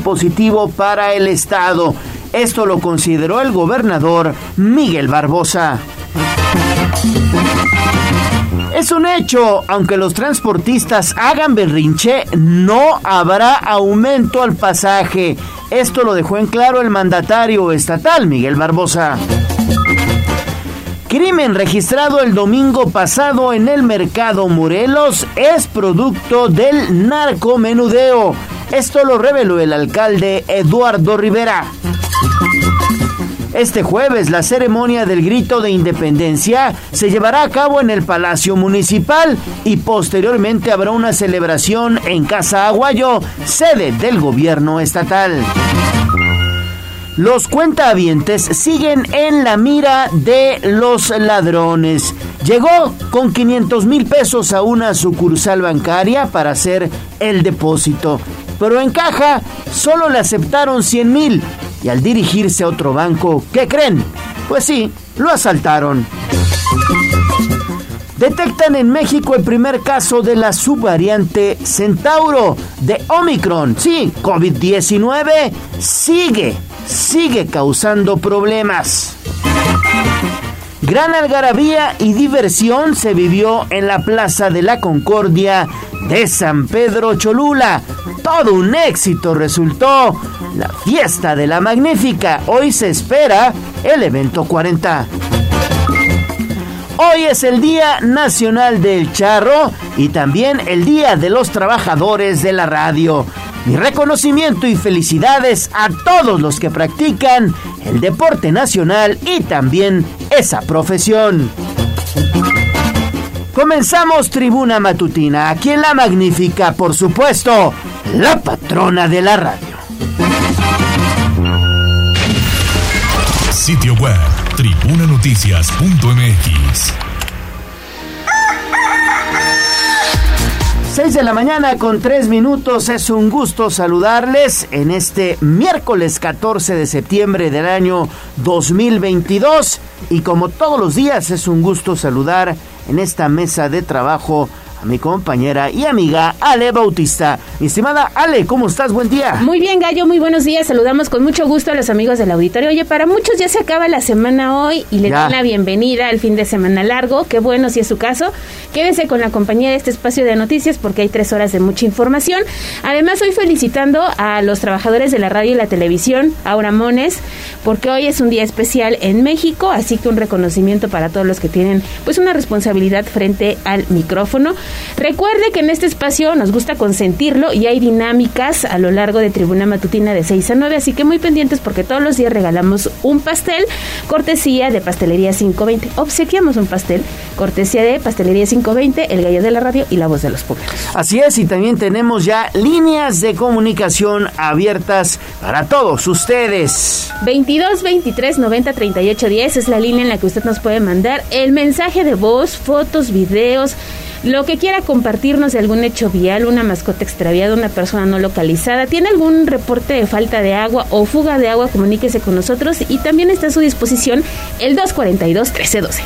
positivo para el Estado. Esto lo consideró el gobernador Miguel Barbosa. Es un hecho, aunque los transportistas hagan berrinche, no habrá aumento al pasaje. Esto lo dejó en claro el mandatario estatal Miguel Barbosa. Crimen registrado el domingo pasado en el mercado Morelos es producto del narcomenudeo. Esto lo reveló el alcalde Eduardo Rivera. Este jueves la ceremonia del grito de independencia se llevará a cabo en el Palacio Municipal y posteriormente habrá una celebración en Casa Aguayo, sede del gobierno estatal. Los cuentavientes siguen en la mira de los ladrones. Llegó con 500 mil pesos a una sucursal bancaria para hacer el depósito, pero en caja solo le aceptaron 100 mil y al dirigirse a otro banco, ¿qué creen? Pues sí, lo asaltaron. Detectan en México el primer caso de la subvariante Centauro de Omicron. Sí, COVID-19 sigue sigue causando problemas. Gran algarabía y diversión se vivió en la Plaza de la Concordia de San Pedro Cholula. Todo un éxito resultó la fiesta de la magnífica. Hoy se espera el evento 40. Hoy es el Día Nacional del Charro y también el Día de los Trabajadores de la Radio. Mi reconocimiento y felicidades a todos los que practican el deporte nacional y también esa profesión. Comenzamos Tribuna Matutina, aquí en La Magnífica, por supuesto, la patrona de la radio. Sitio web, tribunanoticias.mx 6 de la mañana con 3 minutos. Es un gusto saludarles en este miércoles 14 de septiembre del año 2022. Y como todos los días es un gusto saludar en esta mesa de trabajo a mi compañera y amiga Ale Bautista. Mi estimada Ale, ¿cómo estás? Buen día. Muy bien, Gallo, muy buenos días. Saludamos con mucho gusto a los amigos del auditorio. Oye, para muchos ya se acaba la semana hoy y le dan la bienvenida al fin de semana largo. Qué bueno si es su caso. Quédense con la compañía de este espacio de noticias porque hay tres horas de mucha información. Además, hoy felicitando a los trabajadores de la radio y la televisión, Aura Mones, porque hoy es un día especial en México, así que un reconocimiento para todos los que tienen pues una responsabilidad frente al micrófono. Recuerde que en este espacio nos gusta consentirlo y hay dinámicas a lo largo de Tribuna Matutina de 6 a 9, así que muy pendientes porque todos los días regalamos un pastel, cortesía de Pastelería 520. Obsequiamos un pastel, cortesía de Pastelería 520, El Gallo de la Radio y La Voz de los Pobres. Así es, y también tenemos ya líneas de comunicación abiertas para todos ustedes. 22 23 90 38 10 es la línea en la que usted nos puede mandar el mensaje de voz, fotos, videos, lo que quiera compartirnos de algún hecho vial, una mascota extraviada, una persona no localizada, tiene algún reporte de falta de agua o fuga de agua, comuníquese con nosotros y también está a su disposición el 242-1312.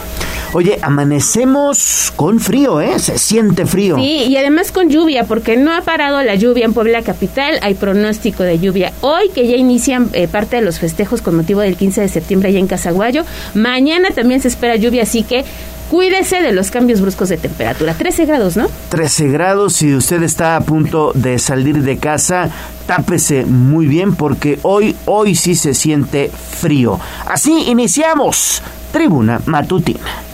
Oye, amanecemos con frío, ¿eh? Se siente frío. Sí, y además con lluvia, porque no ha parado la lluvia en Puebla Capital. Hay pronóstico de lluvia hoy, que ya inician eh, parte de los festejos con motivo del 15 de septiembre allá en Casaguayo. Mañana también se espera lluvia, así que Cuídese de los cambios bruscos de temperatura. 13 grados, ¿no? 13 grados. Si usted está a punto de salir de casa, tápese muy bien porque hoy, hoy sí se siente frío. Así iniciamos Tribuna Matutina.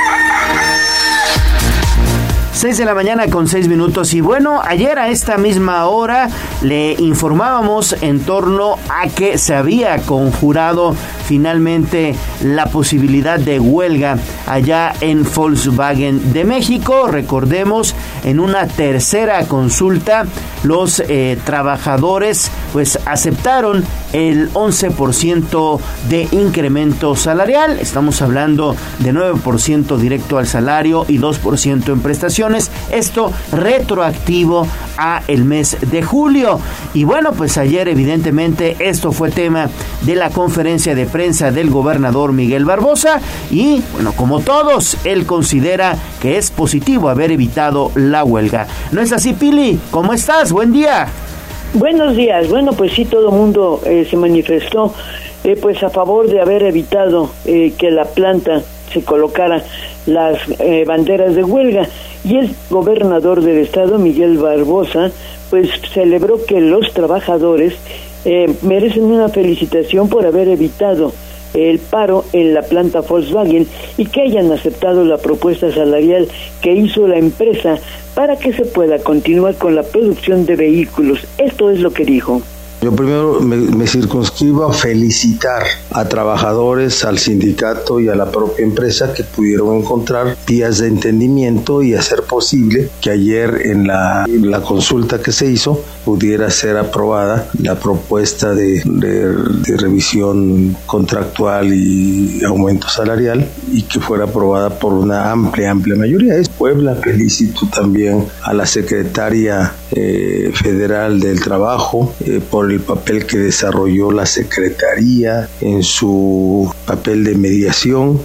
6 de la mañana con 6 minutos. Y bueno, ayer a esta misma hora le informábamos en torno a que se había conjurado finalmente la posibilidad de huelga allá en Volkswagen de México. Recordemos, en una tercera consulta, los eh, trabajadores pues aceptaron el 11% de incremento salarial. Estamos hablando de 9% directo al salario y 2% en Esto retroactivo a el mes de julio. Y bueno, pues ayer evidentemente esto fue tema de la conferencia de prensa del gobernador Miguel Barbosa y bueno, como todos, él considera que es positivo haber evitado la huelga. ¿No es así, Pili? ¿Cómo estás? Buen día. Buenos días. Bueno, pues sí, todo el mundo eh, se manifestó eh, pues a favor de haber evitado eh, que la planta se colocara las banderas de huelga y el gobernador del estado Miguel Barbosa pues celebró que los trabajadores merecen una felicitación por haber evitado el paro en la planta Volkswagen y que hayan aceptado la propuesta salarial que hizo la empresa para que se pueda continuar con la producción de vehículos. Esto es lo que dijo. Yo primero me, circunscribo a felicitar a trabajadores, al sindicato y a la propia empresa que pudieron encontrar vías de entendimiento y hacer posible que ayer en la, la consulta que se hizo pudiera ser aprobada la propuesta de, de, revisión contractual y aumento salarial y que fuera aprobada por una amplia, amplia mayoría. Es Puebla, felicito también a la secretaria eh, federal del trabajo eh, por el papel que desarrolló la Secretaría en su papel de mediación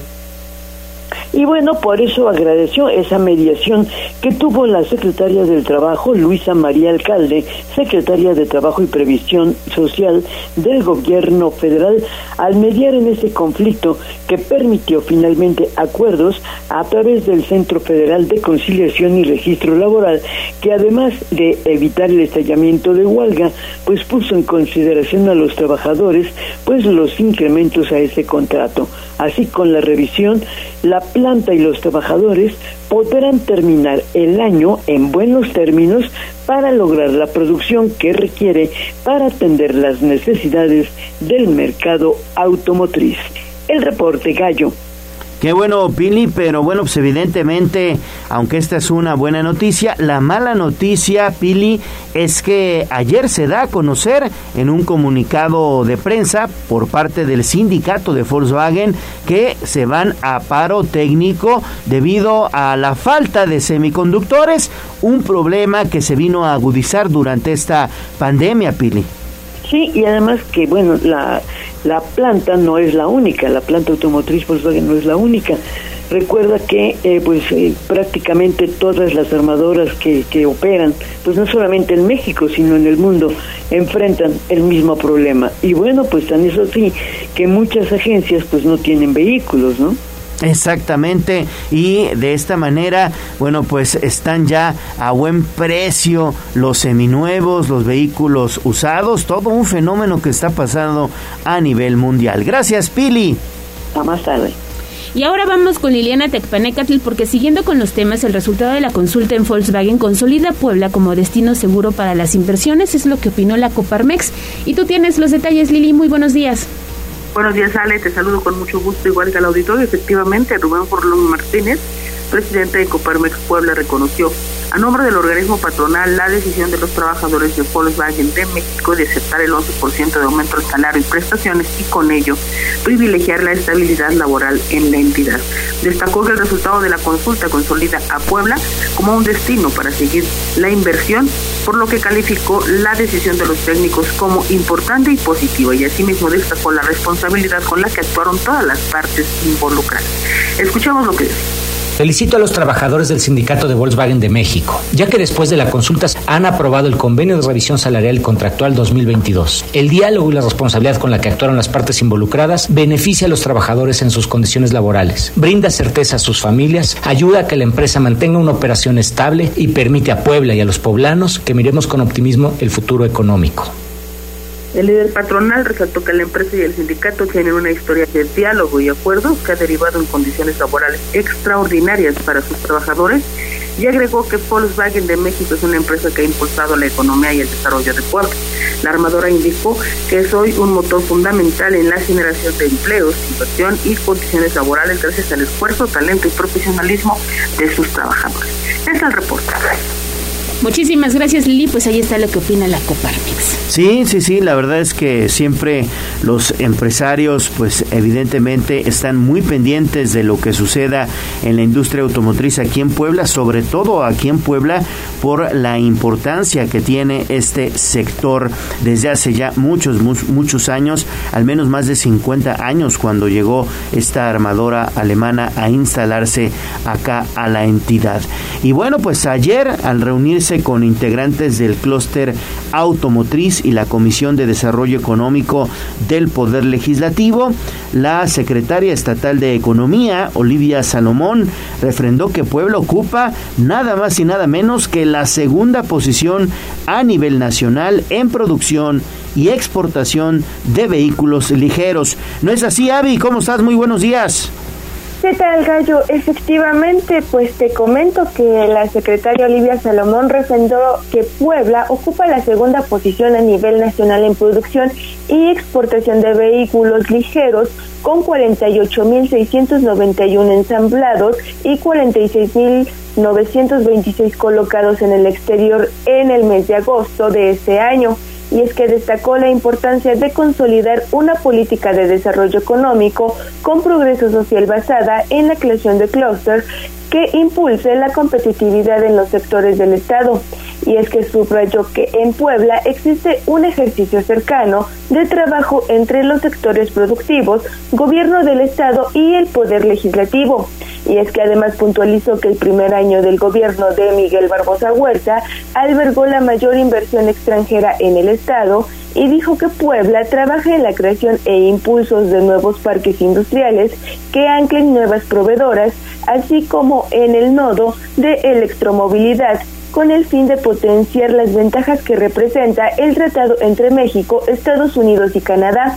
y bueno, por eso agradeció esa mediación que tuvo la secretaria del Trabajo, Luisa María Alcalde, secretaria de Trabajo y Previsión Social del Gobierno Federal, al mediar en ese conflicto que permitió finalmente acuerdos a través del Centro Federal de Conciliación y Registro Laboral, que además de evitar el estallamiento de huelga, pues puso en consideración a los trabajadores pues los incrementos a ese contrato. Así con la revisión, la y los trabajadores podrán terminar el año en buenos términos para lograr la producción que requiere para atender las necesidades del mercado automotriz. El reporte Gallo. Qué bueno, Pili, pero bueno, pues evidentemente, aunque esta es una buena noticia, la mala noticia, Pili, es que ayer se da a conocer en un comunicado de prensa por parte del sindicato de Volkswagen que se van a paro técnico debido a la falta de semiconductores, un problema que se vino a agudizar durante esta pandemia, Pili. Sí, y además que, bueno, la, la planta no es la única, la planta automotriz Volkswagen no es la única. Recuerda que eh, pues eh, prácticamente todas las armadoras que, que operan, pues no solamente en México, sino en el mundo, enfrentan el mismo problema. Y bueno, pues tan es así que muchas agencias pues no tienen vehículos, ¿no? Exactamente, y de esta manera, bueno, pues están ya a buen precio los seminuevos, los vehículos usados, todo un fenómeno que está pasando a nivel mundial. Gracias, Pili. A más tarde. Y ahora vamos con Liliana Tecpanecatl porque siguiendo con los temas, el resultado de la consulta en Volkswagen consolida Puebla como destino seguro para las inversiones, es lo que opinó la Coparmex. Y tú tienes los detalles, Lili, muy buenos días. Buenos días, Ale. Te saludo con mucho gusto, igual que al auditorio. Efectivamente, Rubén Forlón Martínez, presidente de Coparmex Puebla, reconoció a nombre del organismo patronal la decisión de los trabajadores de Volkswagen de México de aceptar el 11% de aumento al salario y prestaciones y con ello privilegiar la estabilidad laboral en la entidad. Destacó que el resultado de la consulta consolida a Puebla como un destino para seguir la inversión, por lo que calificó la decisión de los técnicos como importante y positiva y asimismo destacó la responsabilidad con la que actuaron todas las partes involucradas. Escuchamos lo que dice. Felicito a los trabajadores del Sindicato de Volkswagen de México, ya que después de la consulta han aprobado el convenio de revisión salarial contractual 2022. El diálogo y la responsabilidad con la que actuaron las partes involucradas beneficia a los trabajadores en sus condiciones laborales, brinda certeza a sus familias, ayuda a que la empresa mantenga una operación estable y permite a Puebla y a los poblanos que miremos con optimismo el futuro económico. El líder patronal resaltó que la empresa y el sindicato tienen una historia de diálogo y acuerdos que ha derivado en condiciones laborales extraordinarias para sus trabajadores y agregó que Volkswagen de México es una empresa que ha impulsado la economía y el desarrollo de Puebla. La armadora indicó que es hoy un motor fundamental en la generación de empleos, inversión y condiciones laborales gracias al esfuerzo, talento y profesionalismo de sus trabajadores. Es el reporte. Muchísimas gracias Lili, pues ahí está lo que opina la Coparmex. Sí, sí, sí, la verdad es que siempre los empresarios pues evidentemente están muy pendientes de lo que suceda en la industria automotriz aquí en Puebla, sobre todo aquí en Puebla por la importancia que tiene este sector desde hace ya muchos, muchos años, al menos más de 50 años cuando llegó esta armadora alemana a instalarse acá a la entidad. Y bueno, pues ayer al reunirse con integrantes del clúster automotriz y la Comisión de Desarrollo Económico del Poder Legislativo. La secretaria estatal de Economía, Olivia Salomón, refrendó que Puebla ocupa nada más y nada menos que la segunda posición a nivel nacional en producción y exportación de vehículos ligeros. ¿No es así, Avi? ¿Cómo estás? Muy buenos días. ¿Qué tal, Gallo? Efectivamente, pues te comento que la secretaria Olivia Salomón refrendó que Puebla ocupa la segunda posición a nivel nacional en producción y exportación de vehículos ligeros con 48.691 ensamblados y 46.926 colocados en el exterior en el mes de agosto de este año y es que destacó la importancia de consolidar una política de desarrollo económico con progreso social basada en la creación de clústeres que impulse la competitividad en los sectores del Estado. Y es que subrayó que en Puebla existe un ejercicio cercano de trabajo entre los sectores productivos, gobierno del Estado y el Poder Legislativo. Y es que además puntualizó que el primer año del gobierno de Miguel Barbosa Huerta albergó la mayor inversión extranjera en el Estado y dijo que Puebla trabaja en la creación e impulsos de nuevos parques industriales que anclen nuevas proveedoras, así como en el nodo de electromovilidad con el fin de potenciar las ventajas que representa el tratado entre México, Estados Unidos y Canadá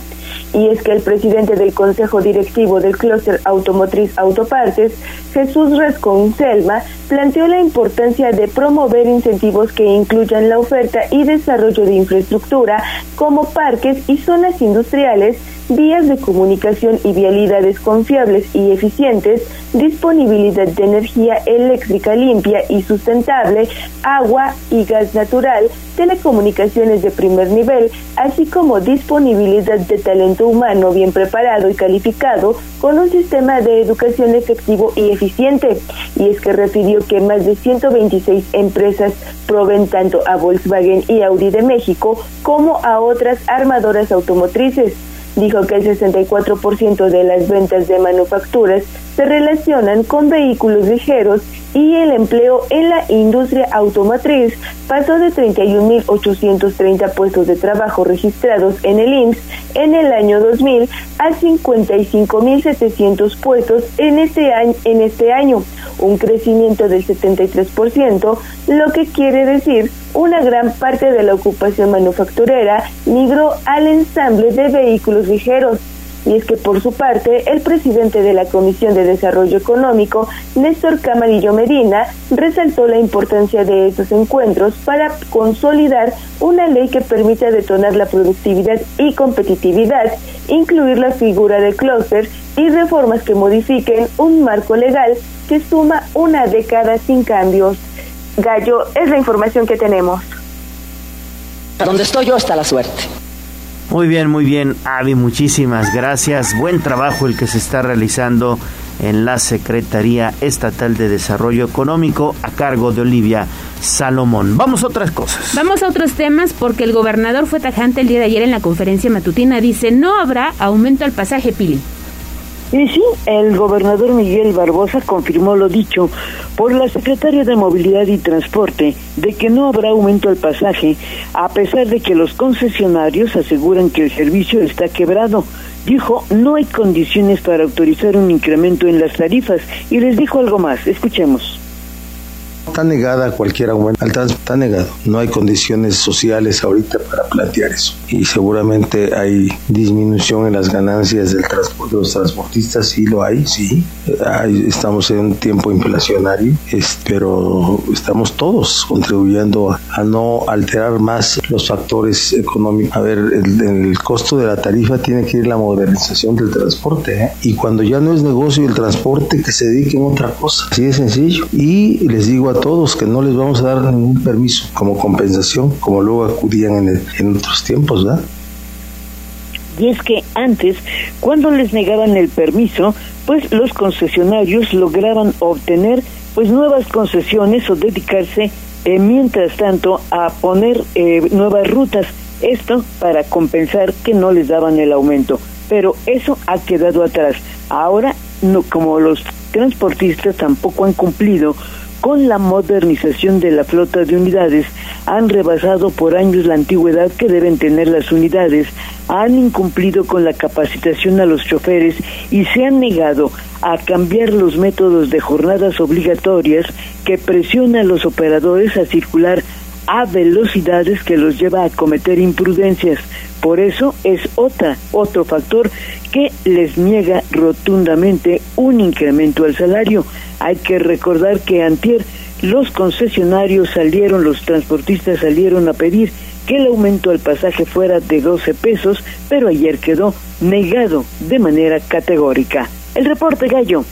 y es que el presidente del Consejo Directivo del Clúster Automotriz Autopartes, Jesús Rescon Selma, planteó la importancia de promover incentivos que incluyan la oferta y desarrollo de infraestructura como parques y zonas industriales vías de comunicación y vialidades confiables y eficientes, disponibilidad de energía eléctrica limpia y sustentable, agua y gas natural, telecomunicaciones de primer nivel, así como disponibilidad de talento humano bien preparado y calificado con un sistema de educación efectivo y eficiente. Y es que refirió que más de 126 empresas proveen tanto a Volkswagen y Audi de México como a otras armadoras automotrices dijo que el 64% de las ventas de manufacturas se relacionan con vehículos ligeros y el empleo en la industria automotriz pasó de 31.830 puestos de trabajo registrados en el IMSS en el año 2000 a 55.700 puestos en este año, en este año, un crecimiento del 73%, lo que quiere decir una gran parte de la ocupación manufacturera migró al ensamble de vehículos ligeros. Y es que por su parte, el presidente de la Comisión de Desarrollo Económico, Néstor Camarillo Medina, resaltó la importancia de estos encuentros para consolidar una ley que permita detonar la productividad y competitividad, incluir la figura de clúster y reformas que modifiquen un marco legal que suma una década sin cambios. Gallo, es la información que tenemos. Donde estoy yo está la suerte. Muy bien, muy bien, Avi, muchísimas gracias. Buen trabajo el que se está realizando en la Secretaría Estatal de Desarrollo Económico a cargo de Olivia Salomón. Vamos a otras cosas. Vamos a otros temas porque el gobernador fue tajante el día de ayer en la conferencia matutina. Dice, no habrá aumento al pasaje Pili. Y sí, el gobernador Miguel Barbosa confirmó lo dicho por la secretaria de Movilidad y Transporte de que no habrá aumento al pasaje, a pesar de que los concesionarios aseguran que el servicio está quebrado. Dijo, no hay condiciones para autorizar un incremento en las tarifas y les dijo algo más. Escuchemos está negada cualquier aumento al transporte, está negado. No hay condiciones sociales ahorita para plantear eso. Y seguramente hay disminución en las ganancias del transporte, de los transportistas, sí lo hay, sí. estamos en un tiempo inflacionario, pero estamos todos contribuyendo a, no alterar más los factores económicos. A ver, el, el, costo de la tarifa tiene que ir la modernización del transporte. ¿eh? Y cuando ya no es negocio el transporte, que se dediquen a otra cosa. Así de sencillo. Y les digo a todos que no les vamos a dar ningún permiso como compensación, como luego acudían en, en otros tiempos, ¿verdad? Y es que antes, cuando les negaban el permiso, pues los concesionarios lograban obtener pues nuevas concesiones o dedicarse eh, mientras tanto a poner eh, nuevas rutas. Esto para compensar que no les daban el aumento. Pero eso ha quedado atrás. Ahora, no, como los transportistas tampoco han cumplido con la modernización de la flota de unidades, han rebasado por años la antigüedad que deben tener las unidades, han incumplido con la capacitación a los choferes y se han negado a cambiar los métodos de jornadas obligatorias que presionan a los operadores a circular a velocidades que los lleva a cometer imprudencias. Por eso es otra, otro factor que les niega rotundamente un incremento al salario. Hay que recordar que antier los concesionarios salieron, los transportistas salieron a pedir que el aumento al pasaje fuera de 12 pesos, pero ayer quedó negado de manera categórica. El reporte gallo.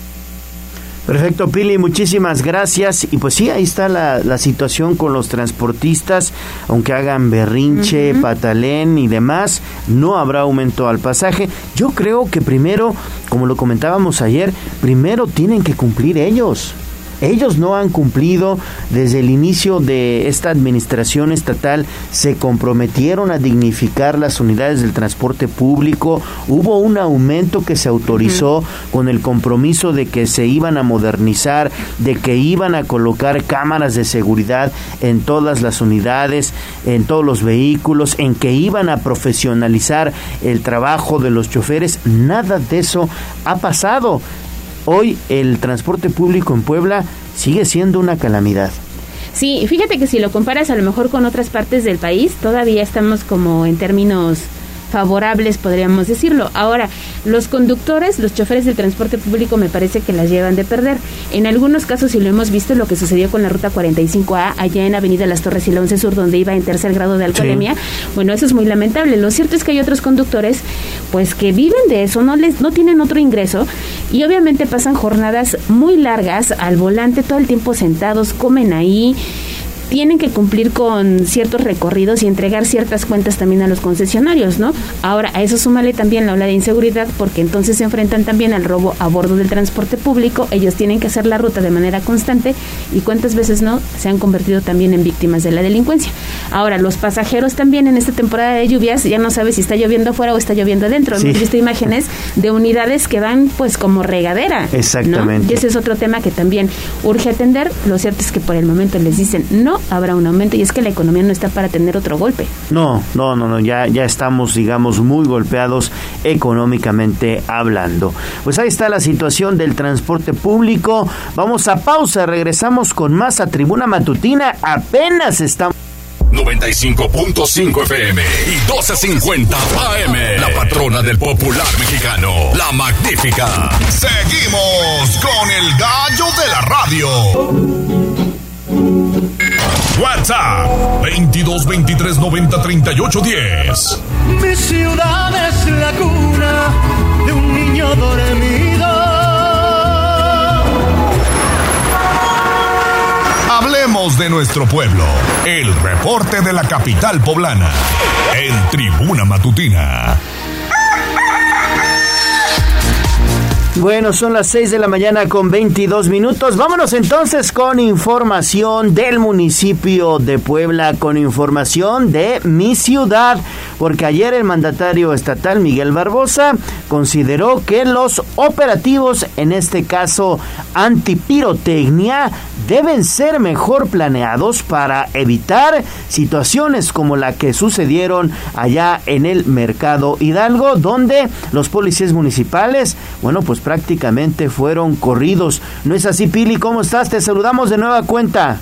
Perfecto, Pili, muchísimas gracias. Y pues sí, ahí está la, la situación con los transportistas, aunque hagan berrinche, patalén y demás, no habrá aumento al pasaje. Yo creo que primero, como lo comentábamos ayer, primero tienen que cumplir ellos. Ellos no han cumplido desde el inicio de esta administración estatal, se comprometieron a dignificar las unidades del transporte público, hubo un aumento que se autorizó con el compromiso de que se iban a modernizar, de que iban a colocar cámaras de seguridad en todas las unidades, en todos los vehículos, en que iban a profesionalizar el trabajo de los choferes. Nada de eso ha pasado. Hoy el transporte público en Puebla sigue siendo una calamidad. Sí, fíjate que si lo comparas a lo mejor con otras partes del país, todavía estamos como en términos favorables, podríamos decirlo. Ahora, los conductores, los choferes del transporte público me parece que las llevan de perder. En algunos casos, si lo hemos visto, lo que sucedió con la ruta 45A, allá en Avenida Las Torres y la 11 Sur, donde iba en tercer grado de alcoholemia, bueno, eso es muy lamentable. Lo cierto es que hay otros conductores, pues que viven de eso, no, les, no tienen otro ingreso y obviamente pasan jornadas muy largas al volante, todo el tiempo sentados, comen ahí tienen que cumplir con ciertos recorridos y entregar ciertas cuentas también a los concesionarios, ¿no? Ahora, a eso súmale también la ola de inseguridad, porque entonces se enfrentan también al robo a bordo del transporte público, ellos tienen que hacer la ruta de manera constante y cuántas veces no se han convertido también en víctimas de la delincuencia. Ahora, los pasajeros también en esta temporada de lluvias ya no sabes si está lloviendo afuera o está lloviendo adentro. Hemos visto imágenes de unidades que van pues como regadera. Exactamente. Y ese es otro tema que también urge atender. Lo cierto es que por el momento les dicen no habrá un aumento y es que la economía no está para tener otro golpe. No, no, no, no, ya, ya estamos, digamos, muy golpeados económicamente hablando. Pues ahí está la situación del transporte público. Vamos a pausa, regresamos con más a Tribuna Matutina. Apenas estamos... 95.5 FM y 12.50 AM. La patrona del popular mexicano, la magnífica. Seguimos con el gallo de la radio. WhatsApp 22 23 90 38 10. Mi ciudad es la cuna de un niño dormido. Hablemos de nuestro pueblo. El reporte de la capital poblana. En Tribuna Matutina. Bueno, son las 6 de la mañana con 22 minutos. Vámonos entonces con información del municipio de Puebla, con información de mi ciudad, porque ayer el mandatario estatal Miguel Barbosa consideró que los operativos, en este caso antipirotecnia, deben ser mejor planeados para evitar situaciones como la que sucedieron allá en el mercado Hidalgo, donde los policías municipales, bueno, pues prácticamente fueron corridos. ¿No es así, Pili? ¿Cómo estás? Te saludamos de nueva cuenta.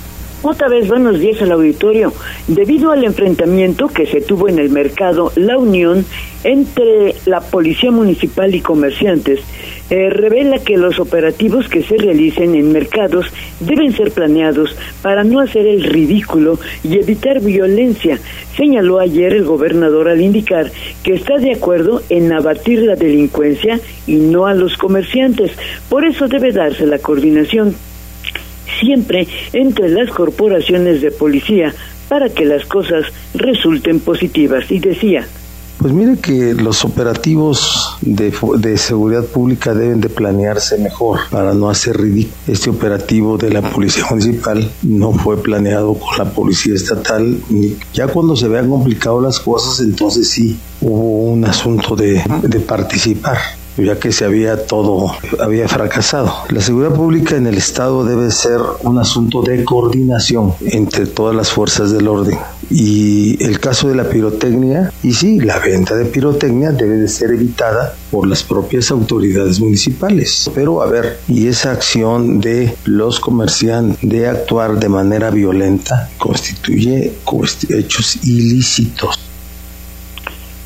Otra vez buenos días al auditorio. Debido al enfrentamiento que se tuvo en el mercado La Unión entre la Policía Municipal y comerciantes, eh, revela que los operativos que se realicen en mercados deben ser planeados para no hacer el ridículo y evitar violencia, señaló ayer el gobernador al indicar que está de acuerdo en abatir la delincuencia y no a los comerciantes. Por eso debe darse la coordinación siempre entre las corporaciones de policía para que las cosas resulten positivas. Y decía, pues mire que los operativos de, de, seguridad pública deben de planearse mejor para no hacer ridículo. Este operativo de la Policía Municipal no fue planeado con la Policía Estatal. Ya cuando se vean complicado las cosas, entonces sí hubo un asunto de, de participar ya que se había todo, había fracasado. La seguridad pública en el Estado debe ser un asunto de coordinación entre todas las fuerzas del orden. Y el caso de la pirotecnia, y sí, la venta de pirotecnia debe de ser evitada por las propias autoridades municipales. Pero a ver, y esa acción de los comerciantes de actuar de manera violenta constituye hechos ilícitos.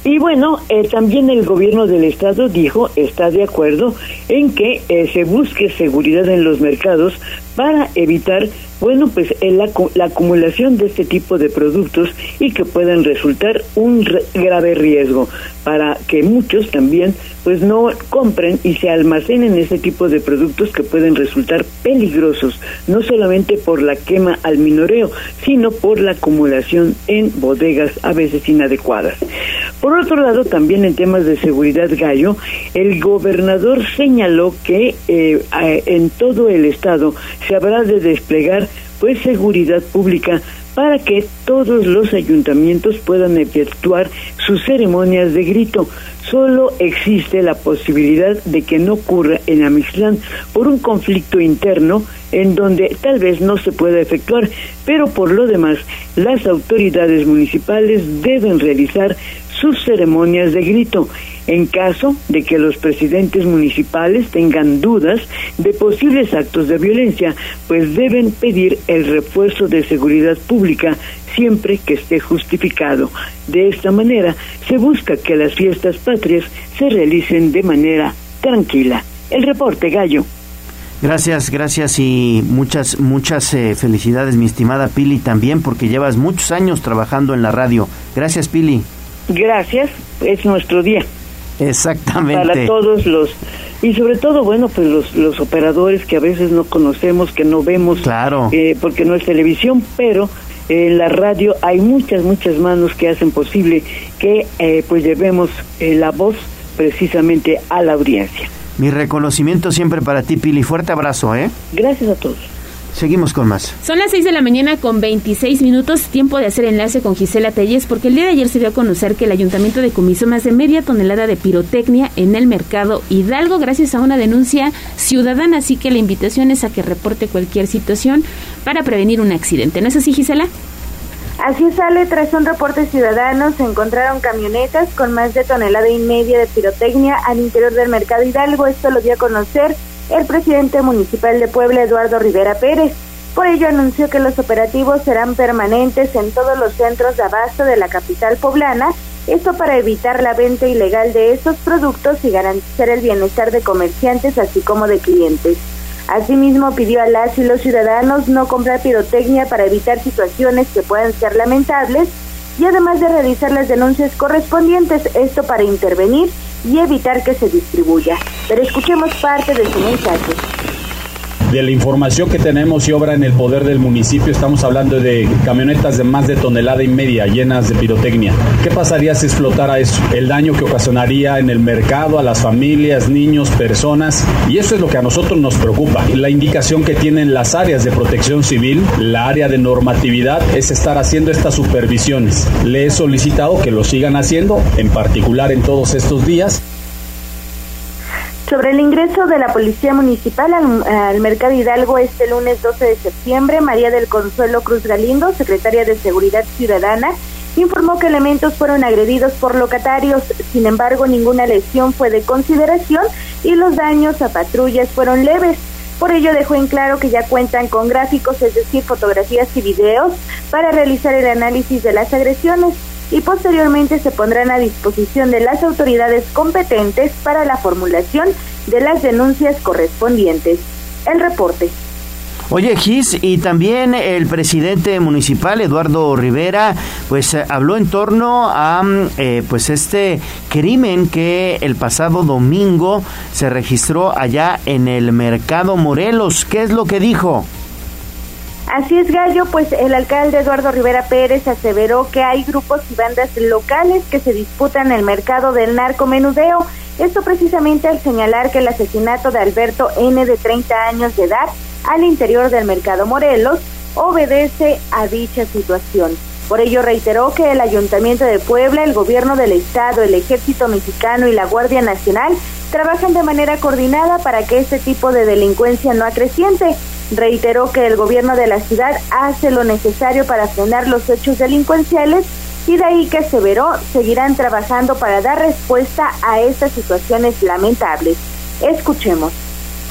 Y bueno, eh, también el gobierno del estado dijo está de acuerdo en que eh, se busque seguridad en los mercados para evitar, bueno, pues la, la acumulación de este tipo de productos y que puedan resultar un grave riesgo para que muchos también pues no compren y se almacenen ese tipo de productos que pueden resultar peligrosos, no solamente por la quema al minoreo, sino por la acumulación en bodegas a veces inadecuadas. Por otro lado, también en temas de seguridad gallo, el gobernador señaló que eh, en todo el estado se habrá de desplegar pues seguridad pública para que todos los ayuntamientos puedan efectuar sus ceremonias de grito. Solo existe la posibilidad de que no ocurra en Amixlán por un conflicto interno en donde tal vez no se pueda efectuar, pero por lo demás las autoridades municipales deben realizar sus ceremonias de grito en caso de que los presidentes municipales tengan dudas de posibles actos de violencia, pues deben pedir el refuerzo de seguridad pública siempre que esté justificado. De esta manera se busca que las fiestas patrias se realicen de manera tranquila. El reporte Gallo. Gracias, gracias y muchas, muchas eh, felicidades, mi estimada Pili, también porque llevas muchos años trabajando en la radio. Gracias, Pili. Gracias, es nuestro día. Exactamente. Para todos los y sobre todo bueno pues los, los operadores que a veces no conocemos que no vemos claro. eh, porque no es televisión pero en la radio hay muchas muchas manos que hacen posible que eh, pues llevemos eh, la voz precisamente a la audiencia. Mi reconocimiento siempre para ti Pili. Fuerte abrazo eh gracias a todos Seguimos con más. Son las 6 de la mañana con 26 minutos, tiempo de hacer enlace con Gisela Telles, porque el día de ayer se dio a conocer que el ayuntamiento decomisó más de media tonelada de pirotecnia en el mercado Hidalgo gracias a una denuncia ciudadana, así que la invitación es a que reporte cualquier situación para prevenir un accidente. ¿No es así, Gisela? Así sale, tras un reporte ciudadano, se encontraron camionetas con más de tonelada y media de pirotecnia al interior del mercado Hidalgo. Esto lo dio a conocer el presidente municipal de Puebla, Eduardo Rivera Pérez. Por ello anunció que los operativos serán permanentes en todos los centros de abasto de la capital poblana, esto para evitar la venta ilegal de estos productos y garantizar el bienestar de comerciantes así como de clientes. Asimismo, pidió a las y los ciudadanos no comprar pirotecnia para evitar situaciones que puedan ser lamentables y además de realizar las denuncias correspondientes, esto para intervenir y evitar que se distribuya. Pero escuchemos parte de su mensaje de la información que tenemos y obra en el poder del municipio, estamos hablando de camionetas de más de tonelada y media llenas de pirotecnia. ¿Qué pasaría si explotara eso? El daño que ocasionaría en el mercado, a las familias, niños, personas. Y eso es lo que a nosotros nos preocupa. La indicación que tienen las áreas de protección civil, la área de normatividad, es estar haciendo estas supervisiones. Le he solicitado que lo sigan haciendo, en particular en todos estos días. Sobre el ingreso de la Policía Municipal al, Mercado Hidalgo este lunes 12 de septiembre, María del Consuelo Cruz Galindo, secretaria de Seguridad Ciudadana, informó que elementos fueron agredidos por locatarios, sin embargo ninguna lesión fue de consideración y los daños a patrullas fueron leves. Por ello dejó en claro que ya cuentan con gráficos, es decir, fotografías y videos, para realizar el análisis de las agresiones y posteriormente se pondrán a disposición de las autoridades competentes para la formulación de las denuncias correspondientes. El reporte. Oye, Gis, y también el presidente municipal, Eduardo Rivera, pues eh, habló en torno a mm, eh, pues este crimen que el pasado domingo se registró allá en el Mercado Morelos. ¿Qué es lo que dijo? Así es, Gallo, pues el alcalde Eduardo Rivera Pérez aseveró que hay grupos y bandas locales que se disputan el mercado del narcomenudeo. Esto precisamente al señalar que el asesinato de Alberto N. de 30 años de edad al interior del mercado Morelos obedece a dicha situación. Por ello reiteró que el Ayuntamiento de Puebla, el Gobierno del Estado, el Ejército Mexicano y la Guardia Nacional trabajan de manera coordinada para que este tipo de delincuencia no acreciente. Reiteró que el gobierno de la ciudad hace lo necesario para frenar los hechos delincuenciales y de ahí que aseveró seguirán trabajando para dar respuesta a estas situaciones lamentables. Escuchemos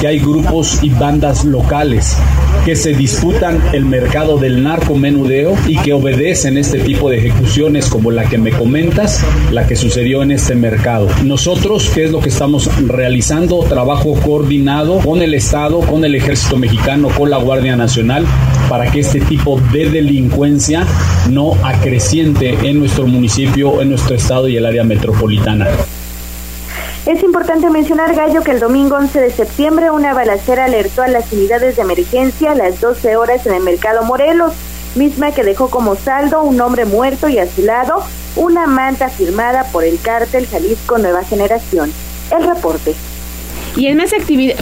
que hay grupos y bandas locales que se disputan el mercado del narcomenudeo y que obedecen este tipo de ejecuciones como la que me comentas, la que sucedió en este mercado. Nosotros, ¿qué es lo que estamos realizando? Trabajo coordinado con el Estado, con el Ejército Mexicano, con la Guardia Nacional, para que este tipo de delincuencia no acreciente en nuestro municipio, en nuestro estado y el área metropolitana. Es importante mencionar, Gallo, que el domingo 11 de septiembre una balacera alertó a las unidades de emergencia a las 12 horas en el mercado Morelos, misma que dejó como saldo un hombre muerto y a su lado una manta firmada por el cártel Jalisco Nueva Generación. El reporte. Y en más,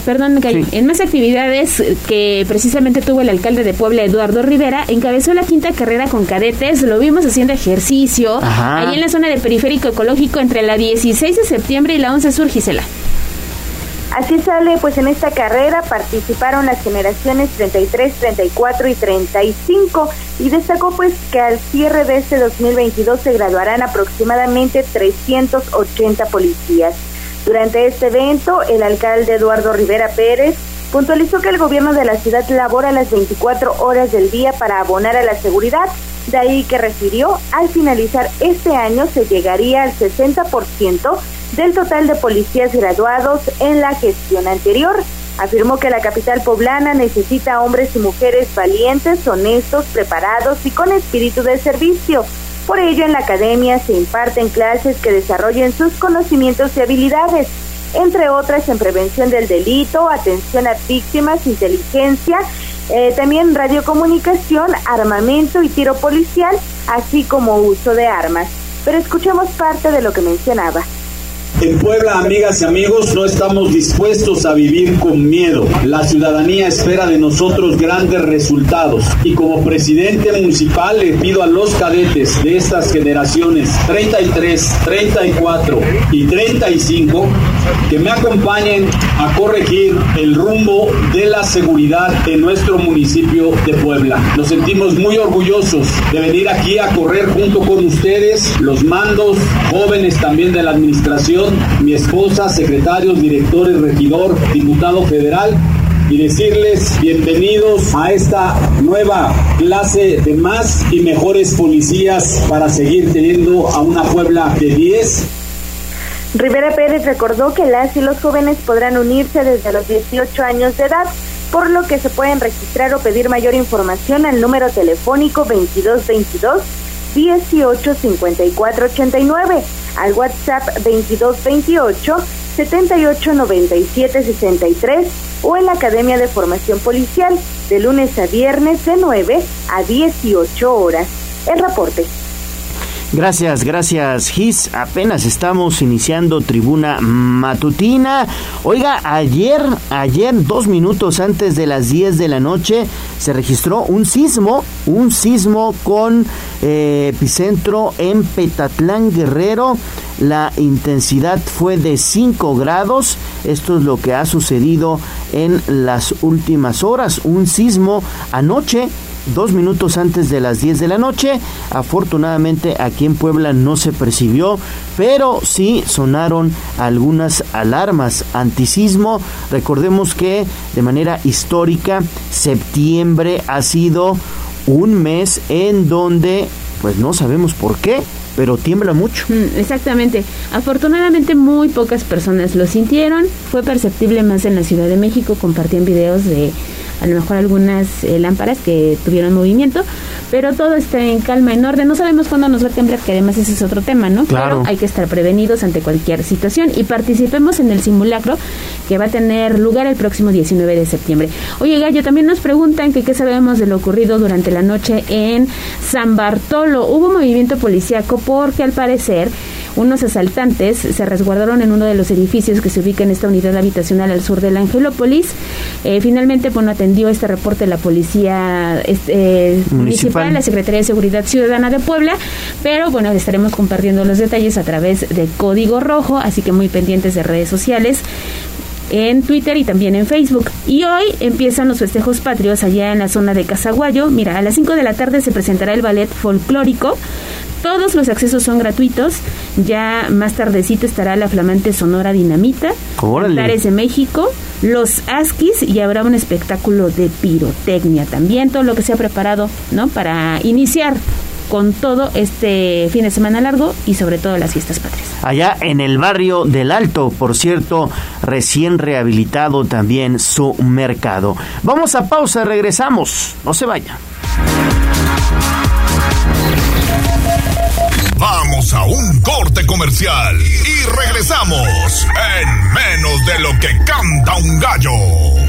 perdón, en más actividades que precisamente tuvo el alcalde de Puebla, Eduardo Rivera, encabezó la quinta carrera con cadetes, lo vimos haciendo ejercicio, ahí en la zona de periférico ecológico entre la 16 de septiembre y la 11 sur, Gisela. Así sale, pues en esta carrera participaron las generaciones 33, 34 y 35 y destacó pues que al cierre de este 2022 se graduarán aproximadamente 380 policías. Durante este evento, el alcalde Eduardo Rivera Pérez puntualizó que el gobierno de la ciudad labora las 24 horas del día para abonar a la seguridad, de ahí que refirió, al finalizar este año se llegaría al 60% del total de policías graduados en la gestión anterior. Afirmó que la capital poblana necesita hombres y mujeres valientes, honestos, preparados y con espíritu de servicio por ello, en la academia se imparten clases que desarrollen sus conocimientos y habilidades, entre otras en prevención del delito, atención a víctimas, inteligencia, eh, también radiocomunicación, armamento y tiro policial, así como uso de armas. Pero escuchemos parte de lo que mencionaba. En Puebla, amigas y amigos, no estamos dispuestos a vivir con miedo. La ciudadanía espera de nosotros grandes resultados. Y como presidente municipal le pido a los cadetes de estas generaciones 33, 34 y 35 que me acompañen a corregir el rumbo de la seguridad en nuestro municipio de Puebla. Nos sentimos muy orgullosos de venir aquí a correr junto con ustedes, los mandos, jóvenes también de la administración mi esposa, secretarios, directores, regidor, diputado federal y decirles bienvenidos a esta nueva clase de más y mejores policías para seguir teniendo a una Puebla de 10. Rivera Pérez recordó que las y los jóvenes podrán unirse desde los 18 años de edad, por lo que se pueden registrar o pedir mayor información al número telefónico 2222 185489 al WhatsApp 2228 789763 o en la Academia de Formación Policial de lunes a viernes de 9 a 18 horas. El reporte. Gracias, gracias, Gis. Apenas estamos iniciando tribuna matutina. Oiga, ayer, ayer, dos minutos antes de las 10 de la noche, se registró un sismo, un sismo con eh, epicentro en Petatlán Guerrero. La intensidad fue de 5 grados. Esto es lo que ha sucedido en las últimas horas. Un sismo anoche dos minutos antes de las 10 de la noche. Afortunadamente aquí en Puebla no se percibió, pero sí sonaron algunas alarmas antisismo. Recordemos que de manera histórica septiembre ha sido un mes en donde pues no sabemos por qué, pero tiembla mucho. Mm, exactamente. Afortunadamente muy pocas personas lo sintieron. Fue perceptible más en la Ciudad de México. Compartían videos de a lo mejor algunas eh, lámparas que tuvieron movimiento, pero todo está en calma, en orden. No sabemos cuándo nos va a temblar, que además ese es otro tema, ¿no? Claro. Pero hay que estar prevenidos ante cualquier situación y participemos en el simulacro que va a tener lugar el próximo 19 de septiembre. Oye, Gallo, también nos preguntan que qué sabemos de lo ocurrido durante la noche en San Bartolo. Hubo movimiento policíaco porque al parecer unos asaltantes se resguardaron en uno de los edificios que se ubica en esta unidad habitacional al sur de la Angelópolis. Eh, finalmente, bueno, atendió este reporte la Policía este, municipal. la Secretaría de Seguridad Ciudadana de Puebla, pero bueno, estaremos compartiendo los detalles a través de Código Rojo, así que muy pendientes de redes sociales en Twitter y también en Facebook. Y hoy empiezan los festejos patrios allá en la zona de Casaguayo. Mira, a las 5 de la tarde se presentará el ballet folclórico. Todos los accesos son gratuitos. Ya más tardecito estará la flamante Sonora Dinamita, Altares de México, los Askis y habrá un espectáculo de pirotecnia también. Todo lo que se ha preparado, ¿no? Para iniciar con todo este fin de semana largo y sobre todo las fiestas patrias. Allá en el barrio del Alto, por cierto, recién rehabilitado también su mercado. Vamos a pausa, regresamos. No se vaya. Vamos a un corte comercial y regresamos en menos de lo que canta un gallo.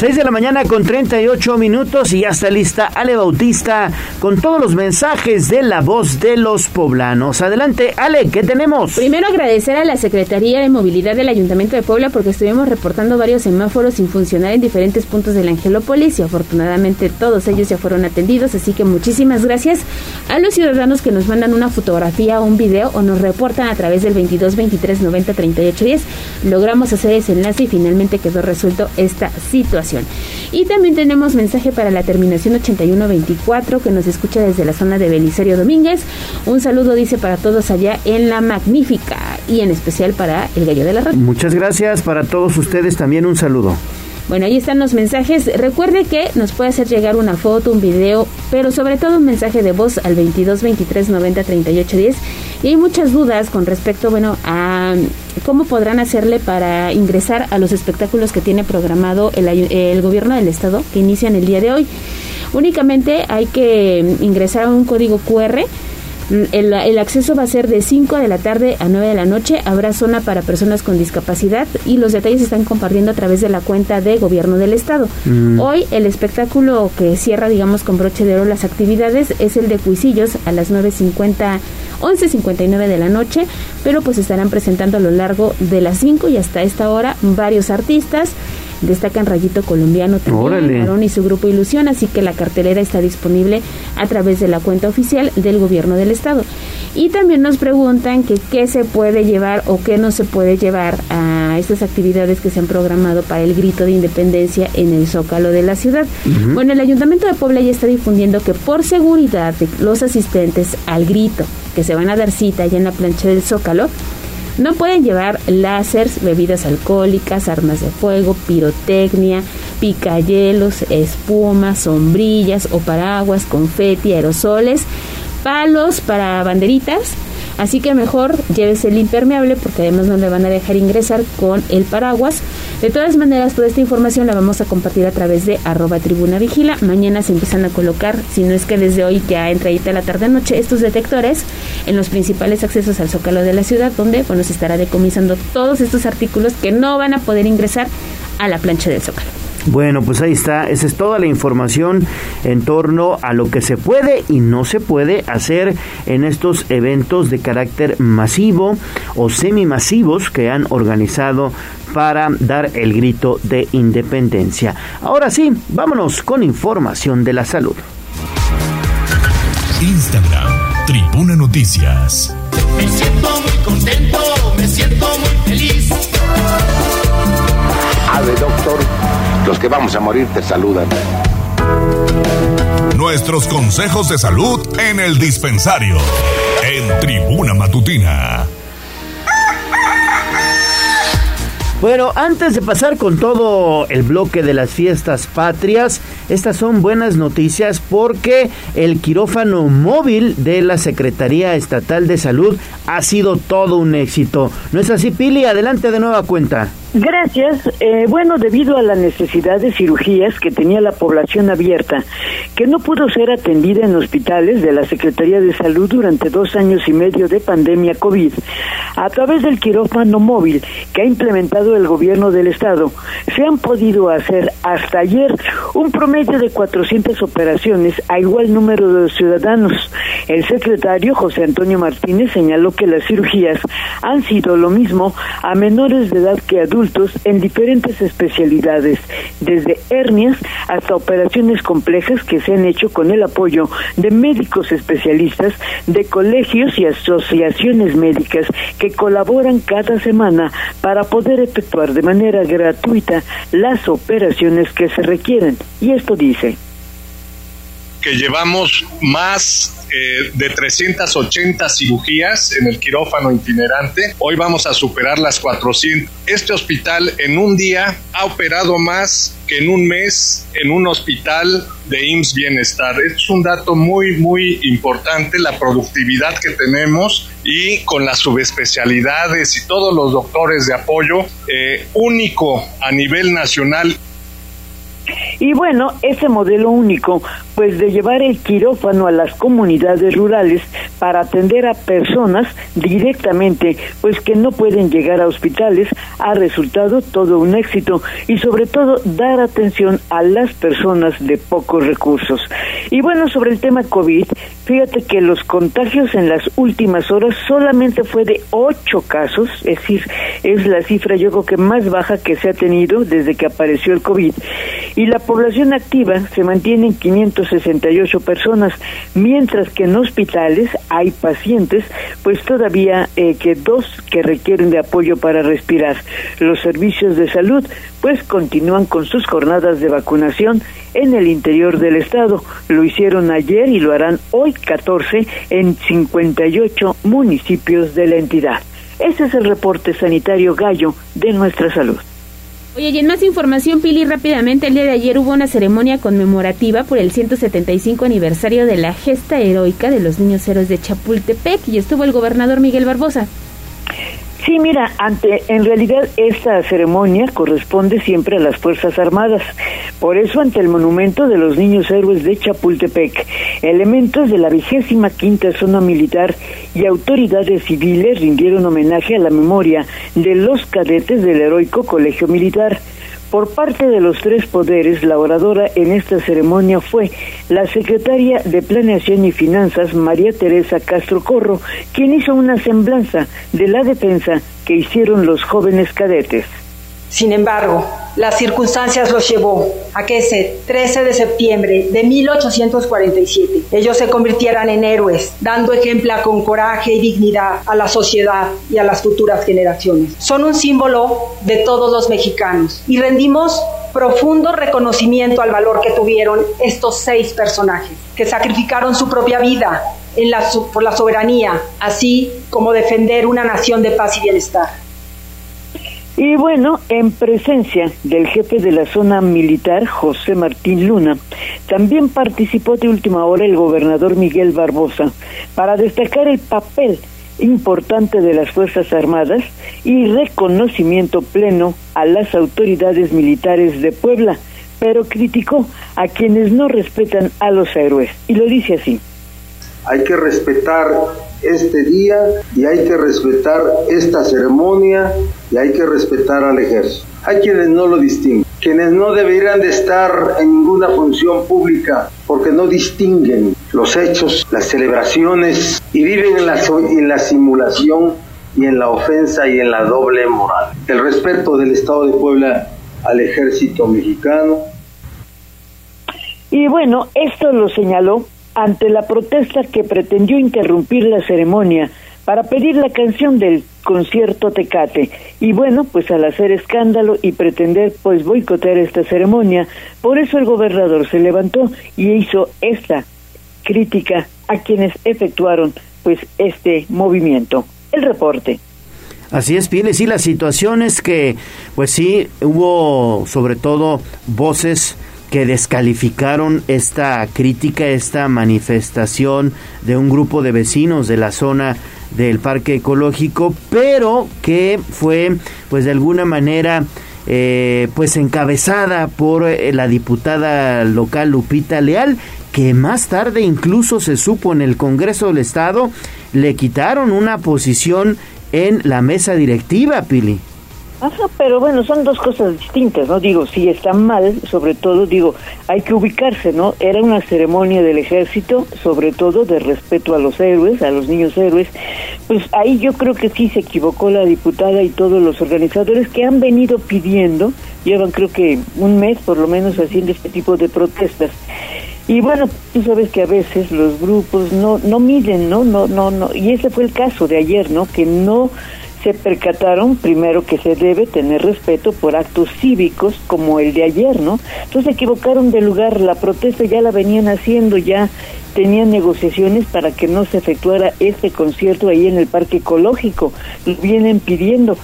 6 de la mañana con 38 minutos y ya está lista Ale Bautista con todos los mensajes de la voz de los poblanos. Adelante, Ale, ¿qué tenemos? Primero agradecer a la Secretaría de Movilidad del Ayuntamiento de Puebla porque estuvimos reportando varios semáforos sin funcionar en diferentes puntos de la Angelópolis y afortunadamente todos ellos ya fueron atendidos, así que muchísimas gracias a los ciudadanos que nos mandan una fotografía o un video o nos reportan a través del 22 23 90 38 10. Logramos hacer ese enlace y finalmente quedó resuelto esta situación. Y también tenemos mensaje para la terminación 8124 que nos escucha desde la zona de Belisario Domínguez. Un saludo dice para todos allá en la Magnífica y en especial para el Gallo de la Radio. Muchas gracias para todos ustedes también un saludo. Bueno, ahí están los mensajes. Recuerde que nos puede hacer llegar una foto, un video, pero sobre todo un mensaje de voz al 22 23 90 38 10. Y hay muchas dudas con respecto, bueno, a cómo podrán hacerle para ingresar a los espectáculos que tiene programado el, el gobierno del estado que inician el día de hoy. Únicamente hay que ingresar a un código QR el, acceso va a ser de 5 de la tarde a 9 de la noche. Habrá zona para personas con discapacidad y los detalles se están compartiendo a través de la cuenta de Gobierno del Estado. Mm. Hoy el espectáculo que cierra, digamos, con broche de oro las actividades es el de Cuisillos a las 9.50, 11.59 de la noche, pero pues estarán presentando a lo largo de las 5 y hasta esta hora varios artistas destacan Rayito Colombiano también, y su grupo Ilusión, así que la cartelera está disponible a través de la cuenta oficial del gobierno del estado. Y también nos preguntan que qué se puede llevar o qué no se puede llevar a estas actividades que se han programado para el grito de independencia en el Zócalo de la ciudad. Bueno, el Ayuntamiento de Puebla ya está difundiendo que por seguridad de los asistentes al grito que se van a dar cita allá en la plancha del Zócalo, no pueden llevar láseres, bebidas alcohólicas, armas de fuego, pirotecnia, picayelos, espumas, sombrillas o paraguas, confeti, aerosoles, palos para banderitas, Así que mejor llévese el impermeable porque además no le van a dejar ingresar con el paraguas. De todas maneras, toda esta información la vamos a compartir a través de arroba tribuna vigila. Mañana se empiezan a colocar, si no es que desde hoy ya entra ahí la tarde noche, estos detectores en los principales accesos al zócalo de la ciudad, donde bueno, se estará decomisando todos estos artículos que no van a poder ingresar a la plancha del zócalo. Bueno, pues ahí está. Esa es toda la información en torno a lo que se puede y no se puede hacer en estos eventos de carácter masivo o semimasivos que han organizado para dar el grito de independencia. Ahora sí, vámonos con información de la salud. Instagram, Tribuna Noticias. Me siento muy contento, me siento muy feliz. Ave, doctor, los que vamos a morir te saludan. Nuestros consejos de salud en el dispensario. En Tribuna Matutina. Bueno, antes de pasar con todo el bloque de las fiestas patrias, estas son buenas noticias porque el quirófano móvil de la Secretaría Estatal de Salud ha sido todo un éxito. ¿No es así, Pili? Adelante de nueva cuenta. Gracias. Eh, bueno, debido a la necesidad de cirugías que tenía la población abierta, que no pudo ser atendida en hospitales de la Secretaría de Salud durante dos años y medio de pandemia COVID, a través del quirófano móvil que ha implementado el gobierno del Estado, se han podido hacer hasta ayer un promedio de 400 operaciones a igual número de ciudadanos. El secretario José Antonio Martínez señaló que las cirugías han sido lo mismo a menores de edad que adultos en diferentes especialidades, desde hernias hasta operaciones complejas que se han hecho con el apoyo de médicos especialistas, de colegios y asociaciones médicas que colaboran cada semana para poder efectuar de manera gratuita las operaciones que se requieren. Y esto dice que llevamos más eh, de 380 cirugías en el quirófano itinerante. Hoy vamos a superar las 400. Este hospital en un día ha operado más que en un mes en un hospital de IMSS Bienestar. Es un dato muy, muy importante, la productividad que tenemos y con las subespecialidades y todos los doctores de apoyo, eh, único a nivel nacional y bueno, ese modelo único, pues de llevar el quirófano a las comunidades rurales para atender a personas directamente, pues que no pueden llegar a hospitales, ha resultado todo un éxito y sobre todo dar atención a las personas de pocos recursos. Y bueno, sobre el tema COVID, fíjate que los contagios en las últimas horas solamente fue de ocho casos, es decir, es la cifra yo creo que más baja que se ha tenido desde que apareció el COVID. Y la población activa se mantiene en 568 personas, mientras que en hospitales hay pacientes, pues todavía eh, que dos que requieren de apoyo para respirar. Los servicios de salud, pues continúan con sus jornadas de vacunación en el interior del estado. Lo hicieron ayer y lo harán hoy 14 en 58 municipios de la entidad. Ese es el reporte sanitario gallo de nuestra salud. Oye, y en más información, Pili, rápidamente, el día de ayer hubo una ceremonia conmemorativa por el 175 aniversario de la gesta heroica de los niños héroes de Chapultepec y estuvo el gobernador Miguel Barbosa. Sí, mira, ante en realidad esta ceremonia corresponde siempre a las Fuerzas Armadas. Por eso ante el monumento de los niños héroes de Chapultepec, elementos de la vigésima quinta zona militar y autoridades civiles rindieron homenaje a la memoria de los cadetes del heroico Colegio Militar. Por parte de los tres poderes, la oradora en esta ceremonia fue la secretaria de Planeación y Finanzas, María Teresa Castro Corro, quien hizo una semblanza de la defensa que hicieron los jóvenes cadetes. Sin embargo, las circunstancias los llevó a que ese 13 de septiembre de 1847 ellos se convirtieran en héroes, dando ejemplo con coraje y dignidad a la sociedad y a las futuras generaciones. Son un símbolo de todos los mexicanos y rendimos profundo reconocimiento al valor que tuvieron estos seis personajes, que sacrificaron su propia vida por la soberanía, así como defender una nación de paz y bienestar. Y bueno, en presencia del jefe de la zona militar, José Martín Luna, también participó de última hora el gobernador Miguel Barbosa para destacar el papel importante de las Fuerzas Armadas y reconocimiento pleno a las autoridades militares de Puebla, pero criticó a quienes no respetan a los héroes. Y lo dice así. Hay que respetar este día y hay que respetar esta ceremonia y hay que respetar al ejército. Hay quienes no lo distinguen, quienes no deberían de estar en ninguna función pública porque no distinguen los hechos, las celebraciones y viven en la, en la simulación y en la ofensa y en la doble moral. El respeto del Estado de Puebla al ejército mexicano. Y bueno, esto lo señaló ante la protesta que pretendió interrumpir la ceremonia para pedir la canción del concierto Tecate. Y bueno, pues al hacer escándalo y pretender pues boicotear esta ceremonia, por eso el gobernador se levantó y hizo esta crítica a quienes efectuaron pues este movimiento. El reporte. Así es, Pieles, y la situación es que, pues sí, hubo sobre todo voces que descalificaron esta crítica, esta manifestación de un grupo de vecinos de la zona del parque ecológico, pero que fue pues de alguna manera eh, pues encabezada por eh, la diputada local Lupita Leal, que más tarde incluso se supo en el Congreso del Estado le quitaron una posición en la mesa directiva, Pili. Ajá, pero bueno, son dos cosas distintas, ¿no? Digo, si está mal, sobre todo, digo, hay que ubicarse, ¿no? Era una ceremonia del ejército, sobre todo de respeto a los héroes, a los niños héroes. Pues ahí yo creo que sí se equivocó la diputada y todos los organizadores que han venido pidiendo, llevan creo que un mes por lo menos haciendo este tipo de protestas. Y bueno, tú sabes que a veces los grupos no no miden, ¿no? No no no, y ese fue el caso de ayer, ¿no? Que no se percataron primero que se debe tener respeto por actos cívicos como el de ayer, ¿no? Entonces se equivocaron de lugar, la protesta ya la venían haciendo, ya tenían negociaciones para que no se efectuara este concierto ahí en el parque ecológico, lo vienen pidiendo,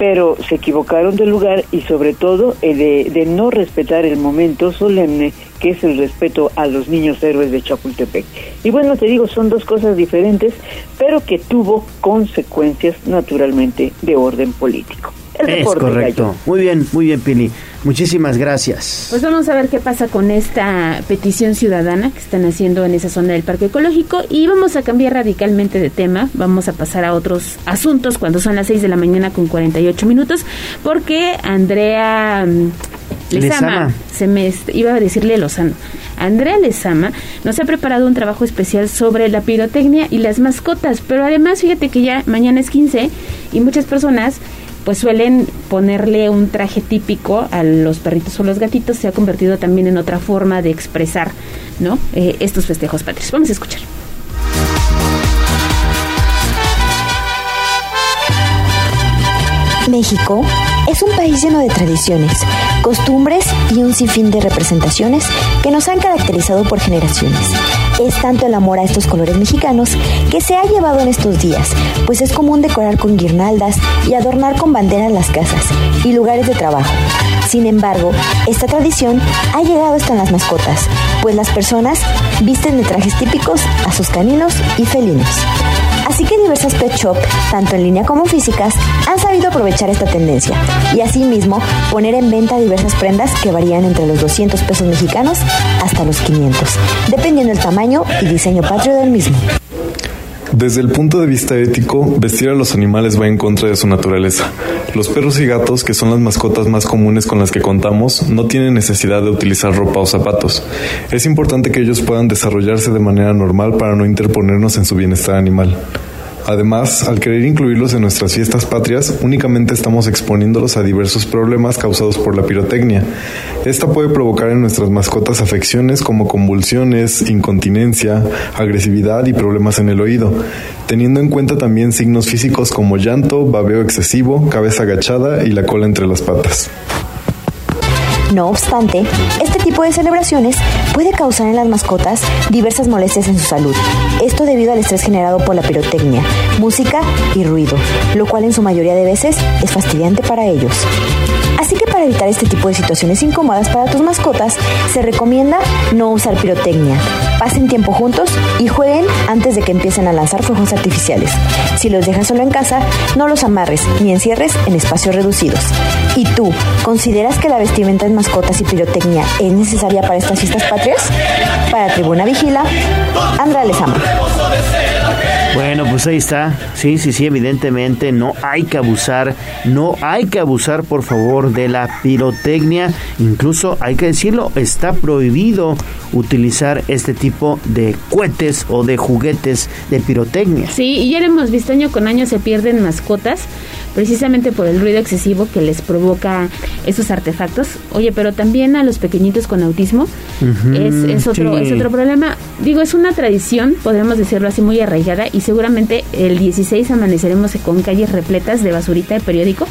pero se equivocaron de lugar y sobre todo eh, de, de, no respetar el momento solemne que es el respeto a los niños héroes de Chapultepec. Y bueno, te digo, son dos cosas diferentes, pero que tuvo consecuencias naturalmente de orden político. es correcto. Muy bien, muy bien, Pili. Muchísimas gracias. Pues vamos a ver qué pasa con esta petición ciudadana que están haciendo en esa zona del Parque Ecológico y vamos a cambiar radicalmente de tema. Vamos a pasar a otros asuntos cuando son las 6 de la mañana con 48 minutos porque Andrea Lezama, se me iba a decirle Lozano. Andrea Lezama nos ha preparado un trabajo especial sobre la pirotecnia y las mascotas, pero además fíjate que ya mañana es 15 y muchas personas pues suelen ponerle un traje típico a los perritos o los gatitos, se ha convertido también en otra forma de expresar, ¿no? Eh, estos festejos patrios. Vamos a escuchar. México es un país lleno de tradiciones, costumbres y un sinfín de representaciones que nos han caracterizado por generaciones. Es tanto el amor a estos colores mexicanos que se ha llevado en estos días, pues es común decorar con guirnaldas y adornar con banderas las casas y lugares de trabajo. Sin embargo, esta tradición ha llegado hasta las mascotas, pues las personas visten de trajes típicos a sus caninos y felinos. Así que diversas pet shop, tanto en línea como físicas, han sabido aprovechar esta tendencia y asimismo poner en venta diversas prendas que varían entre los 200 pesos mexicanos hasta los 500, dependiendo del tamaño y diseño patrio del mismo. Desde el punto de vista ético, vestir a los animales va en contra de su naturaleza. Los perros y gatos, que son las mascotas más comunes con las que contamos, no tienen necesidad de utilizar ropa o zapatos. Es importante que ellos puedan desarrollarse de manera normal para no interponernos en su bienestar animal. Además, al querer incluirlos en nuestras fiestas patrias, únicamente estamos exponiéndolos a diversos problemas causados por la pirotecnia. Esta puede provocar en nuestras mascotas afecciones como convulsiones, incontinencia, agresividad y problemas en el oído, teniendo en cuenta también signos físicos como llanto, babeo excesivo, cabeza agachada y la cola entre las patas. No obstante, este tipo de celebraciones puede causar en las mascotas diversas molestias en su salud. Esto debido al estrés generado por la pirotecnia, música y ruido, lo cual en su mayoría de veces es fastidiante para ellos. Así que para evitar este tipo de situaciones incómodas para tus mascotas, se recomienda no usar pirotecnia. Pasen tiempo juntos y jueguen antes de que empiecen a lanzar fuegos artificiales. Si los dejas solo en casa, no los amarres ni encierres en espacios reducidos. ¿Y tú, consideras que la vestimenta de mascotas y pirotecnia es necesaria para estas fiestas patrias? Para Tribuna Vigila, Andra Lezama. Bueno, pues ahí está. Sí, sí, sí, evidentemente no hay que abusar, no hay que abusar, por favor, de la pirotecnia. Incluso, hay que decirlo, está prohibido utilizar este tipo de cohetes o de juguetes de pirotecnia. Sí, y ya lo hemos visto año con año se pierden mascotas precisamente por el ruido excesivo que les provoca esos artefactos. Oye, pero también a los pequeñitos con autismo es, otro, es otro problema. Digo, es una tradición, podemos decirlo así, muy arraigada y seguramente el 16 amaneceremos con calles repletas de basurita de periódico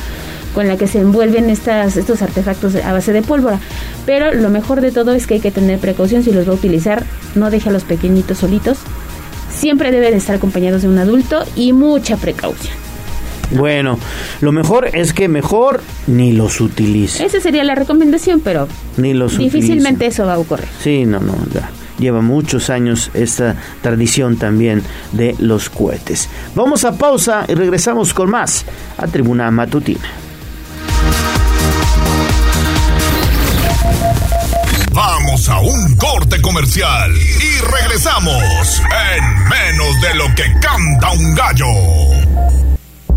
con la que se envuelven estas, estos artefactos a base de pólvora. Pero lo mejor de todo es que hay que tener precaución si los va a utilizar, no deje a los pequeñitos solitos. Siempre deben estar acompañados de un adulto y mucha precaución. Bueno, lo mejor es que mejor ni los utilice. Esa sería la recomendación, pero ni los difícilmente eso va a ocurrir. Sí, no, no, ya. Lleva muchos años esta tradición también de los cohetes. Vamos a pausa y regresamos con más a Tribuna Matutina. Vamos a un corte comercial y regresamos en menos de lo que canta un gallo.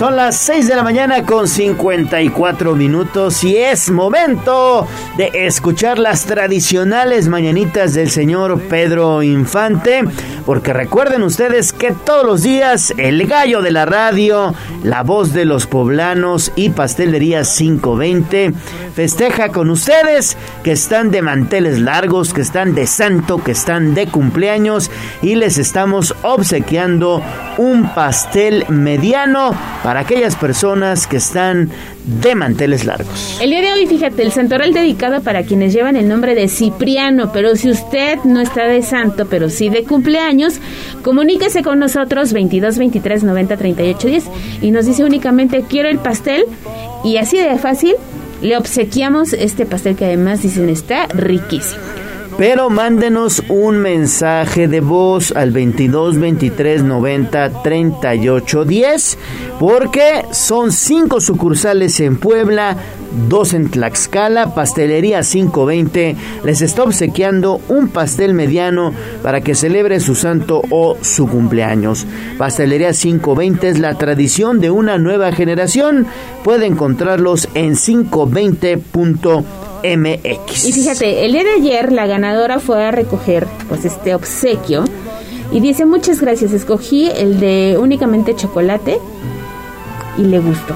Son las 6 de la mañana con 54 minutos y es momento de escuchar las tradicionales mañanitas del señor Pedro Infante, porque recuerden ustedes que todos los días el gallo de la radio, la voz de los poblanos y pastelería 520 festeja con ustedes que están de manteles largos, que están de santo, que están de cumpleaños y les estamos obsequiando un pastel mediano para aquellas personas que están de manteles largos. El día de hoy, fíjate, el santoral dedicado para quienes llevan el nombre de Cipriano, pero si usted no está de santo, pero sí de cumpleaños, comuníquese con nosotros 22 23 90 38 10 y nos dice únicamente quiero el pastel y así de fácil le obsequiamos este pastel que además dicen está riquísimo pero mándenos un mensaje de voz al 22 23 90 38 10 porque son cinco sucursales en Puebla, dos en Tlaxcala, Pastelería 520 les está obsequiando un pastel mediano para que celebre su santo o su cumpleaños. Pastelería 520 es la tradición de una nueva generación. Puede encontrarlos en 520.com MX. Y fíjate, el día de ayer la ganadora fue a recoger pues este obsequio y dice muchas gracias, escogí el de únicamente chocolate y le gustó.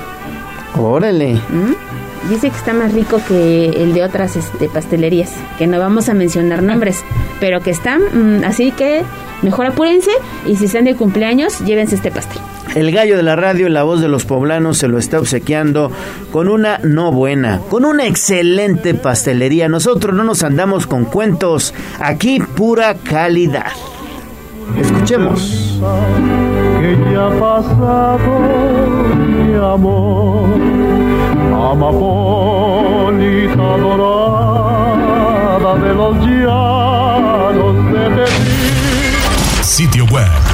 Órale. ¿Mm? Dice que está más rico que el de otras este, pastelerías, que no vamos a mencionar nombres, pero que están, mm, así que mejor apúrense y si están de cumpleaños, llévense este pastel. El gallo de la radio, la voz de los poblanos, se lo está obsequiando con una no buena, con una excelente pastelería. Nosotros no nos andamos con cuentos, aquí pura calidad. Escuchemos. Que ya ha pasado mi amor, amapolita dorada de los llanos de Sitio web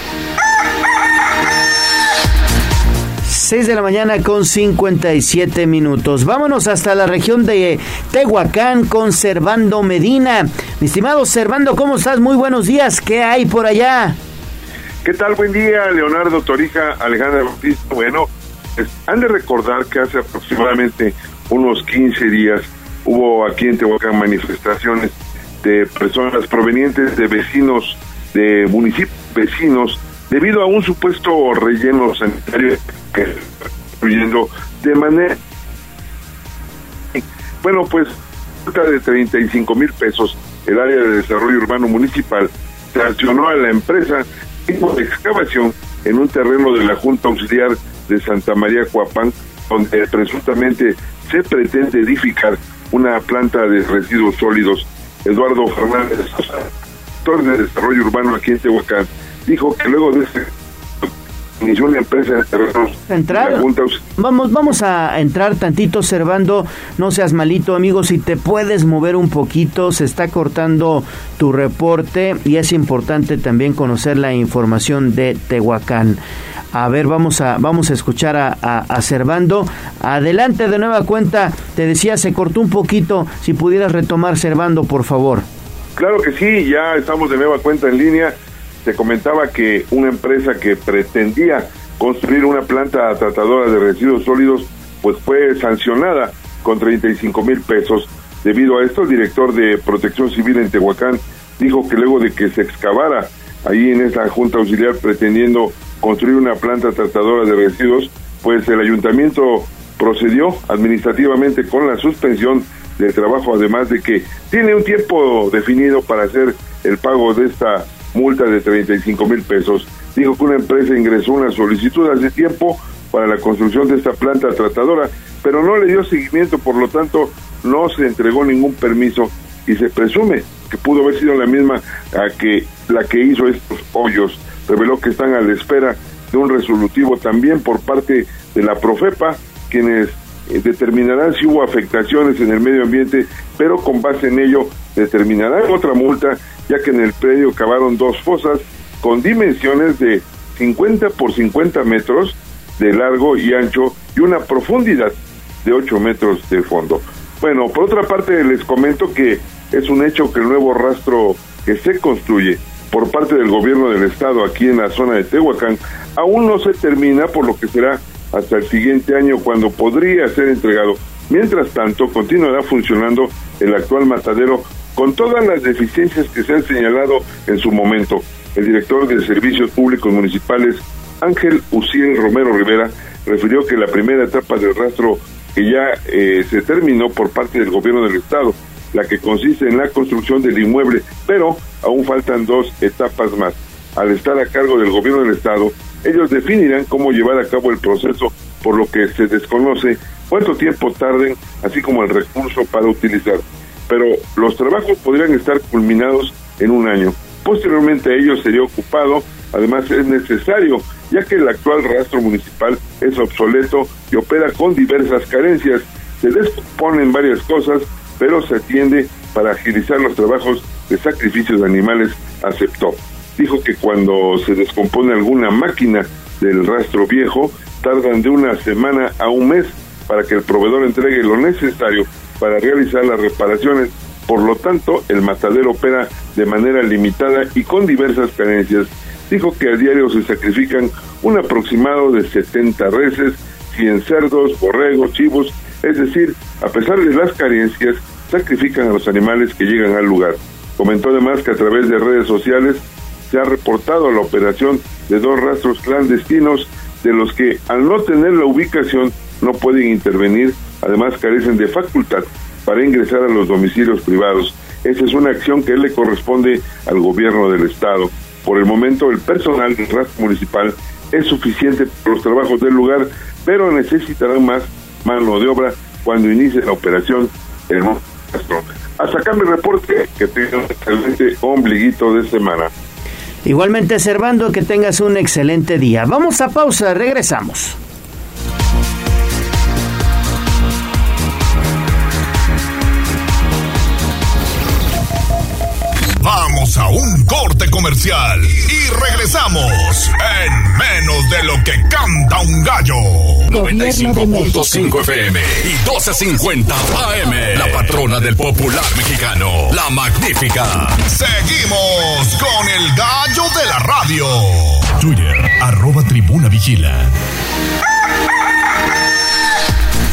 6 de la mañana con 57 minutos. Vámonos hasta la región de Tehuacán con Servando Medina. Mi estimado Servando, ¿cómo estás? Muy buenos días. ¿Qué hay por allá? ¿Qué tal? Buen día, Leonardo Torija, Alejandra Bautista. Bueno, han de recordar que hace aproximadamente unos 15 días hubo aquí en Tehuacán manifestaciones de personas provenientes de vecinos, de municipios vecinos, debido a un supuesto relleno sanitario que construyendo de manera... Bueno, pues cerca de 35 mil pesos el área de desarrollo urbano municipal sancionó a la empresa de excavación en un terreno de la Junta Auxiliar de Santa María Coapán, donde presuntamente se pretende edificar una planta de residuos sólidos. Eduardo Fernández, director de desarrollo urbano aquí en Tehuacán, dijo que luego de este inició una empresa de terrenos entrar. Vamos, vamos a entrar tantito observando, no seas malito amigo, si te puedes mover un poquito, se está cortando tu reporte y es importante también conocer la información de Tehuacán. A ver, vamos a, vamos a escuchar a, a, Servando. Adelante de nueva cuenta, te decía, se cortó un poquito, si pudieras retomar Servando, por favor. Claro que sí, ya estamos de nueva cuenta en línea se comentaba que una empresa que pretendía construir una planta tratadora de residuos sólidos, pues fue sancionada con 35 mil pesos. Debido a esto, el director de Protección Civil en Tehuacán dijo que luego de que se excavara ahí en esa junta auxiliar pretendiendo construir una planta tratadora de residuos, pues el ayuntamiento procedió administrativamente con la suspensión del trabajo, además de que tiene un tiempo definido para hacer el pago de esta multa de 35 mil pesos. Dijo que una empresa ingresó una solicitud hace tiempo para la construcción de esta planta tratadora, pero no le dio seguimiento, por lo tanto no se entregó ningún permiso y se presume que pudo haber sido la misma a que la que hizo estos hoyos. Reveló que están a la espera de un resolutivo también por parte de la Profepa, quienes eh, determinarán si hubo afectaciones en el medio ambiente, pero con base en ello determinarán otra multa ya que en el predio cavaron dos fosas con dimensiones de 50 por 50 metros de largo y ancho y una profundidad de 8 metros de fondo. Bueno, por otra parte les comento que es un hecho que el nuevo rastro que se construye por parte del gobierno del estado aquí en la zona de Tehuacán aún no se termina por lo que será hasta el siguiente año cuando podría ser entregado. Mientras tanto, continuará funcionando el actual matadero con todas las deficiencias que se han señalado en su momento. El director de Servicios Públicos Municipales, Ángel Uciel Romero Rivera, refirió que la primera etapa del rastro que ya eh, se terminó por parte del gobierno del estado, la que consiste en la construcción del inmueble, pero aún faltan dos etapas más. Al estar a cargo del gobierno del estado, ellos definirán cómo llevar a cabo el proceso, por lo que se desconoce cuánto tiempo tarden, así como el recurso para utilizar pero los trabajos podrían estar culminados en un año. Posteriormente a ello sería ocupado, además es necesario, ya que el actual rastro municipal es obsoleto y opera con diversas carencias. Se desponen varias cosas, pero se atiende para agilizar los trabajos de sacrificios de animales, aceptó. Dijo que cuando se descompone alguna máquina del rastro viejo, tardan de una semana a un mes para que el proveedor entregue lo necesario para realizar las reparaciones. Por lo tanto, el matadero opera de manera limitada y con diversas carencias. Dijo que a diario se sacrifican un aproximado de 70 reses, 100 cerdos, borregos, chivos, es decir, a pesar de las carencias, sacrifican a los animales que llegan al lugar. Comentó además que a través de redes sociales se ha reportado la operación de dos rastros clandestinos de los que al no tener la ubicación no pueden intervenir Además, carecen de facultad para ingresar a los domicilios privados. Esa es una acción que le corresponde al gobierno del Estado. Por el momento, el personal del rastro municipal es suficiente para los trabajos del lugar, pero necesitarán más mano de obra cuando inicie la operación el rastro. Hasta acá mi reporte, que tenga un excelente ombliguito de semana. Igualmente, Servando, que tengas un excelente día. Vamos a pausa, regresamos. Un corte comercial y regresamos en menos de lo que canta un gallo. 95.5 FM y 12.50 AM. La patrona del popular mexicano, la magnífica. Seguimos con el gallo de la radio. Twitter, arroba tribuna vigila.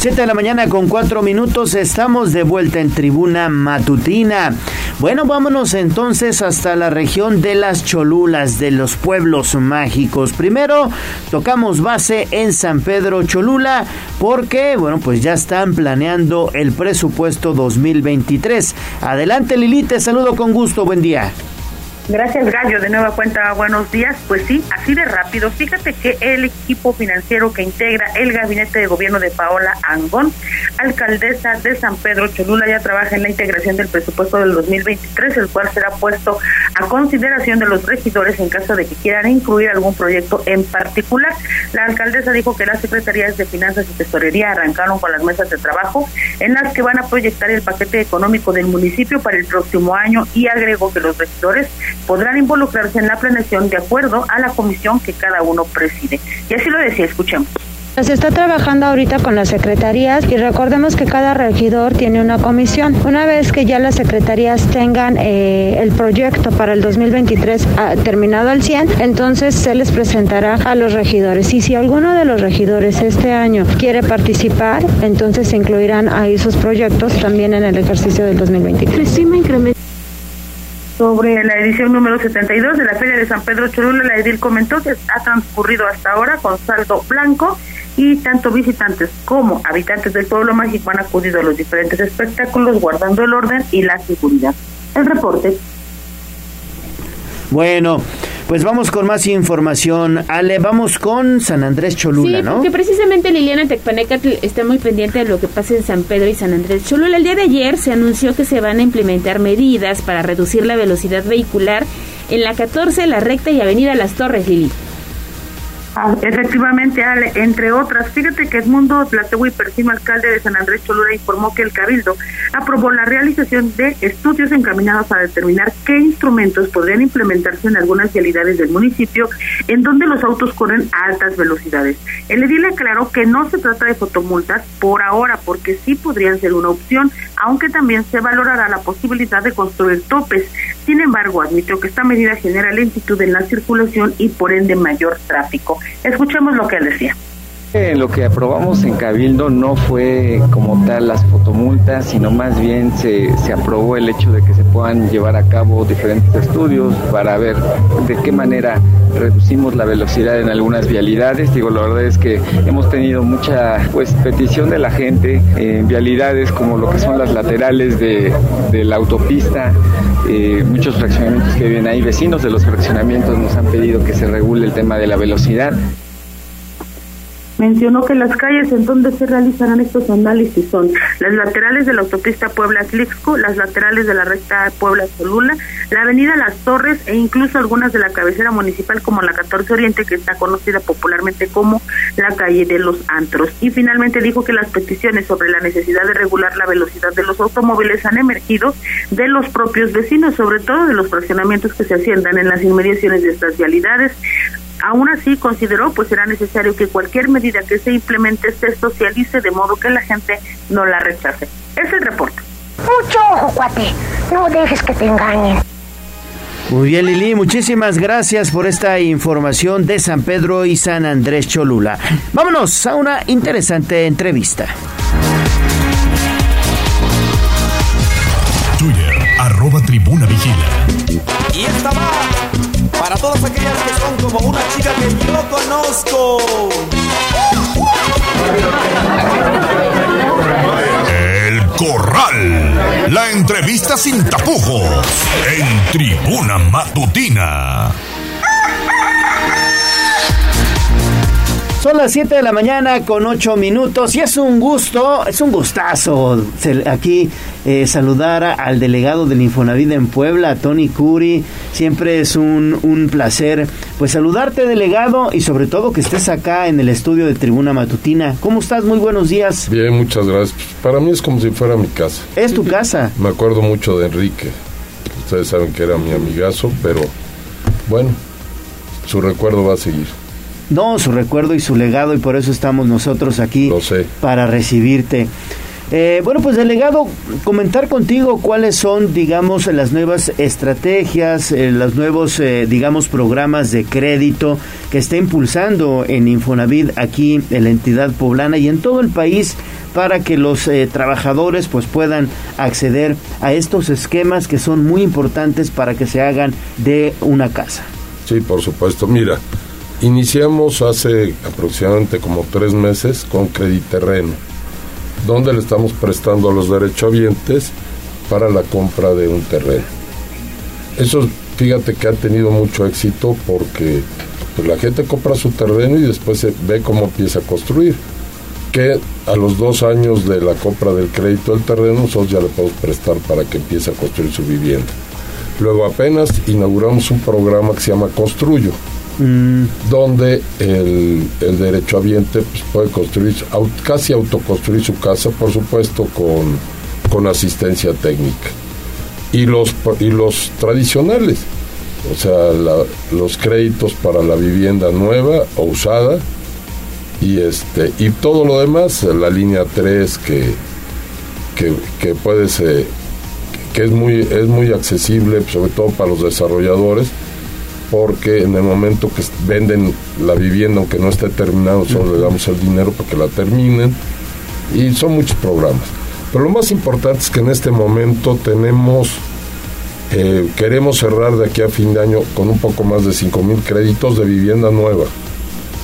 7 de la mañana con 4 minutos estamos de vuelta en tribuna matutina. Bueno, vámonos entonces hasta la región de las Cholulas, de los pueblos mágicos. Primero tocamos base en San Pedro Cholula porque, bueno, pues ya están planeando el presupuesto 2023. Adelante Lili, te saludo con gusto, buen día. Gracias, Gallo. De nueva cuenta, buenos días. Pues sí, así de rápido. Fíjate que el equipo financiero que integra el gabinete de gobierno de Paola Angón, alcaldesa de San Pedro Cholula, ya trabaja en la integración del presupuesto del 2023, el cual será puesto a consideración de los regidores en caso de que quieran incluir algún proyecto en particular. La alcaldesa dijo que las secretarías de Finanzas y Tesorería arrancaron con las mesas de trabajo en las que van a proyectar el paquete económico del municipio para el próximo año y agregó que los regidores podrán involucrarse en la planeación de acuerdo a la comisión que cada uno preside. Y así lo decía, escuchemos. Se está trabajando ahorita con las secretarías y recordemos que cada regidor tiene una comisión. Una vez que ya las secretarías tengan eh, el proyecto para el 2023 ah, terminado al 100, entonces se les presentará a los regidores. Y si alguno de los regidores este año quiere participar, entonces se incluirán ahí sus proyectos también en el ejercicio del 2023. Sobre la edición número 72 de la Feria de San Pedro Cholula, la edil comentó que ha transcurrido hasta ahora con saldo blanco y tanto visitantes como habitantes del pueblo mágico han acudido a los diferentes espectáculos guardando el orden y la seguridad. El reporte. Bueno, pues vamos con más información. Ale, vamos con San Andrés Cholula, sí, ¿no? porque precisamente Liliana Tecpanecatl está muy pendiente de lo que pasa en San Pedro y San Andrés Cholula. El día de ayer se anunció que se van a implementar medidas para reducir la velocidad vehicular en la 14, la recta y avenida Las Torres, Lili. Ah, efectivamente, Ale, entre otras, fíjate que Edmundo Tlategui Persino, alcalde de San Andrés Cholula, informó que el Cabildo aprobó la realización de estudios encaminados a determinar qué instrumentos podrían implementarse en algunas vialidades del municipio en donde los autos corren a altas velocidades. El edil aclaró que no se trata de fotomultas por ahora, porque sí podrían ser una opción, aunque también se valorará la posibilidad de construir topes. Sin embargo, admitió que esta medida genera lentitud en la circulación y por ende mayor tráfico. Escuchemos lo que él decía. Lo que aprobamos en Cabildo no fue como tal las fotomultas, sino más bien se, se, aprobó el hecho de que se puedan llevar a cabo diferentes estudios para ver de qué manera reducimos la velocidad en algunas vialidades. Digo, la verdad es que hemos tenido mucha pues petición de la gente en vialidades como lo que son las laterales de, de la autopista, eh, muchos fraccionamientos que viven ahí, vecinos de los fraccionamientos nos han pedido que se regule el tema de la velocidad. Mencionó que las calles en donde se realizarán estos análisis son las laterales de la autopista Puebla-Tlixco, las laterales de la recta Puebla-Solula, la avenida Las Torres e incluso algunas de la cabecera municipal como la 14 Oriente, que está conocida popularmente como la calle de los Antros. Y finalmente dijo que las peticiones sobre la necesidad de regular la velocidad de los automóviles han emergido de los propios vecinos, sobre todo de los fraccionamientos que se asientan en las inmediaciones de estas vialidades. Aún así, consideró pues será necesario que cualquier medida que se implemente se socialice de modo que la gente no la rechace. Es el reporte. Mucho ojo, cuate. No dejes que te engañen. Muy bien, Lili, muchísimas gracias por esta información de San Pedro y San Andrés Cholula. Vámonos a una interesante entrevista. Twitter, arroba tribuna vigila. Y esta va para todas aquellas que son como una chica que yo conozco. El Corral. La entrevista sin tapujos. En Tribuna Matutina. Son las 7 de la mañana con 8 minutos y es un gusto, es un gustazo aquí eh, saludar al delegado del Infonavit en Puebla, Tony Curi. Siempre es un, un placer pues saludarte delegado y sobre todo que estés acá en el estudio de Tribuna Matutina. ¿Cómo estás? Muy buenos días. Bien, muchas gracias. Para mí es como si fuera mi casa. ¿Es tu casa? Me acuerdo mucho de Enrique. Ustedes saben que era mi amigazo, pero bueno, su recuerdo va a seguir. No, su recuerdo y su legado y por eso estamos nosotros aquí Lo sé. para recibirte. Eh, bueno, pues delegado, comentar contigo cuáles son, digamos, las nuevas estrategias, eh, los nuevos, eh, digamos, programas de crédito que está impulsando en Infonavit aquí en la entidad poblana y en todo el país para que los trabajadores pues puedan acceder a estos esquemas que son muy importantes para que se hagan de una casa. Sí, por supuesto. Mira, iniciamos hace aproximadamente como tres meses con Terreno donde le estamos prestando a los derechohabientes para la compra de un terreno. Eso, fíjate que ha tenido mucho éxito porque pues, la gente compra su terreno y después se ve cómo empieza a construir. Que a los dos años de la compra del crédito del terreno, nosotros ya le podemos prestar para que empiece a construir su vivienda. Luego apenas inauguramos un programa que se llama Construyo, Mm. donde el, el derechohabiente pues, puede construir, casi autoconstruir su casa, por supuesto, con, con asistencia técnica. Y los, y los tradicionales, o sea, los créditos para la vivienda nueva o usada, y este y todo lo demás la línea 3 que que, que puede ser que es muy es muy accesible sobre todo para los desarrolladores porque en el momento que venden la vivienda, aunque no esté terminado, solo le damos el dinero para que la terminen. Y son muchos programas. Pero lo más importante es que en este momento tenemos, eh, queremos cerrar de aquí a fin de año con un poco más de 5 mil créditos de vivienda nueva,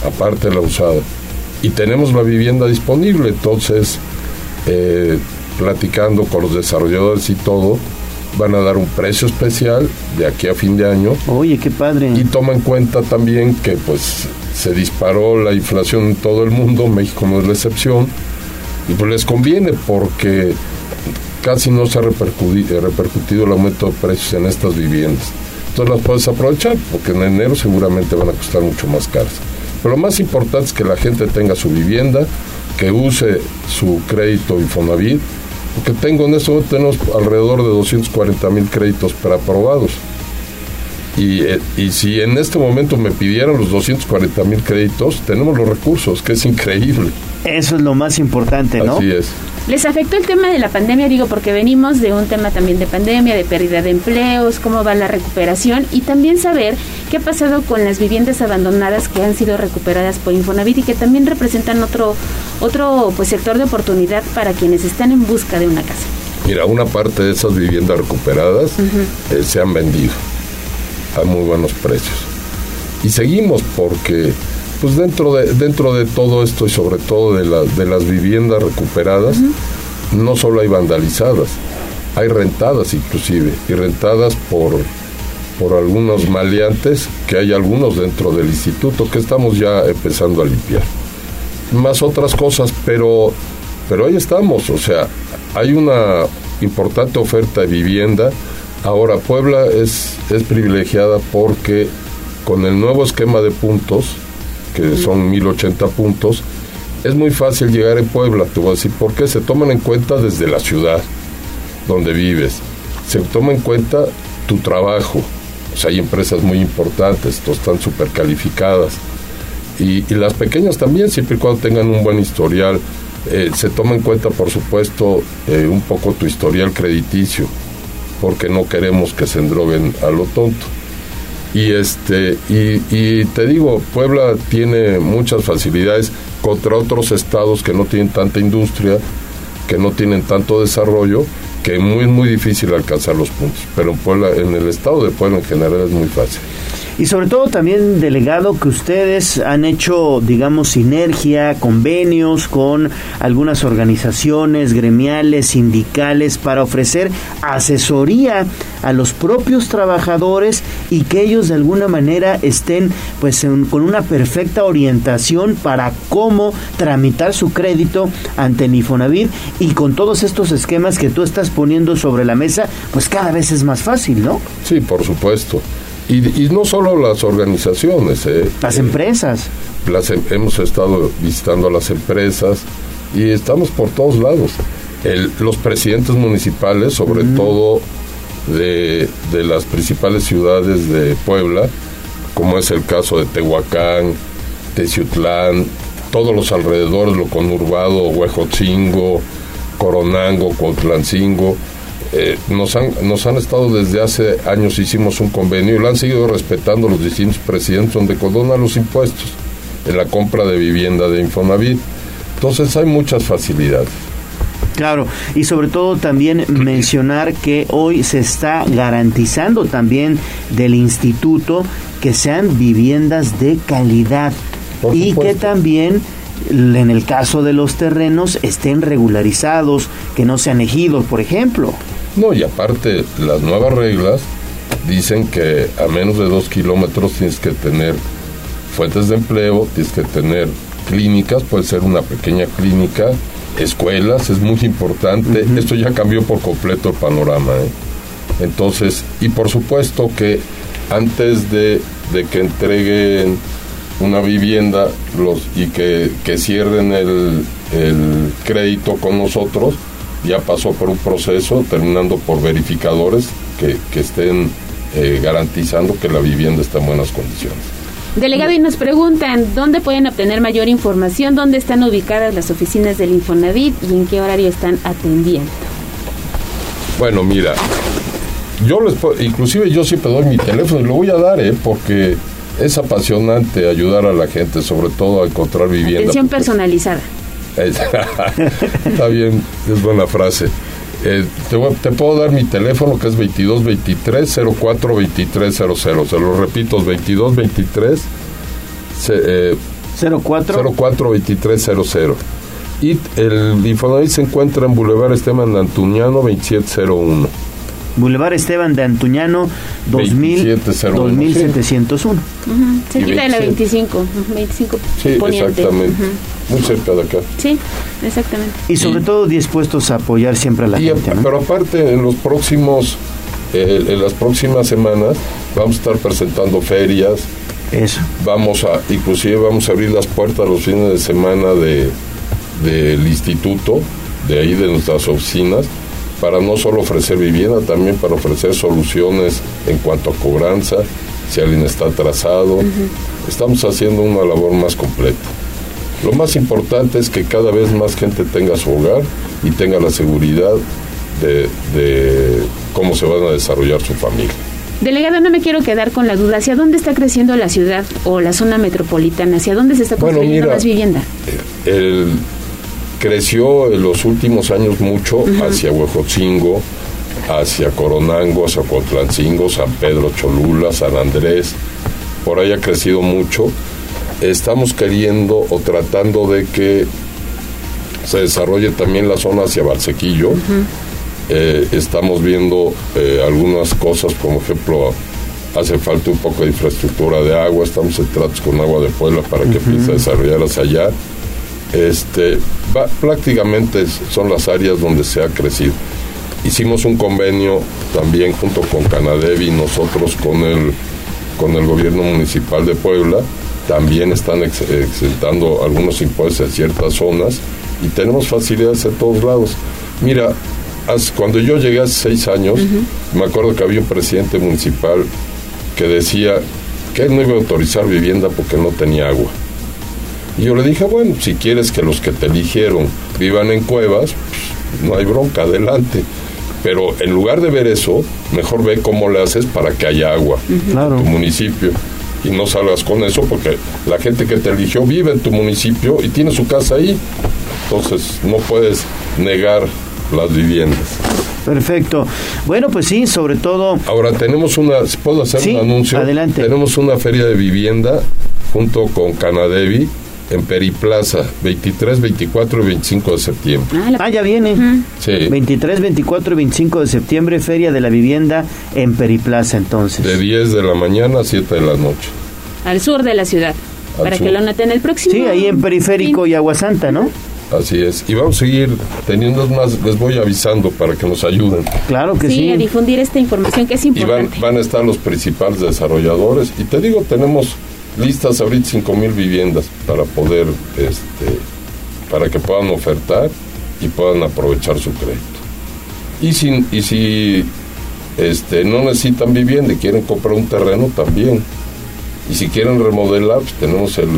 aparte de la usada. Y tenemos la vivienda disponible, entonces, eh, platicando con los desarrolladores y todo, van a dar un precio especial de aquí a fin de año. Oye, qué padre. Y toma en cuenta también que pues se disparó la inflación en todo el mundo, México no es la excepción, y pues les conviene porque casi no se ha repercutido, repercutido el aumento de precios en estas viviendas. Entonces las puedes aprovechar porque en enero seguramente van a costar mucho más caras. Pero lo más importante es que la gente tenga su vivienda, que use su crédito Infonavit porque tengo en este momento tenemos alrededor de 240 mil créditos preaprobados. Y, eh, y si en este momento me pidieran los 240 mil créditos, tenemos los recursos, que es increíble. Eso es lo más importante, ¿no? Así es. ¿Les afectó el tema de la pandemia? Digo, porque venimos de un tema también de pandemia, de pérdida de empleos, cómo va la recuperación y también saber qué ha pasado con las viviendas abandonadas que han sido recuperadas por Infonavit y que también representan otro, otro pues, sector de oportunidad para quienes están en busca de una casa. Mira, una parte de esas viviendas recuperadas eh, se han vendido a muy buenos precios. Y seguimos porque pues dentro de, dentro de todo esto y sobre todo de, de las viviendas recuperadas, no solo hay vandalizadas, hay rentadas inclusive, y rentadas por, por algunos maleantes, que hay algunos dentro del instituto que estamos ya empezando a limpiar. Más otras cosas, pero, pero ahí estamos, o sea, hay una importante oferta de vivienda. Ahora Puebla es, es privilegiada porque con el nuevo esquema de puntos, que son 1080 puntos, es muy fácil llegar en Puebla, te voy a decir por qué. Se toman en cuenta desde la ciudad donde vives, se toma en cuenta tu trabajo. O sea, hay empresas muy importantes, están súper calificadas. Y, las pequeñas también, siempre y cuando tengan un buen historial. Eh, se toma en cuenta, por supuesto, eh, un poco tu historial crediticio, porque no queremos que se endroguen a lo tonto. Y, este, y, te digo, Puebla tiene muchas facilidades contra otros estados que no tienen tanta industria, que no tienen tanto desarrollo, que es muy, muy difícil alcanzar los puntos. Pero en, Puebla, en el estado de Puebla en general es muy fácil. Y sobre todo también, delegado, que ustedes han hecho, digamos, sinergia, convenios con algunas organizaciones gremiales, sindicales, para ofrecer asesoría a los propios trabajadores y que ellos de alguna manera estén pues con una perfecta orientación para cómo tramitar su crédito ante Nifonavit y con todos estos esquemas que tú estás poniendo sobre la mesa, pues cada vez es más fácil, ¿no? Sí, por supuesto. Y, no solo las organizaciones. Eh, las empresas. Las, em, hemos estado visitando a las empresas y estamos por todos lados. los presidentes municipales, sobre todo de, de, las principales ciudades de Puebla, como es el caso de Tehuacán, Teciutlán, todos los alrededores, lo conurbado, Huejotzingo, Coronango, Cuautlancingo, eh, nos, han, nos han estado desde hace años, hicimos un convenio y lo han seguido respetando los distintos presidentes donde condonan los impuestos en la compra de vivienda de Infonavit. Entonces hay muchas facilidades. Claro, y sobre todo también mencionar que hoy se está garantizando también del instituto que sean viviendas de calidad y que también en el caso de los terrenos estén regularizados, que no sean ejidos, por ejemplo. No, y aparte las nuevas reglas dicen que a menos de dos kilómetros tienes que tener fuentes de empleo, tienes que tener clínicas, puede ser una pequeña clínica, escuelas, es muy importante. Esto ya cambió por completo el panorama. ¿eh? Entonces, y por supuesto que antes de, de que entreguen una vivienda los, y que, que cierren el, el crédito con nosotros, ya pasó por un proceso, terminando por verificadores que, que estén eh, garantizando que la vivienda está en buenas condiciones. Delegado, y nos preguntan dónde pueden obtener mayor información, dónde están ubicadas las oficinas del Infonavit y en qué horario están atendiendo. Bueno, mira, yo les inclusive yo siempre doy mi teléfono y lo voy a dar, ¿eh? porque es apasionante ayudar a la gente, sobre todo a encontrar vivienda. Atención personalizada. Está bien, es buena frase. Eh, te, voy- te puedo dar mi teléfono que es 2223 04 2300. Se lo repito, 2223 eh, 04 04 2300. Y el Infonavit se encuentra en Boulevard Esteban Antuñano 2701. Boulevard Esteban de Antuñano 2000, 2701, 2701. Ujú, Cerquita de la 27. 25, ujú, 25 Sí, poniente. exactamente. Muy cerca de acá. Sí, exactamente. Y sobre todo dispuestos a apoyar siempre a la Y, gente. ¿no? Pero aparte, en los próximos, eh, en las próximas semanas, vamos a estar presentando ferias. Eso. Vamos a, inclusive vamos a abrir las puertas los fines de semana de del instituto, de ahí de nuestras oficinas, para no solo ofrecer vivienda, también para ofrecer soluciones en cuanto a cobranza, si alguien está atrasado. Estamos haciendo una labor más completa. Lo más importante es que cada vez más gente tenga su hogar y tenga la seguridad de, de cómo se van a desarrollar su familia. Delegado, no me quiero quedar con la duda. ¿Hacia dónde está creciendo la ciudad o la zona metropolitana? ¿Hacia dónde se está Bueno, construyendo mira, más vivienda? El, creció en los últimos años mucho hacia Huejotzingo, hacia Coronango, hacia Cuautlancingo, San Pedro Cholula, San Andrés. Por ahí ha crecido mucho. Estamos queriendo o tratando de que se desarrolle también la zona hacia Valsequillo. Eh, estamos viendo eh, algunas cosas, como ejemplo, hace falta un poco de infraestructura de agua, estamos en tratos con Agua de Puebla para que empiece a desarrollar hacia allá. Este, va- prácticamente son las áreas donde se ha crecido. Hicimos un convenio también junto con Canadevi, nosotros con el, con el gobierno municipal de Puebla, también están ex- exentando algunos impuestos en ciertas zonas y tenemos facilidades en todos lados. Mira, cuando yo llegué hace seis años, me acuerdo que había un presidente municipal que decía que él no iba a autorizar vivienda porque no tenía agua. Y yo le dije, bueno, si quieres que los que te eligieron vivan en cuevas, pues, no hay bronca, adelante. Pero en lugar de ver eso, mejor ve cómo le haces para que haya agua Claro. en tu municipio. Y no salgas con eso porque la gente que te eligió vive en tu municipio y tiene su casa ahí. Entonces no puedes negar las viviendas. Perfecto. Bueno, pues sí, sobre todo Ahora tenemos una, ¿puedo hacer Sí, un anuncio? adelante. Tenemos una feria de vivienda junto con Canadevi en Periplaza, 23, 24 y 25 de septiembre. Ah, ya viene. Sí. 23, 24 y 25 de septiembre, Feria de la Vivienda en Periplaza, entonces. De 10 de la mañana a 7 de la noche. Al sur de la ciudad. Al para sur. que lo noten el próximo. Sí, ahí en Periférico y Aguasanta, ¿no? Así es. Y vamos a seguir teniendo más, les voy avisando para que nos ayuden. Claro que Sí, sí. a difundir esta información que es Y van, importante. van a estar los principales desarrolladores. Y te digo, tenemos listas ahorita 5 mil viviendas para poder, este, para que puedan ofertar y puedan aprovechar su crédito. Y si, y si este, no necesitan vivienda y quieren comprar un terreno, también. Y si quieren remodelar, pues tenemos el,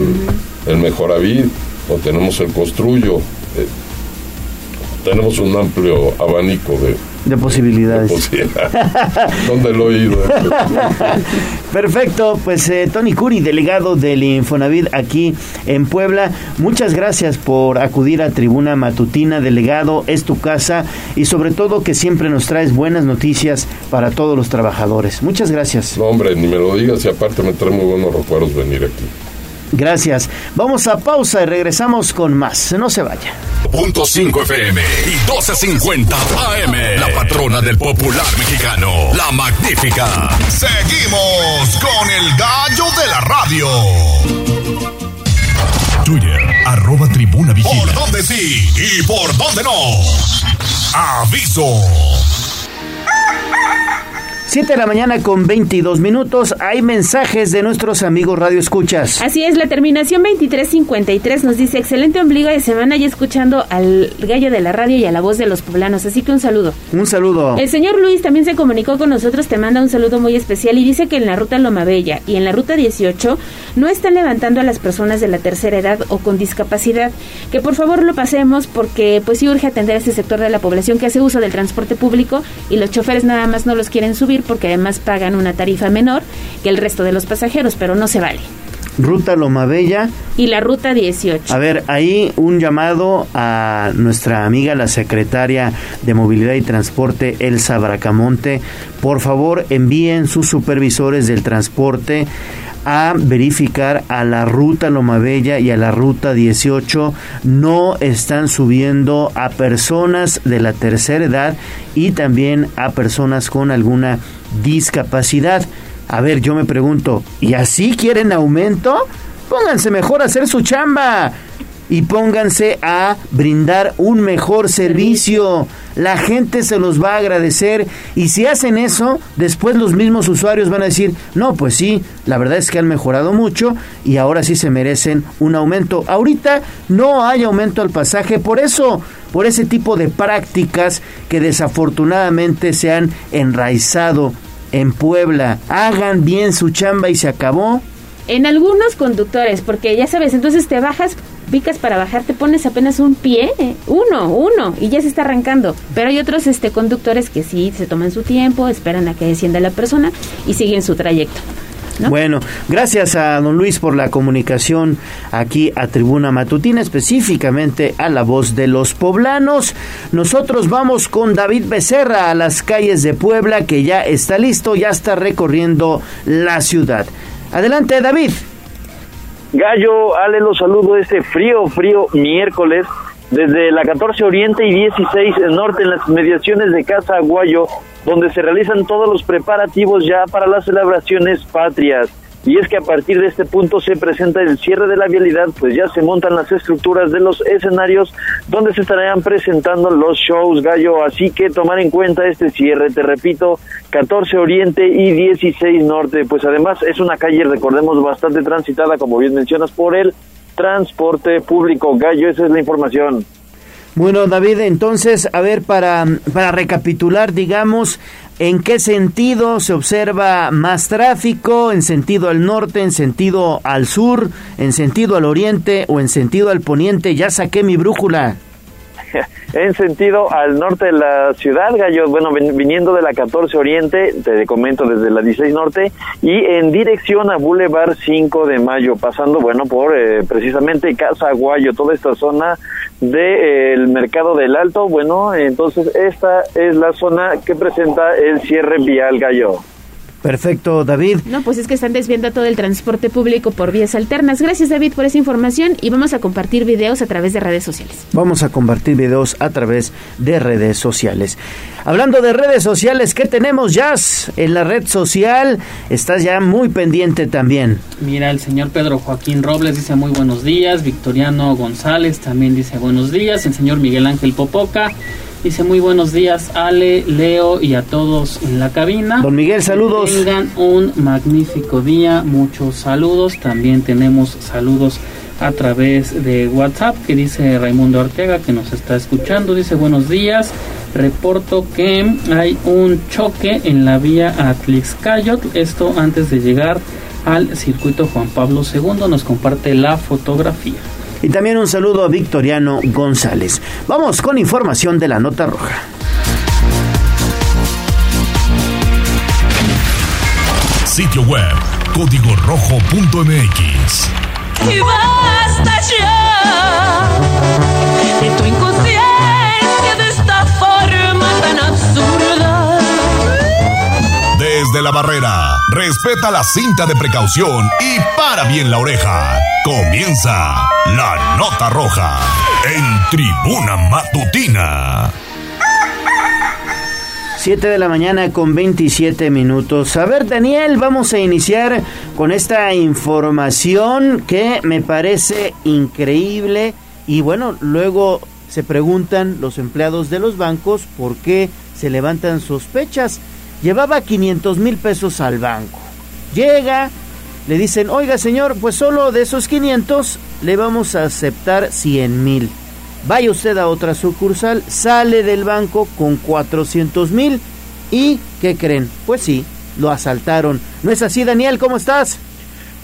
el Mejoravit o tenemos el Construyo. Eh, tenemos un amplio abanico de, de posibilidades. ¿Dónde lo he oído? Perfecto, pues eh, Tony Curi, delegado del Infonavit aquí en Puebla, muchas gracias por acudir a Tribuna Matutina, delegado, es tu casa y sobre todo que siempre nos traes buenas noticias para todos los trabajadores. Muchas gracias. No, hombre, ni me lo digas y aparte me trae muy buenos recuerdos venir aquí. Gracias. Vamos a pausa y regresamos con más. No se vaya. Punto 5 FM y 1250 AM. La patrona del popular mexicano. La magnífica. Seguimos con el gallo de la radio. Twitter, arroba tribuna vigila. ¿Por dónde sí y por dónde no? Aviso. 7 de la mañana con 22 minutos. Hay mensajes de nuestros amigos Radio Escuchas. Así es, la terminación 2353 nos dice excelente ombligo de semana y escuchando al gallo de la radio y a la voz de los poblanos. Así que un saludo. Un saludo. El señor Luis también se comunicó con nosotros, te manda un saludo muy especial y dice que en la ruta Loma Bella y en la ruta 18 no están levantando a las personas de la tercera edad o con discapacidad. Que por favor lo pasemos porque pues sí urge atender a este sector de la población que hace uso del transporte público y los choferes nada más no los quieren subir porque además pagan una tarifa menor que el resto de los pasajeros, pero no se vale. Ruta Loma Bella. Y la ruta 18. A ver, ahí un llamado a nuestra amiga, la secretaria de Movilidad y Transporte, Elsa Bracamonte. Por favor, envíen sus supervisores del transporte a verificar a la ruta Loma Bella y a la ruta 18 no están subiendo a personas de la tercera edad y también a personas con alguna discapacidad. A ver, yo me pregunto, ¿y así quieren aumento? Pónganse mejor a hacer su chamba y pónganse a brindar un mejor servicio. La gente se los va a agradecer y si hacen eso, después los mismos usuarios van a decir, no, pues sí, la verdad es que han mejorado mucho y ahora sí se merecen un aumento. Ahorita no hay aumento al pasaje por eso, por ese tipo de prácticas que desafortunadamente se han enraizado en Puebla. Hagan bien su chamba y se acabó. En algunos conductores, porque ya sabes, entonces te bajas picas para bajar, te pones apenas un pie, uno, uno, y ya se está arrancando. Pero hay otros este, conductores que sí se toman su tiempo, esperan a que descienda la persona y siguen su trayecto. Bueno, gracias a don Luis por la comunicación aquí a Tribuna Matutina, específicamente a la voz de los poblanos. Nosotros vamos con David Becerra a las calles de Puebla, que ya está listo, ya está recorriendo la ciudad. Adelante, David. Gallo, Ale, los saludo este frío, frío miércoles desde la 14 Oriente y 16 Norte en las mediaciones de Casa Aguayo, donde se realizan todos los preparativos ya para las celebraciones patrias. Y es que a partir de este punto se presenta el cierre de la vialidad, pues ya se montan las estructuras de los escenarios donde se estarán presentando los shows gallo. Así que tomar en cuenta este cierre, te repito, 14 Oriente y 16 Norte. Pues además es una calle, recordemos, bastante transitada, como bien mencionas, por el transporte público. Gallo, esa es la información. Bueno, David, entonces, a ver, para, para recapitular, digamos, ¿en qué sentido se observa más tráfico? ¿En sentido al norte, en sentido al sur, en sentido al oriente o en sentido al poniente? Ya saqué mi brújula. en sentido al norte de la ciudad, Gallo, bueno, viniendo de la 14 Oriente, te comento desde la 16 Norte, y en dirección a Boulevard 5 de Mayo, pasando, bueno, por eh, precisamente Casa Aguayo, toda esta zona del eh, Mercado del Alto, bueno, entonces esta es la zona que presenta el cierre vial, Gallo. Perfecto, David. No, pues es que están desviando todo el transporte público por vías alternas. Gracias, David, por esa información y vamos a compartir videos a través de redes sociales. Vamos a compartir videos a través de redes sociales. Hablando de redes sociales, ¿qué tenemos, Jazz? En la red social estás ya muy pendiente también. Mira, el señor Pedro Joaquín Robles dice muy buenos días, Victoriano González también dice buenos días, el señor Miguel Ángel Popoca Dice muy buenos días Ale, Leo y a todos en la cabina. Don Miguel, saludos. tengan un magnífico día, muchos saludos. También tenemos saludos a través de WhatsApp que dice Raimundo Ortega que nos está escuchando. Dice buenos días. Reporto que hay un choque en la vía Atlixcayot. Esto antes de llegar al circuito Juan Pablo II. Nos comparte la fotografía. Y también un saludo a Victoriano González. Vamos con información de la nota roja. Sitio web código rojo.mx. Y basta ya Desde la barrera, respeta la cinta de precaución y para bien la oreja. Comienza la nota roja en tribuna matutina. 7 de la mañana con 27 minutos. A ver, Daniel, vamos a iniciar con esta información que me parece increíble y bueno, luego se preguntan los empleados de los bancos por qué se levantan sospechas. Llevaba 500 mil pesos al banco. Llega, le dicen, oiga señor, pues solo de esos 500 le vamos a aceptar 100 mil. Vaya usted a otra sucursal, sale del banco con 400 mil y ¿qué creen? Pues sí, lo asaltaron. ¿No es así, Daniel? ¿Cómo estás?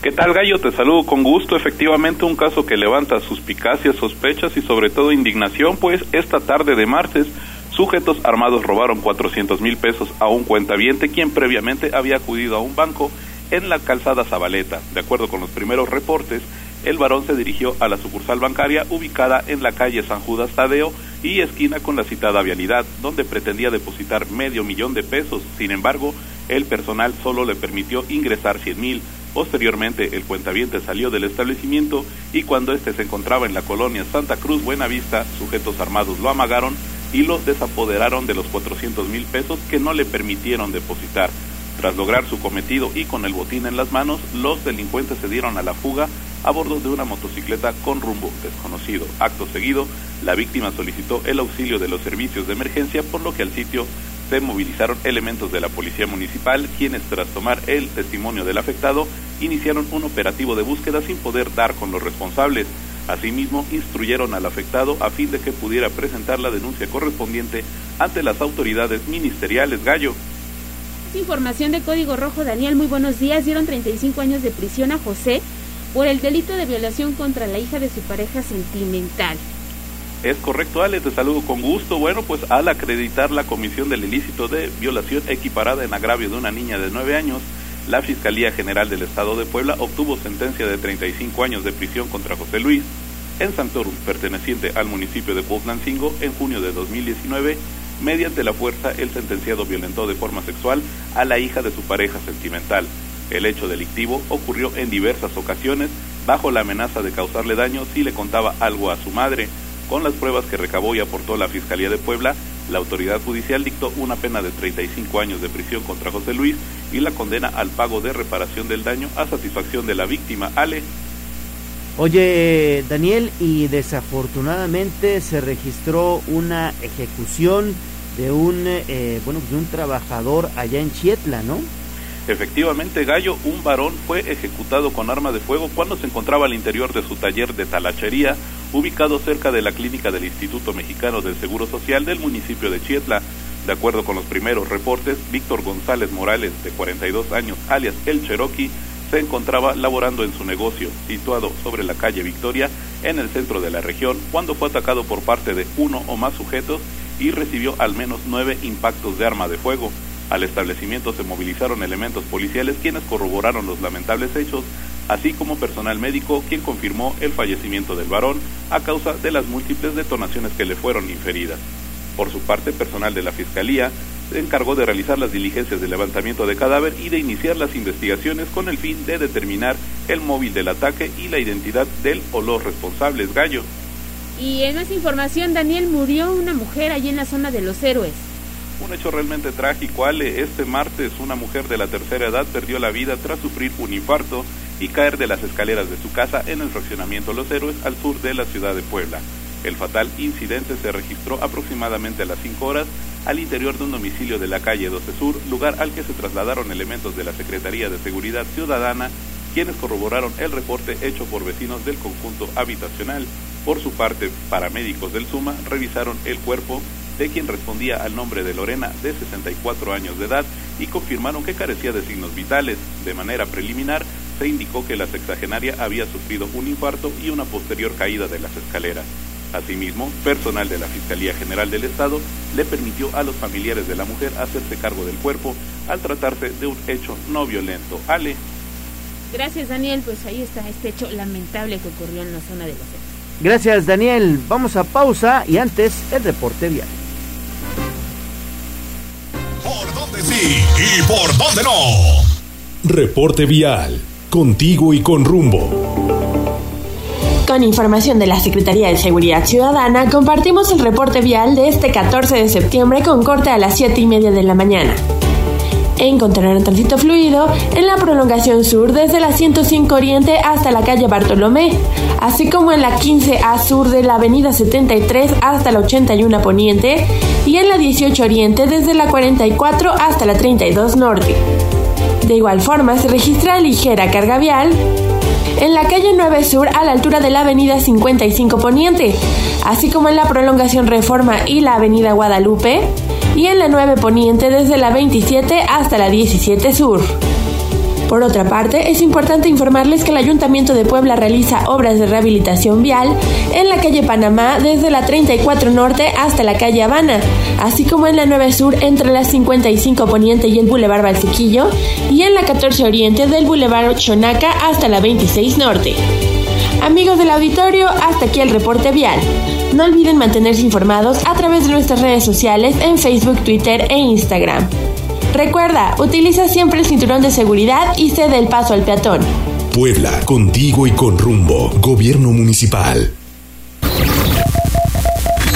¿Qué tal, Gallo? Te saludo con gusto. Efectivamente, un caso que levanta suspicacias, sospechas y sobre todo indignación, pues esta tarde de martes, sujetos armados robaron 400 mil pesos a un cuentaviente quien previamente había acudido a un banco en la calzada Zabaleta. De acuerdo con los primeros reportes, el varón se dirigió a la sucursal bancaria ubicada en la calle San Judas Tadeo y esquina con la citada vialidad, donde pretendía depositar medio millón de pesos. Sin embargo, el personal solo le permitió ingresar 100 mil. Posteriormente, el cuentaviente salió del establecimiento y cuando éste se encontraba en la colonia Santa Cruz Buenavista, sujetos armados lo amagaron y lo desapoderaron de los 400 mil pesos que no le permitieron depositar. Tras lograr su cometido y con el botín en las manos, los delincuentes se dieron a la fuga a bordo de una motocicleta con rumbo desconocido. Acto seguido, la víctima solicitó el auxilio de los servicios de emergencia, por lo que al sitio se movilizaron elementos de la policía municipal, quienes tras tomar el testimonio del afectado, iniciaron un operativo de búsqueda sin poder dar con los responsables. Asimismo, instruyeron al afectado a fin de que pudiera presentar la denuncia correspondiente ante las autoridades ministeriales. Gallo. Información de Código Rojo, Daniel, muy buenos días. Dieron 35 años de prisión a José por el delito de violación contra la hija de su pareja sentimental. Es correcto, Ale, te saludo con gusto. Bueno, pues al acreditar la comisión del ilícito de violación equiparada en agravio de una niña de 9 años, la Fiscalía General del Estado de Puebla obtuvo sentencia de 35 años de prisión contra José Luis en Santorum, perteneciente al municipio de Pozlancingo, en junio de 2019 Mediante la fuerza, el sentenciado violentó de forma sexual a la hija de su pareja sentimental. El hecho delictivo ocurrió en diversas ocasiones bajo la amenaza de causarle daño si le contaba algo a su madre. Con las pruebas que recabó y aportó la Fiscalía de Puebla, la autoridad judicial dictó una pena de 35 años de prisión contra José Luis y la condena al pago de reparación del daño a satisfacción de la víctima. Ale. Oye, Daniel, y desafortunadamente se registró una ejecución de un eh, bueno de un trabajador allá en Chietla, ¿no? Efectivamente, Gallo, un varón fue ejecutado con arma de fuego cuando se encontraba al interior de su taller de talachería, ubicado cerca de la clínica del Instituto Mexicano del Seguro Social del municipio de Chietla. De acuerdo con los primeros reportes, Víctor González Morales, de 42 años, alias El Cherokee, se encontraba laborando en su negocio, situado sobre la calle Victoria, en el centro de la región, cuando fue atacado por parte de uno o más sujetos y recibió al menos nueve impactos de arma de fuego. Al establecimiento se movilizaron elementos policiales quienes corroboraron los lamentables hechos, así como personal médico quien confirmó el fallecimiento del varón a causa de las múltiples detonaciones que le fueron inferidas. Por su parte, personal de la Fiscalía se encargó de realizar las diligencias de levantamiento de cadáver y de iniciar las investigaciones con el fin de determinar el móvil del ataque y la identidad del o los responsables. Gallo. Y en esa información, Daniel, murió una mujer allí en la zona de los héroes. Un hecho realmente trágico, Ale. Este martes, una mujer de la tercera edad perdió la vida tras sufrir un infarto y caer de las escaleras de su casa en el fraccionamiento Los Héroes al sur de la ciudad de Puebla. El fatal incidente se registró aproximadamente a las 5 horas al interior de un domicilio de la calle 12 Sur, lugar al que se trasladaron elementos de la Secretaría de Seguridad Ciudadana, quienes corroboraron el reporte hecho por vecinos del conjunto habitacional. Por su parte, paramédicos del SUMA revisaron el cuerpo de quien respondía al nombre de Lorena, de 64 años de edad, y confirmaron que carecía de signos vitales. De manera preliminar, se indicó que la sexagenaria había sufrido un infarto y una posterior caída de las escaleras. Asimismo, personal de la Fiscalía General del Estado le permitió a los familiares de la mujer hacerse cargo del cuerpo al tratarse de un hecho no violento. Ale. Gracias, Daniel. Pues ahí está este hecho lamentable que ocurrió en la zona de la Gracias, Daniel. Vamos a pausa y antes el reporte vial. Dónde sí y por dónde no? Reporte vial. Contigo y con rumbo. Con información de la Secretaría de Seguridad Ciudadana, compartimos el reporte vial de este 14 de septiembre con corte a las 7 y media de la mañana. Encontrarán tránsito fluido en la prolongación sur desde la 105 Oriente hasta la calle Bartolomé, así como en la 15A sur de la avenida 73 hasta la 81 Poniente y en la 18 Oriente desde la 44 hasta la 32 Norte. De igual forma, se registra ligera carga vial en la calle 9 Sur a la altura de la avenida 55 Poniente, así como en la prolongación Reforma y la avenida Guadalupe, y en la 9 Poniente desde la 27 hasta la 17 Sur. Por otra parte, es importante informarles que el Ayuntamiento de Puebla realiza obras de rehabilitación vial en la calle Panamá desde la 34 Norte hasta la calle Habana, así como en la 9 Sur entre la 55 Poniente y el Boulevard Balsequillo, y en la 14 Oriente del Boulevard Chonaca hasta la 26 Norte. Amigos del auditorio, hasta aquí el reporte vial. No olviden mantenerse informados a través de nuestras redes sociales en Facebook, Twitter e Instagram. Recuerda, utiliza siempre el cinturón de seguridad y cede el paso al peatón. Puebla, contigo y con rumbo. Gobierno Municipal.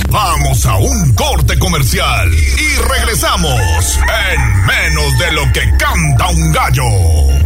Vamos a un corte comercial y regresamos en menos de lo que canta un gallo.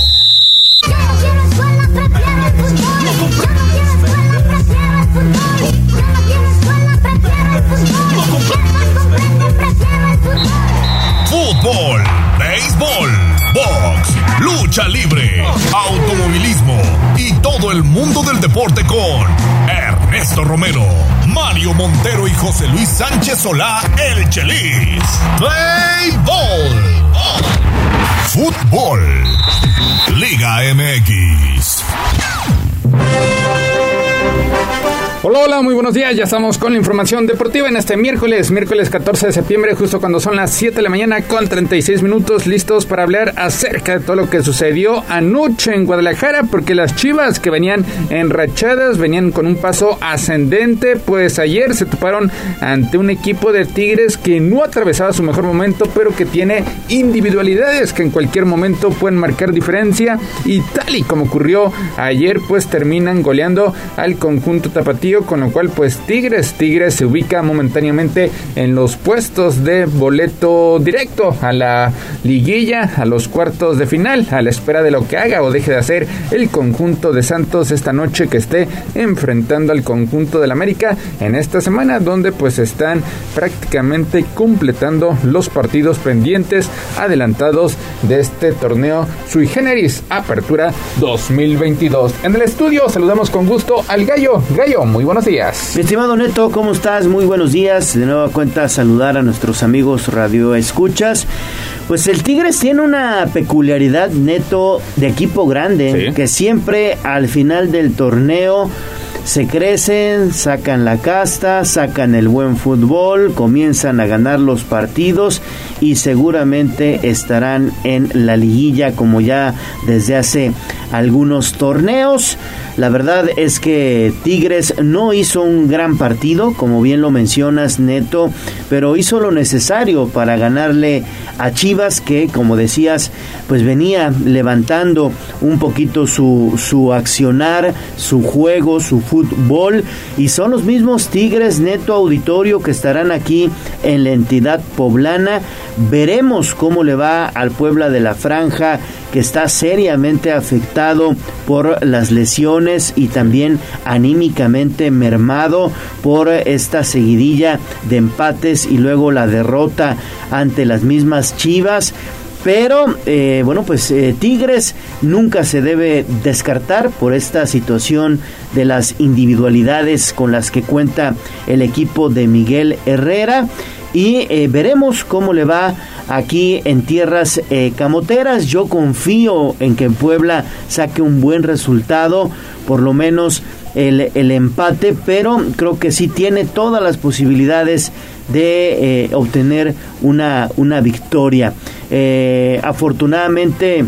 Lucha libre, automovilismo y todo el mundo del deporte con Ernesto Romero, Mario Montero y José Luis Sánchez Solá, el Chelis. Play Ball. Fútbol. Liga MX. Hola, hola, muy buenos días. Ya estamos con la información deportiva en este miércoles, miércoles 14 de septiembre, justo cuando son las 7 de la mañana con 36 minutos, listos para hablar acerca de todo lo que sucedió anoche en Guadalajara, porque las chivas que venían enrachadas, venían con un paso ascendente, pues ayer se toparon ante un equipo de Tigres que no atravesaba su mejor momento, pero que tiene individualidades que en cualquier momento pueden marcar diferencia y tal y como ocurrió ayer, pues terminan goleando al conjunto tapatío con lo cual pues Tigres, Tigres se ubica momentáneamente en los puestos de boleto directo a la liguilla, a los cuartos de final, a la espera de lo que haga o deje de hacer el conjunto de Santos esta noche que esté enfrentando al conjunto del América en esta semana donde pues están prácticamente completando los partidos pendientes adelantados de este torneo sui generis Apertura 2022. En el estudio saludamos con gusto al Gallo. Gallo, muy buenos días. Mi estimado Neto, ¿cómo estás? Muy buenos días. De nueva cuenta saludar a nuestros amigos Radio Escuchas. Pues el Tigres tiene una peculiaridad, Neto, de equipo grande, que siempre al final del torneo se crecen, sacan la casta, sacan el buen fútbol, comienzan a ganar los partidos y seguramente estarán en la liguilla como ya desde hace algunos torneos. La verdad es que Tigres no hizo un gran partido, como bien lo mencionas, Neto, pero hizo lo necesario para ganarle a Chivas, que como decías, pues venía levantando un poquito su, su accionar, su juego, su fútbol, y son los mismos Tigres, Neto Auditorio, que estarán aquí en la entidad poblana. Veremos cómo le va al Puebla de la Franja que está seriamente afectado por las lesiones y también anímicamente mermado por esta seguidilla de empates y luego la derrota ante las mismas Chivas. Pero eh, bueno, pues eh, Tigres nunca se debe descartar por esta situación de las individualidades con las que cuenta el equipo de Miguel Herrera y eh, veremos cómo le va aquí en tierras camoteras. Yo confío en que Puebla saque un buen resultado, por lo menos el, el empate, pero creo que sí tiene todas las posibilidades de eh, obtener una, una victoria. Eh, afortunadamente,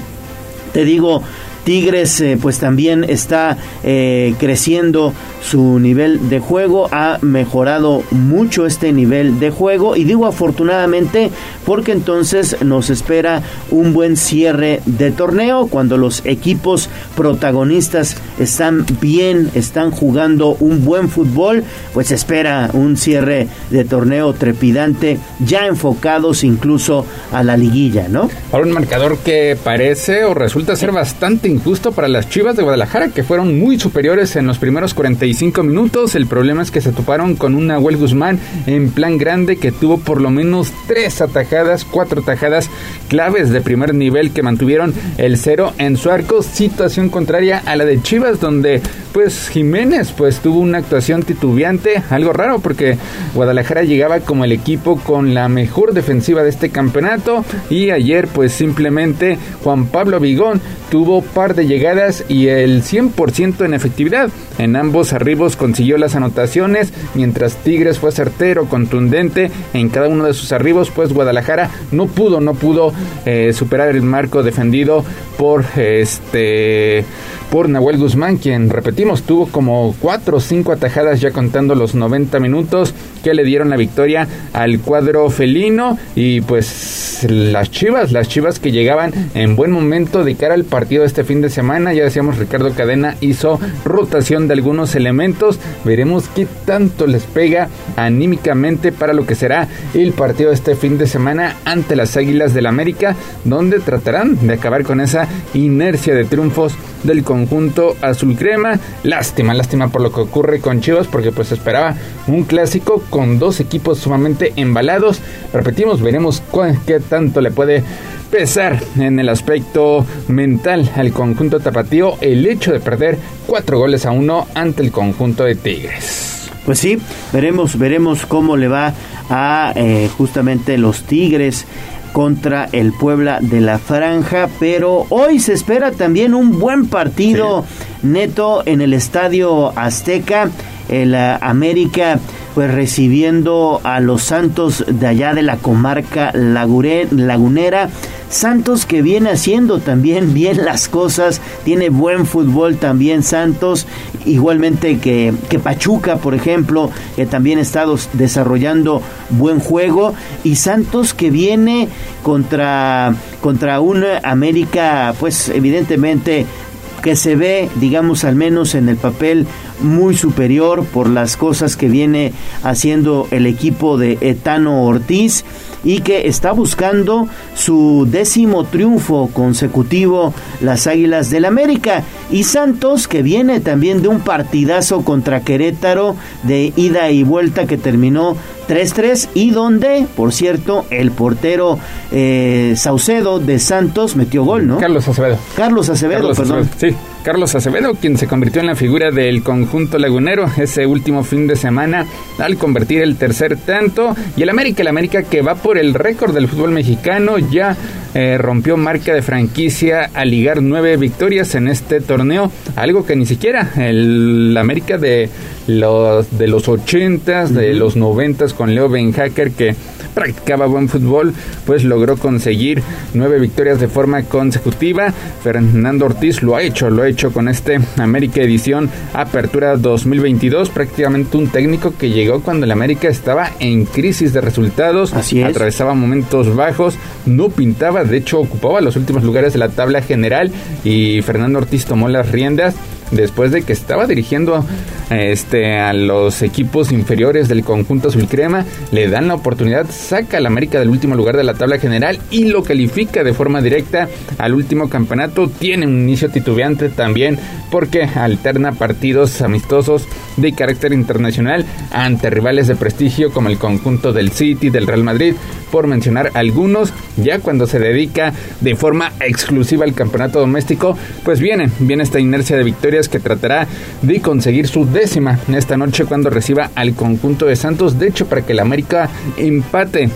te digo, Tigres eh, pues también está eh, creciendo su nivel de juego, ha mejorado mucho este nivel de juego y digo afortunadamente porque entonces nos espera un buen cierre de torneo cuando los equipos protagonistas están bien, están jugando un buen fútbol, pues espera un cierre de torneo trepidante ya enfocados incluso a la liguilla, ¿no? Ahora un marcador que parece o resulta ser bastante injusto para las Chivas de Guadalajara, que fueron muy superiores en los primeros 45 minutos. El problema es que se toparon con un Nahuel Guzmán en plan grande que tuvo por lo menos tres atajadas, cuatro atajadas claves de primer nivel que mantuvieron el cero en su arco. Situación contraria a la de Chivas, donde pues Jiménez pues tuvo una actuación titubeante, algo raro porque Guadalajara llegaba como el equipo con la mejor defensiva de este campeonato y ayer pues simplemente Juan Pablo Vigón tuvo de llegadas y el 100% en efectividad. En ambos arribos consiguió las anotaciones, mientras Tigres fue certero, contundente en cada uno de sus arribos, pues Guadalajara no pudo, no pudo eh, superar el marco defendido por este por Nahuel Guzmán, quien repetimos tuvo como cuatro o cinco atajadas ya contando los 90 minutos que le dieron la victoria al cuadro felino. Y pues las Chivas, las Chivas que llegaban en buen momento de cara al partido de este fin de semana, ya decíamos Ricardo Cadena hizo rotación de algunos elementos, veremos qué tanto les pega anímicamente para lo que será el partido de este fin de semana ante las Águilas del América, donde tratarán de acabar con esa inercia de triunfos del conjunto azul crema. Lástima, lástima por lo que ocurre con Chivas, porque pues esperaba un clásico con dos equipos sumamente embalados. Repetimos, veremos qué tanto le puede pesar en el aspecto mental al conjunto tapatío el hecho de perder cuatro goles a uno ante el conjunto de Tigres. Pues sí, veremos, veremos cómo le va a eh, justamente los Tigres contra el Puebla de la Franja, pero hoy se espera también un buen partido neto en el Estadio Azteca, el América pues recibiendo a los Santos de allá de la comarca lagunera. Santos que viene haciendo también bien las cosas, tiene buen fútbol también Santos, igualmente que, que Pachuca, por ejemplo, que también estado desarrollando buen juego, y Santos que viene contra, contra un América, pues evidentemente que se ve, digamos, al menos en el papel muy superior por las cosas que viene haciendo el equipo de Etano Ortiz y que está buscando su décimo triunfo consecutivo las Águilas del América y Santos que viene también de un partidazo contra Querétaro de ida y vuelta que terminó 3-3 y donde, por cierto, el portero eh, Saucedo de Santos metió gol, ¿no? Carlos Acevedo. Carlos Acevedo, perdón. Sí, Carlos Acevedo, quien se convirtió en la figura del conjunto lagunero ese último fin de semana al convertir el tercer tanto. Y el América, el América que va por el récord del fútbol mexicano, ya eh, rompió marca de franquicia al ligar nueve victorias en este torneo, algo que ni siquiera el América de los de los ochentas, de los noventas con Leo Benhacker que practicaba buen fútbol, pues logró conseguir nueve victorias de forma consecutiva. Fernando Ortiz lo ha hecho, lo ha hecho con este América Edición Apertura 2022, prácticamente un técnico que llegó cuando el América estaba en crisis de resultados, Así es. atravesaba momentos bajos, no pintaba, de hecho ocupaba los últimos lugares de la tabla general y Fernando Ortiz tomó las riendas después de que estaba dirigiendo este, a los equipos inferiores del conjunto azul crema, le dan la oportunidad, saca al América del último lugar de la tabla general y lo califica de forma directa al último campeonato. Tiene un inicio titubeante también porque alterna partidos amistosos de carácter internacional ante rivales de prestigio como el conjunto del City, del Real Madrid, por mencionar algunos, ya cuando se dedica de forma exclusiva al campeonato doméstico, pues viene, viene esta inercia de victorias que tratará de conseguir su décima esta noche cuando reciba al conjunto de Santos, de hecho para que el América empate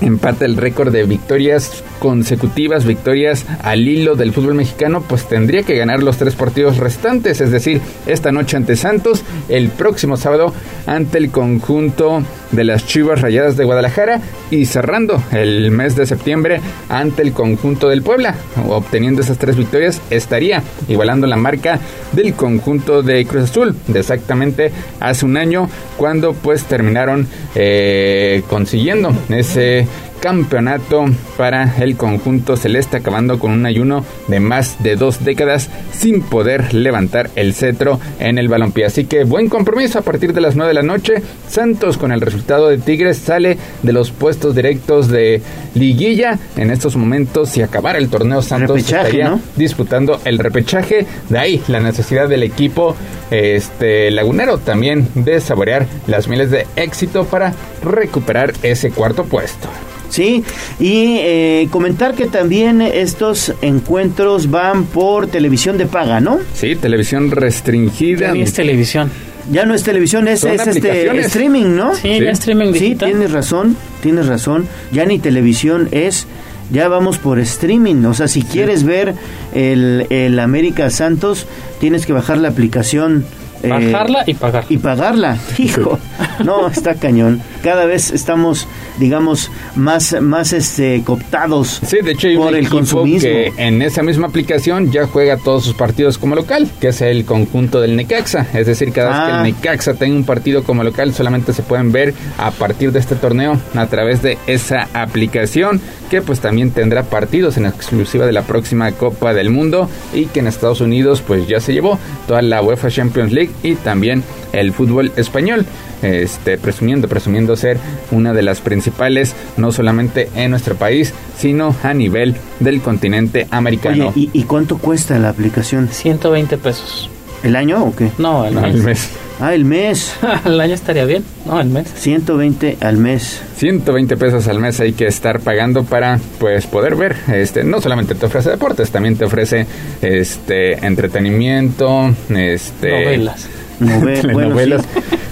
empate el récord de victorias consecutivas, victorias al hilo del fútbol mexicano, pues tendría que ganar los tres partidos restantes, es decir, esta noche ante Santos, el próximo sábado ante el conjunto de las Chivas Rayadas de Guadalajara y cerrando el mes de septiembre ante el conjunto del Puebla. Obteniendo esas tres victorias estaría igualando la marca del conjunto de Cruz Azul de exactamente hace un año cuando pues terminaron eh, consiguiendo ese campeonato para el conjunto celeste, acabando con un ayuno de más de dos décadas sin poder levantar el cetro en el balompié. Así que buen compromiso a partir de las 9 de la noche. Santos con el resultado de Tigres sale de los puestos directos de liguilla. En estos momentos, si acabara el torneo, Santos estaría disputando el repechaje. De ahí la necesidad del equipo este lagunero también de saborear las miles de éxito para recuperar ese cuarto puesto. Sí, y eh, comentar que también estos encuentros van por televisión de paga, ¿no? Sí, televisión restringida. Ya es televisión. Ya no es televisión, es, este streaming, ¿no? Sí, streaming digital. Sí, tienes razón, tienes razón. Ya ni televisión es, ya vamos por streaming. O sea, si quieres ver el, el América Santos, tienes que bajar la aplicación eh, Bajarla y pagar. Y pagarla, hijo. No, está cañón. Cada vez estamos, digamos, más, más este, cooptados sí, de hecho, hay por el consumismo. que en esa misma aplicación ya juega todos sus partidos como local, que es el conjunto del Necaxa. Es decir, cada vez que el ah. Necaxa tenga un partido como local, solamente se pueden ver a partir de este torneo a través de esa aplicación que pues también tendrá partidos en exclusiva de la próxima Copa del Mundo y que en Estados Unidos pues ya se llevó toda la UEFA Champions League y también el fútbol español, este, presumiendo, presumiendo ser una de las principales, no solamente en nuestro país, sino a nivel del continente americano. Oye, ¿y, cuánto cuesta la aplicación? 120 pesos. ¿El año o qué? No, el mes. Ah, el mes. el año estaría bien, ¿no? El mes. 120 al mes. 120 pesos al mes hay que estar pagando para pues poder ver. Este, no solamente te ofrece deportes, también te ofrece este entretenimiento, este novelas. novelas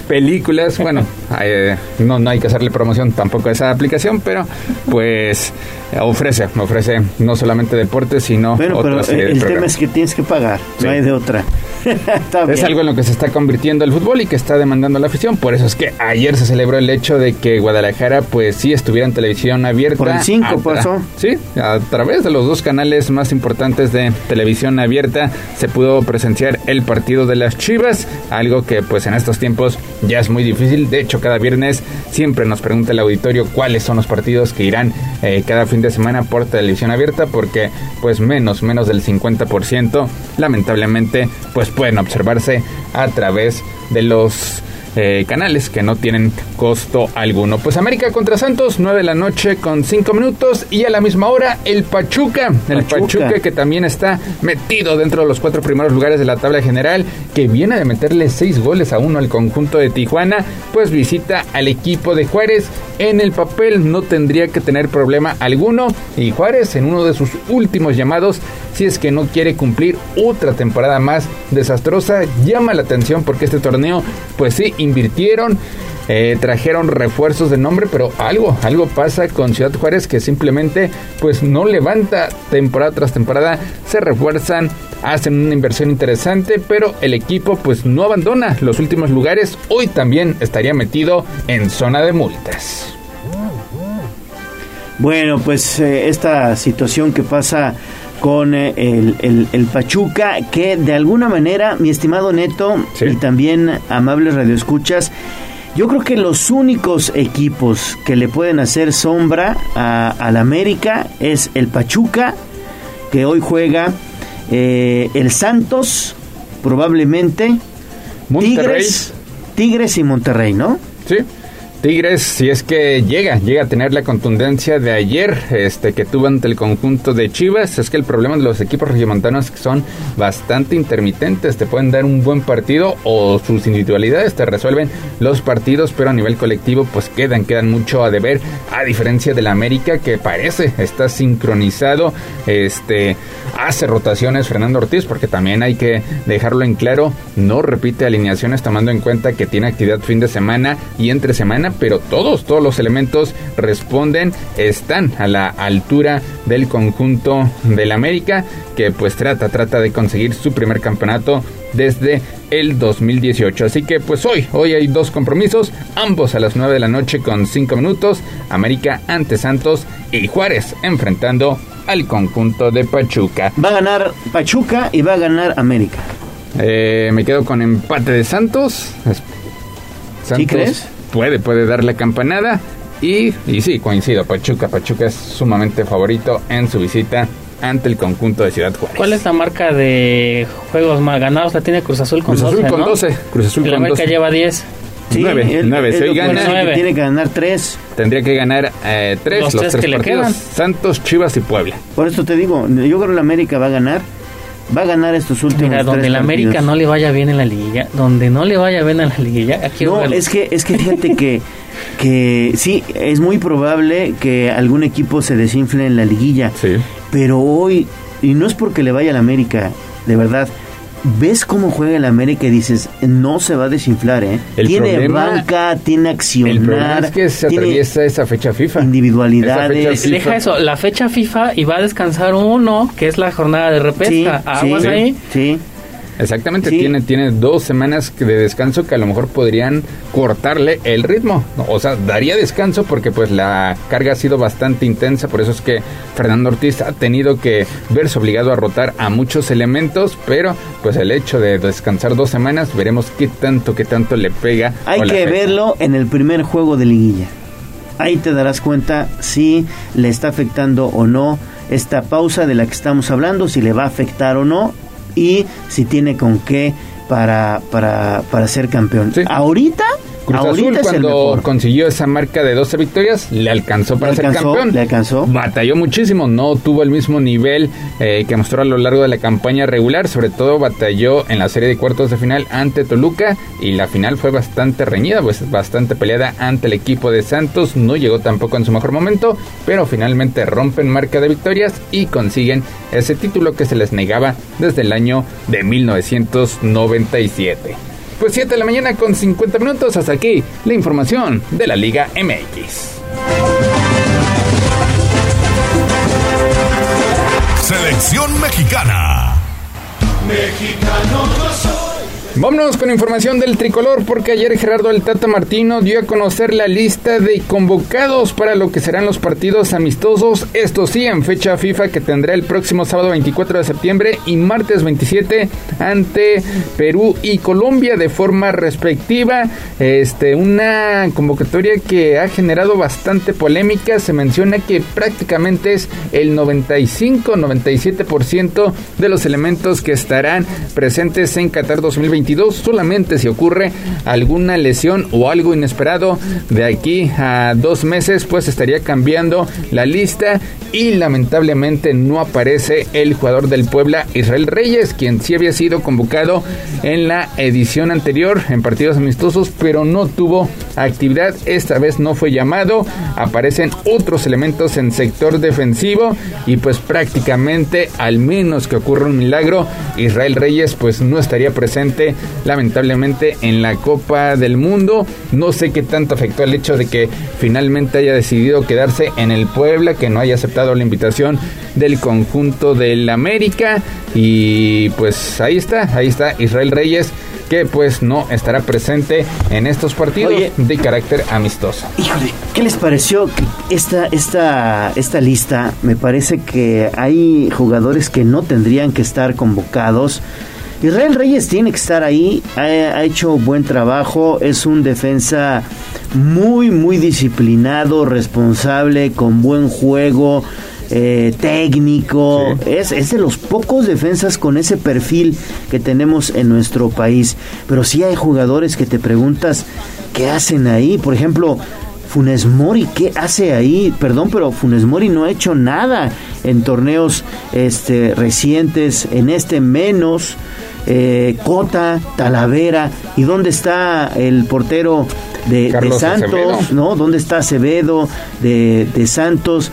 películas. Bueno, eh, no, no hay que hacerle promoción tampoco a esa aplicación, pero pues ofrece, ofrece no solamente deportes, sino bueno, pero el tema es que tienes que pagar, no hay de otra. es algo en lo que se está convirtiendo el fútbol y que está demandando la afición. Por eso es que ayer se celebró el hecho de que Guadalajara, pues sí, estuviera en televisión abierta. Por el 5 pasó. Sí, a través de los dos canales más importantes de televisión abierta se pudo presenciar el partido de las Chivas, algo que pues en estos tiempos ya es muy difícil. De hecho, cada viernes siempre nos pregunta el auditorio cuáles son los partidos que irán eh, cada fin de semana por televisión abierta, porque pues menos, menos del 50% lamentablemente pues pueden observarse a través de los eh, canales que no tienen costo alguno. Pues América contra Santos, 9 de la noche con 5 minutos y a la misma hora el Pachuca, el Pachuca. que también está metido dentro de los cuatro primeros lugares de la tabla general, que viene de meterle 6 goles a uno al conjunto de Tijuana, pues visita al equipo de Juárez. En el papel no tendría que tener problema alguno y Juárez en uno de sus últimos llamados, si es que no quiere cumplir otra temporada más desastrosa, llama la atención porque este torneo pues sí invirtieron, eh, trajeron refuerzos de nombre, pero algo, algo pasa con Ciudad Juárez que simplemente pues no levanta temporada tras temporada, se refuerzan, hacen una inversión interesante, pero el equipo pues no abandona los últimos lugares, hoy también estaría metido en zona de multas. Bueno, pues eh, esta situación que pasa con eh, el, el, Pachuca, que de alguna manera, mi estimado Neto y también amables radioescuchas, yo creo que los únicos equipos que le pueden hacer sombra a, al América es el Pachuca, que hoy juega eh, el Santos probablemente Tigres, Tigres y Monterrey, ¿no? Sí. Tigres, si es que llega, llega a tener la contundencia de ayer este que tuvo ante el conjunto de Chivas, es que el problema de los equipos regiomontanos que son bastante intermitentes, te pueden dar un buen partido o sus individualidades te resuelven los partidos, pero a nivel colectivo pues quedan, quedan mucho a deber, a diferencia del América que parece está sincronizado, este hace rotaciones Fernando Ortiz porque también hay que dejarlo en claro, no repite alineaciones tomando en cuenta que tiene actividad fin de semana y entre semana pero todos, todos los elementos responden, están a la altura del conjunto del América, que pues trata, trata de conseguir su primer campeonato desde el 2018. Así que pues hoy, hoy hay dos compromisos, ambos a las 9 de la noche con 5 minutos, América ante Santos y Juárez enfrentando al conjunto de Pachuca. Va a ganar Pachuca y va a ganar América. Eh, me quedo con empate de Santos. ¿Sí crees? Puede, puede dar la campanada. Y, y sí, coincido, Pachuca. Pachuca es sumamente favorito en su visita ante el conjunto de Ciudad Juárez. ¿Cuál es la marca de juegos más ganados? La tiene Cruz Azul con Cruz 12, Azul con ¿no? 12. Cruz Azul la con América 12. lleva 10. Sí, 9, él- 9. él Si hoy gana, que tiene que ganar tres. tendría que ganar 3 Los los, tres tres que le partidos. quedan. Santos, Chivas y Puebla. Por esto te digo, yo creo que la América va a ganar. Va a ganar estos últimos Mira, donde tres la América partidos. no le vaya bien en la liguilla, donde no le vaya bien en la liguilla, aquí No, es que, es que fíjate que, que sí, es muy probable que algún equipo se desinfle en la liguilla. Sí. Pero hoy, y no es porque le vaya a la América, de verdad, ves cómo juega el América y dices, no se va a desinflar, ¿eh? El tiene problema- banca, tiene accionar, El problema es que se tiene atraviesa esa fecha FIFA. individualidades. Deja eso, la fecha FIFA y va a descansar uno, que es la jornada de repesca. Aguas sí, ahí. Sí. Exactamente, tiene, tiene dos semanas de descanso que a lo mejor podrían cortarle el ritmo. O sea, daría descanso porque pues la carga ha sido bastante intensa, por eso es que Fernando Ortiz ha tenido que verse obligado a rotar a muchos elementos, pero pues el hecho de descansar dos semanas, veremos qué tanto, qué tanto le pega. Hay que verlo en el primer juego de liguilla. Ahí te darás cuenta si le está afectando o no esta pausa de la que estamos hablando, si le va a afectar o no y si tiene con qué para, para, para ser campeón. Ahorita, Cruz ahorita Azul cuando consiguió esa marca de 12 victorias le alcanzó para Le ser alcanzó, campeón. le alcanzó. Batalló muchísimo, no tuvo el mismo nivel eh, que mostró a lo largo de la campaña regular, sobre todo batalló en la serie de cuartos de final ante Toluca y la final fue bastante reñida, pues bastante peleada ante el equipo de Santos, no llegó tampoco en su mejor momento, pero finalmente rompen marca de victorias y consiguen ese título que se les negaba desde el año de 1997. Pues 7 de la mañana con 50 minutos, hasta aquí la información de la Liga MX. Selección mexicana. Mexicano soy. Vámonos con información del tricolor porque ayer Gerardo el Tata Martino dio a conocer la lista de convocados para lo que serán los partidos amistosos, esto sí en fecha FIFA que tendrá el próximo sábado 24 de septiembre y martes 27 ante Perú y Colombia de forma respectiva. Este, una convocatoria que ha generado bastante polémica, se menciona que prácticamente es el 95-97% de los elementos que estarán presentes en Qatar 2022 solamente si ocurre alguna lesión o algo inesperado de aquí a dos meses pues estaría cambiando la lista y lamentablemente no aparece el jugador del Puebla Israel Reyes quien sí había sido convocado en la edición anterior en partidos amistosos pero no tuvo actividad. Esta vez no fue llamado. Aparecen otros elementos en sector defensivo y pues prácticamente al menos que ocurra un milagro Israel Reyes pues no estaría presente lamentablemente en la Copa del Mundo. No sé qué tanto afectó el hecho de que finalmente haya decidido quedarse en el Puebla, que no haya aceptado la invitación del conjunto del América. Y pues ahí está, ahí está Israel Reyes que pues no estará presente en estos partidos Oye. de carácter amistoso. Híjole, ¿qué les pareció esta, esta, esta lista? Me parece que hay jugadores que no tendrían que estar convocados. Israel Reyes tiene que estar ahí, ha, ha hecho buen trabajo, es un defensa muy, muy disciplinado, responsable, con buen juego. eh, técnico. Es, es de los pocos defensas con ese perfil que tenemos en nuestro país. Pero sí hay jugadores que te preguntas qué hacen ahí. Por ejemplo, Funes Mori, ¿qué hace ahí? Perdón, pero Funes Mori no ha hecho nada en torneos este, recientes, en este menos. Eh, Cota, Talavera, ¿y dónde está el portero de, de Santos? ¿No? ¿Dónde está Acevedo de, de Santos?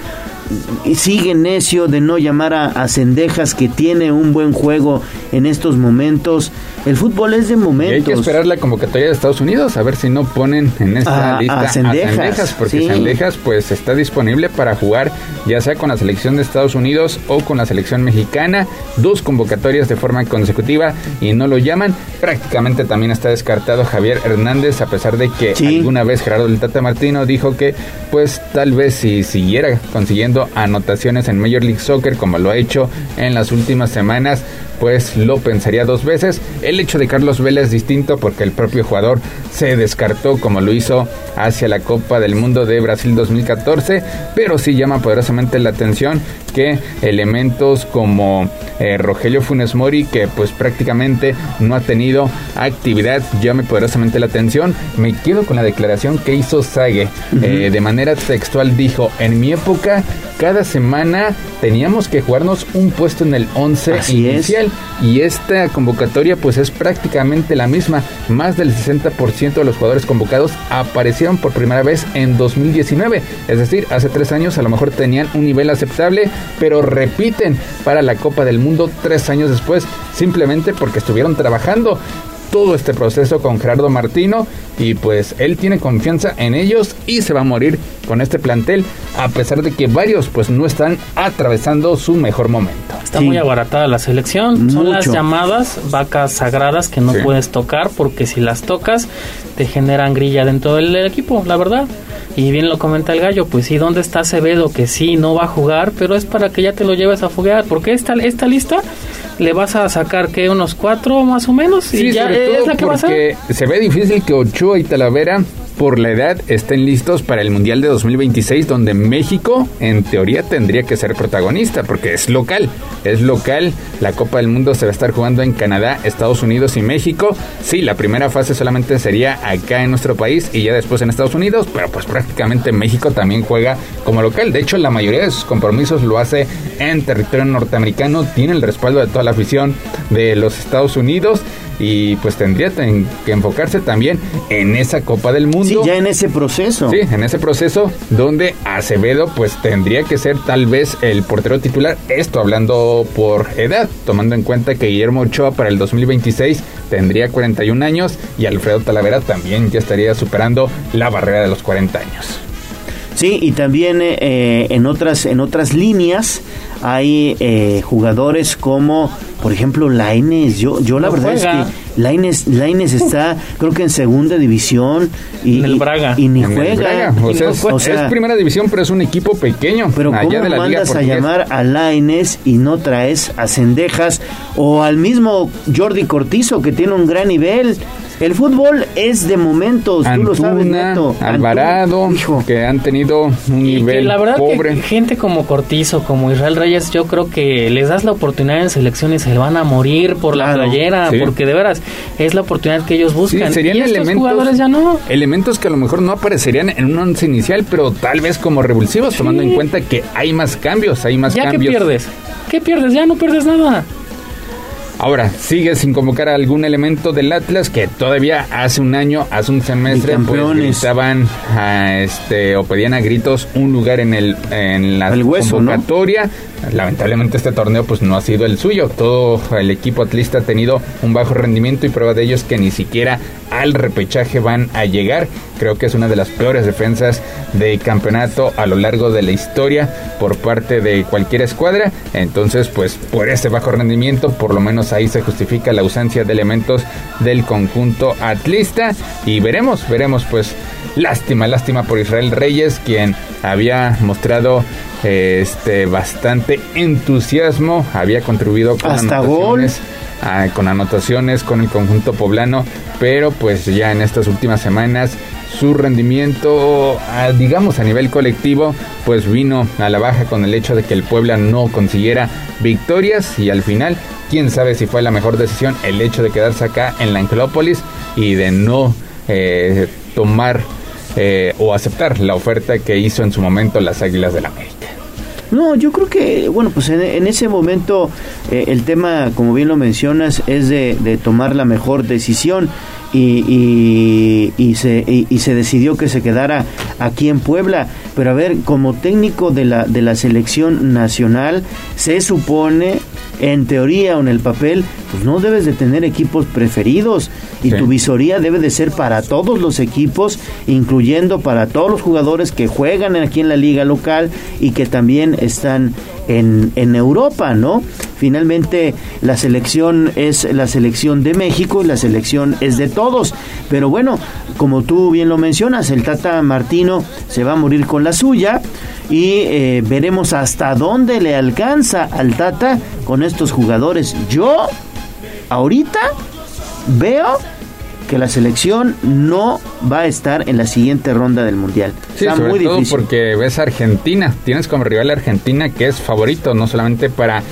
y sigue necio de no llamar a, a Cendejas que tiene un buen juego en estos momentos. El fútbol es de momentos. Y hay que esperar la convocatoria de Estados Unidos a ver si no ponen en esta A- lista a Cendejas, porque sí. Cendejas pues está disponible para jugar ya sea con la selección de Estados Unidos o con la selección mexicana, dos convocatorias de forma consecutiva y no lo llaman. Prácticamente también está descartado Javier Hernández a pesar de que alguna vez Gerardo del Tata Martino dijo que pues tal vez si siguiera consiguiendo anotaciones en Major League Soccer como lo ha hecho en las últimas semanas pues lo pensaría dos veces. El hecho de Carlos Vela es distinto porque el propio jugador se descartó como lo hizo hacia la Copa del Mundo de Brasil 2014, pero sí llama poderosamente la atención que elementos como eh, Rogelio Funes Mori, que pues prácticamente no ha tenido actividad, llame poderosamente la atención. Me quedo con la declaración que hizo Sague. Eh, de manera textual dijo, en mi época, cada semana teníamos que jugarnos un puesto en el 11 Así es. inicial y esta convocatoria pues es prácticamente la misma. Más del 60% de los jugadores convocados aparecieron por primera vez en 2019. Es decir, hace tres años a lo mejor tenían un nivel aceptable, pero repiten para la Copa del Mundo tres años después, simplemente porque estuvieron trabajando todo este proceso con Gerardo Martino y pues él tiene confianza en ellos y se va a morir con este plantel a pesar de que varios pues no están atravesando su mejor momento. Está muy abaratada la selección. Son las llamadas vacas sagradas que no Sí. puedes tocar porque si las tocas te generan grilla dentro del equipo, la verdad. Y bien lo comenta el gallo, pues sí, ¿dónde está Acevedo? Que sí, no va a jugar, pero es para que ya te lo lleves a foguear. Porque esta, esta lista le vas a sacar que unos cuatro más o menos y Sí, ya sobre es la que a se ve difícil que Ochoa y Talavera por la edad estén listos para el Mundial de 2026 donde México en teoría tendría que ser protagonista porque es local, es local, la Copa del Mundo se va a estar jugando en Canadá, Estados Unidos y México, sí, la primera fase solamente sería acá en nuestro país y ya después en Estados Unidos, pero pues prácticamente México también juega como local, de hecho la mayoría de sus compromisos lo hace en territorio norteamericano, tiene el respaldo de toda la afición de los Estados Unidos y pues tendría ten- que enfocarse también en esa Copa del Mundo. Sí, ya en ese proceso. Sí, en ese proceso donde Acevedo pues tendría que ser tal vez el portero titular, esto hablando por edad, tomando en cuenta que Guillermo Ochoa para el 2026 tendría 41 años y Alfredo Talavera también ya estaría superando la barrera de los 40 años. Sí, y también eh, en otras en otras líneas hay eh, jugadores como, por ejemplo, Laines. Yo, yo la No verdad juega. es que Laines, Laines está, creo que en segunda división y, En el Braga. y ni juega. Braga, O sea, es, O sea, es primera división, pero es un equipo pequeño. pero ¿cómo allá de la liga mandas a llamar a Laines y no traes a Cendejas o al mismo Jordi Cortizo que tiene un gran nivel? El fútbol es de momentos, tú lo sabes, Antuna, Neto. Alvarado, que han tenido un Y que nivel la verdad pobre. que gente como Cortizo, como Israel Reyes, yo creo que les das la oportunidad en selecciones, se van a morir por la Claro, playera, sí. porque de veras es la oportunidad que ellos Sí, buscan. serían y estos elementos, jugadores ya no. elementos que a lo mejor no aparecerían en un once inicial, pero tal vez como revulsivos, tomando en cuenta que hay más cambios, hay más ¿Ya qué cambios. pierdes? ¿Qué pierdes? Ya no pierdes nada. Ahora, sigue sin convocar a algún elemento del Atlas que todavía hace un año, hace un semestre, pues Bicampeones. gritaban a este, o pedían a gritos un lugar en el en la El hueso, ¿no? convocatoria. Lamentablemente este torneo pues no ha sido el suyo. Todo el equipo atlista ha tenido un bajo rendimiento y prueba de ello es que ni siquiera al repechaje van a llegar. Creo que es una de las peores defensas de campeonato a lo largo de la historia por parte de cualquier escuadra. Entonces, pues por ese bajo rendimiento, por lo menos ahí se justifica la ausencia de elementos del conjunto atlista. Y veremos, veremos pues lástima, lástima por Israel Reyes, quien había mostrado eh, este bastante entusiasmo, había contribuido con Hasta anotaciones, ah, con anotaciones con el conjunto poblano, pero pues ya en estas últimas semanas su rendimiento, digamos a nivel colectivo, pues vino a la baja con el hecho de que el Puebla no consiguiera victorias y al final, quién sabe si fue la mejor decisión el hecho de quedarse acá en la Angelópolis y de no eh, tomar eh, o aceptar la oferta que hizo en su momento las Águilas del la América. No, yo creo que, bueno, pues en, ese momento eh, el tema, como bien lo mencionas, es de, tomar la mejor decisión y, y, se, y, se decidió que se quedara aquí en Puebla. Pero a ver, como técnico de la, de la selección nacional, se supone en teoría o en el papel, pues no debes de tener equipos preferidos y tu visoría debe de ser para todos los equipos, incluyendo para todos los jugadores que juegan aquí en la liga local y que también están en, en Europa, ¿no? Finalmente la selección es la selección de México y la selección es de todos. Pero bueno, como tú bien lo mencionas, el Tata Martino se va a morir con la suya y eh, veremos hasta dónde le alcanza al Tata con estos jugadores. Yo ahorita veo que la selección no va a estar en la siguiente ronda del mundial. Sí, sobre muy todo porque ves a Argentina, tienes como rival a Argentina que es favorito no solamente para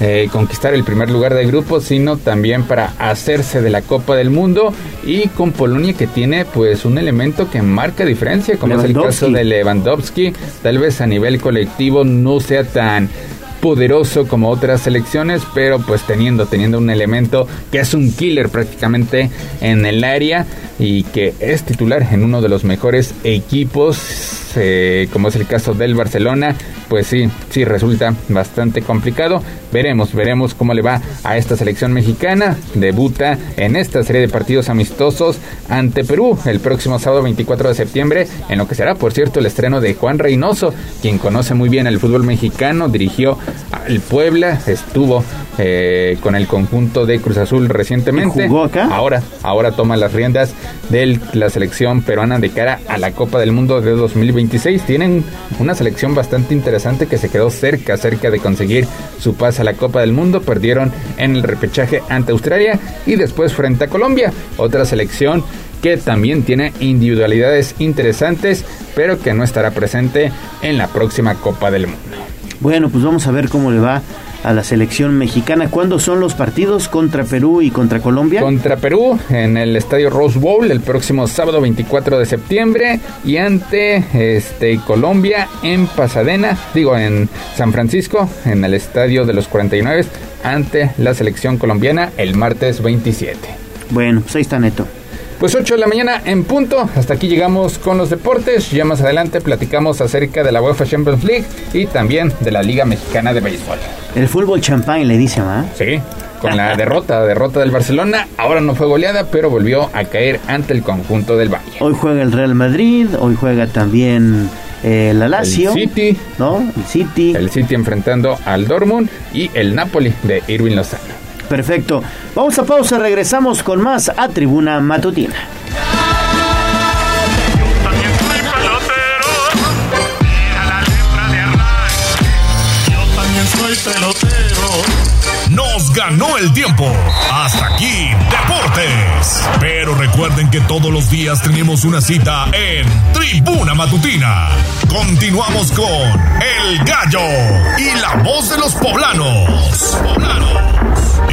eh, conquistar el primer lugar del grupo, sino también para hacerse de la Copa del Mundo y con Polonia que tiene pues un elemento que marca diferencia, como es el caso de Lewandowski, tal vez a nivel colectivo no sea tan poderoso como otras selecciones, pero pues teniendo, teniendo un elemento que es un killer prácticamente en el área y que es titular en uno de los mejores equipos, eh, como es el caso del Barcelona, pues sí, sí resulta bastante complicado. Veremos, veremos cómo le va a esta selección mexicana. Debuta en esta serie de partidos amistosos ante Perú el próximo sábado 24 de septiembre, en lo que será, por cierto, el estreno de Juan Reynoso, quien conoce muy bien el fútbol mexicano, dirigió al Puebla, estuvo eh, con el conjunto de Cruz Azul recientemente. ¿Jugó acá? Ahora, ahora toma las riendas de la selección peruana de cara a la Copa del Mundo de 2026. Tienen una selección bastante interesante que se quedó cerca, cerca de conseguir su pase a la Copa del Mundo, perdieron en el repechaje ante Australia y después frente a Colombia, otra selección que también tiene individualidades interesantes, pero que no estará presente en la próxima Copa del Mundo. Bueno, pues vamos a ver cómo le va a la selección mexicana. ¿Cuándo son los partidos contra Perú y contra Colombia? Contra Perú en el Estadio Rose Bowl el próximo sábado 24 de septiembre y ante este Colombia en Pasadena, digo en San Francisco, en el Estadio de los 49 ante la selección colombiana el martes 27. Bueno, pues ahí está Neto. Pues 8 de la mañana en punto. Hasta aquí llegamos con los deportes. Ya más adelante platicamos acerca de la UEFA Champions League y también de la Liga Mexicana de Béisbol. El fútbol champán le dice, ¿ah? Sí. Con la derrota, derrota del Barcelona, ahora no fue goleada, pero volvió a caer ante el conjunto del Valle. Hoy juega el Real Madrid, hoy juega también eh, la Lazio, el City, ¿no? El City, el City enfrentando al Dortmund y el Napoli de Irving Lozano. Perfecto. Vamos a pausa, regresamos con más a Tribuna Matutina. Nos ganó el tiempo. Hasta aquí, Deportes. Pero recuerden que todos los días tenemos una cita en Tribuna Matutina. Continuamos con El Gallo y la voz de los poblanos. poblanos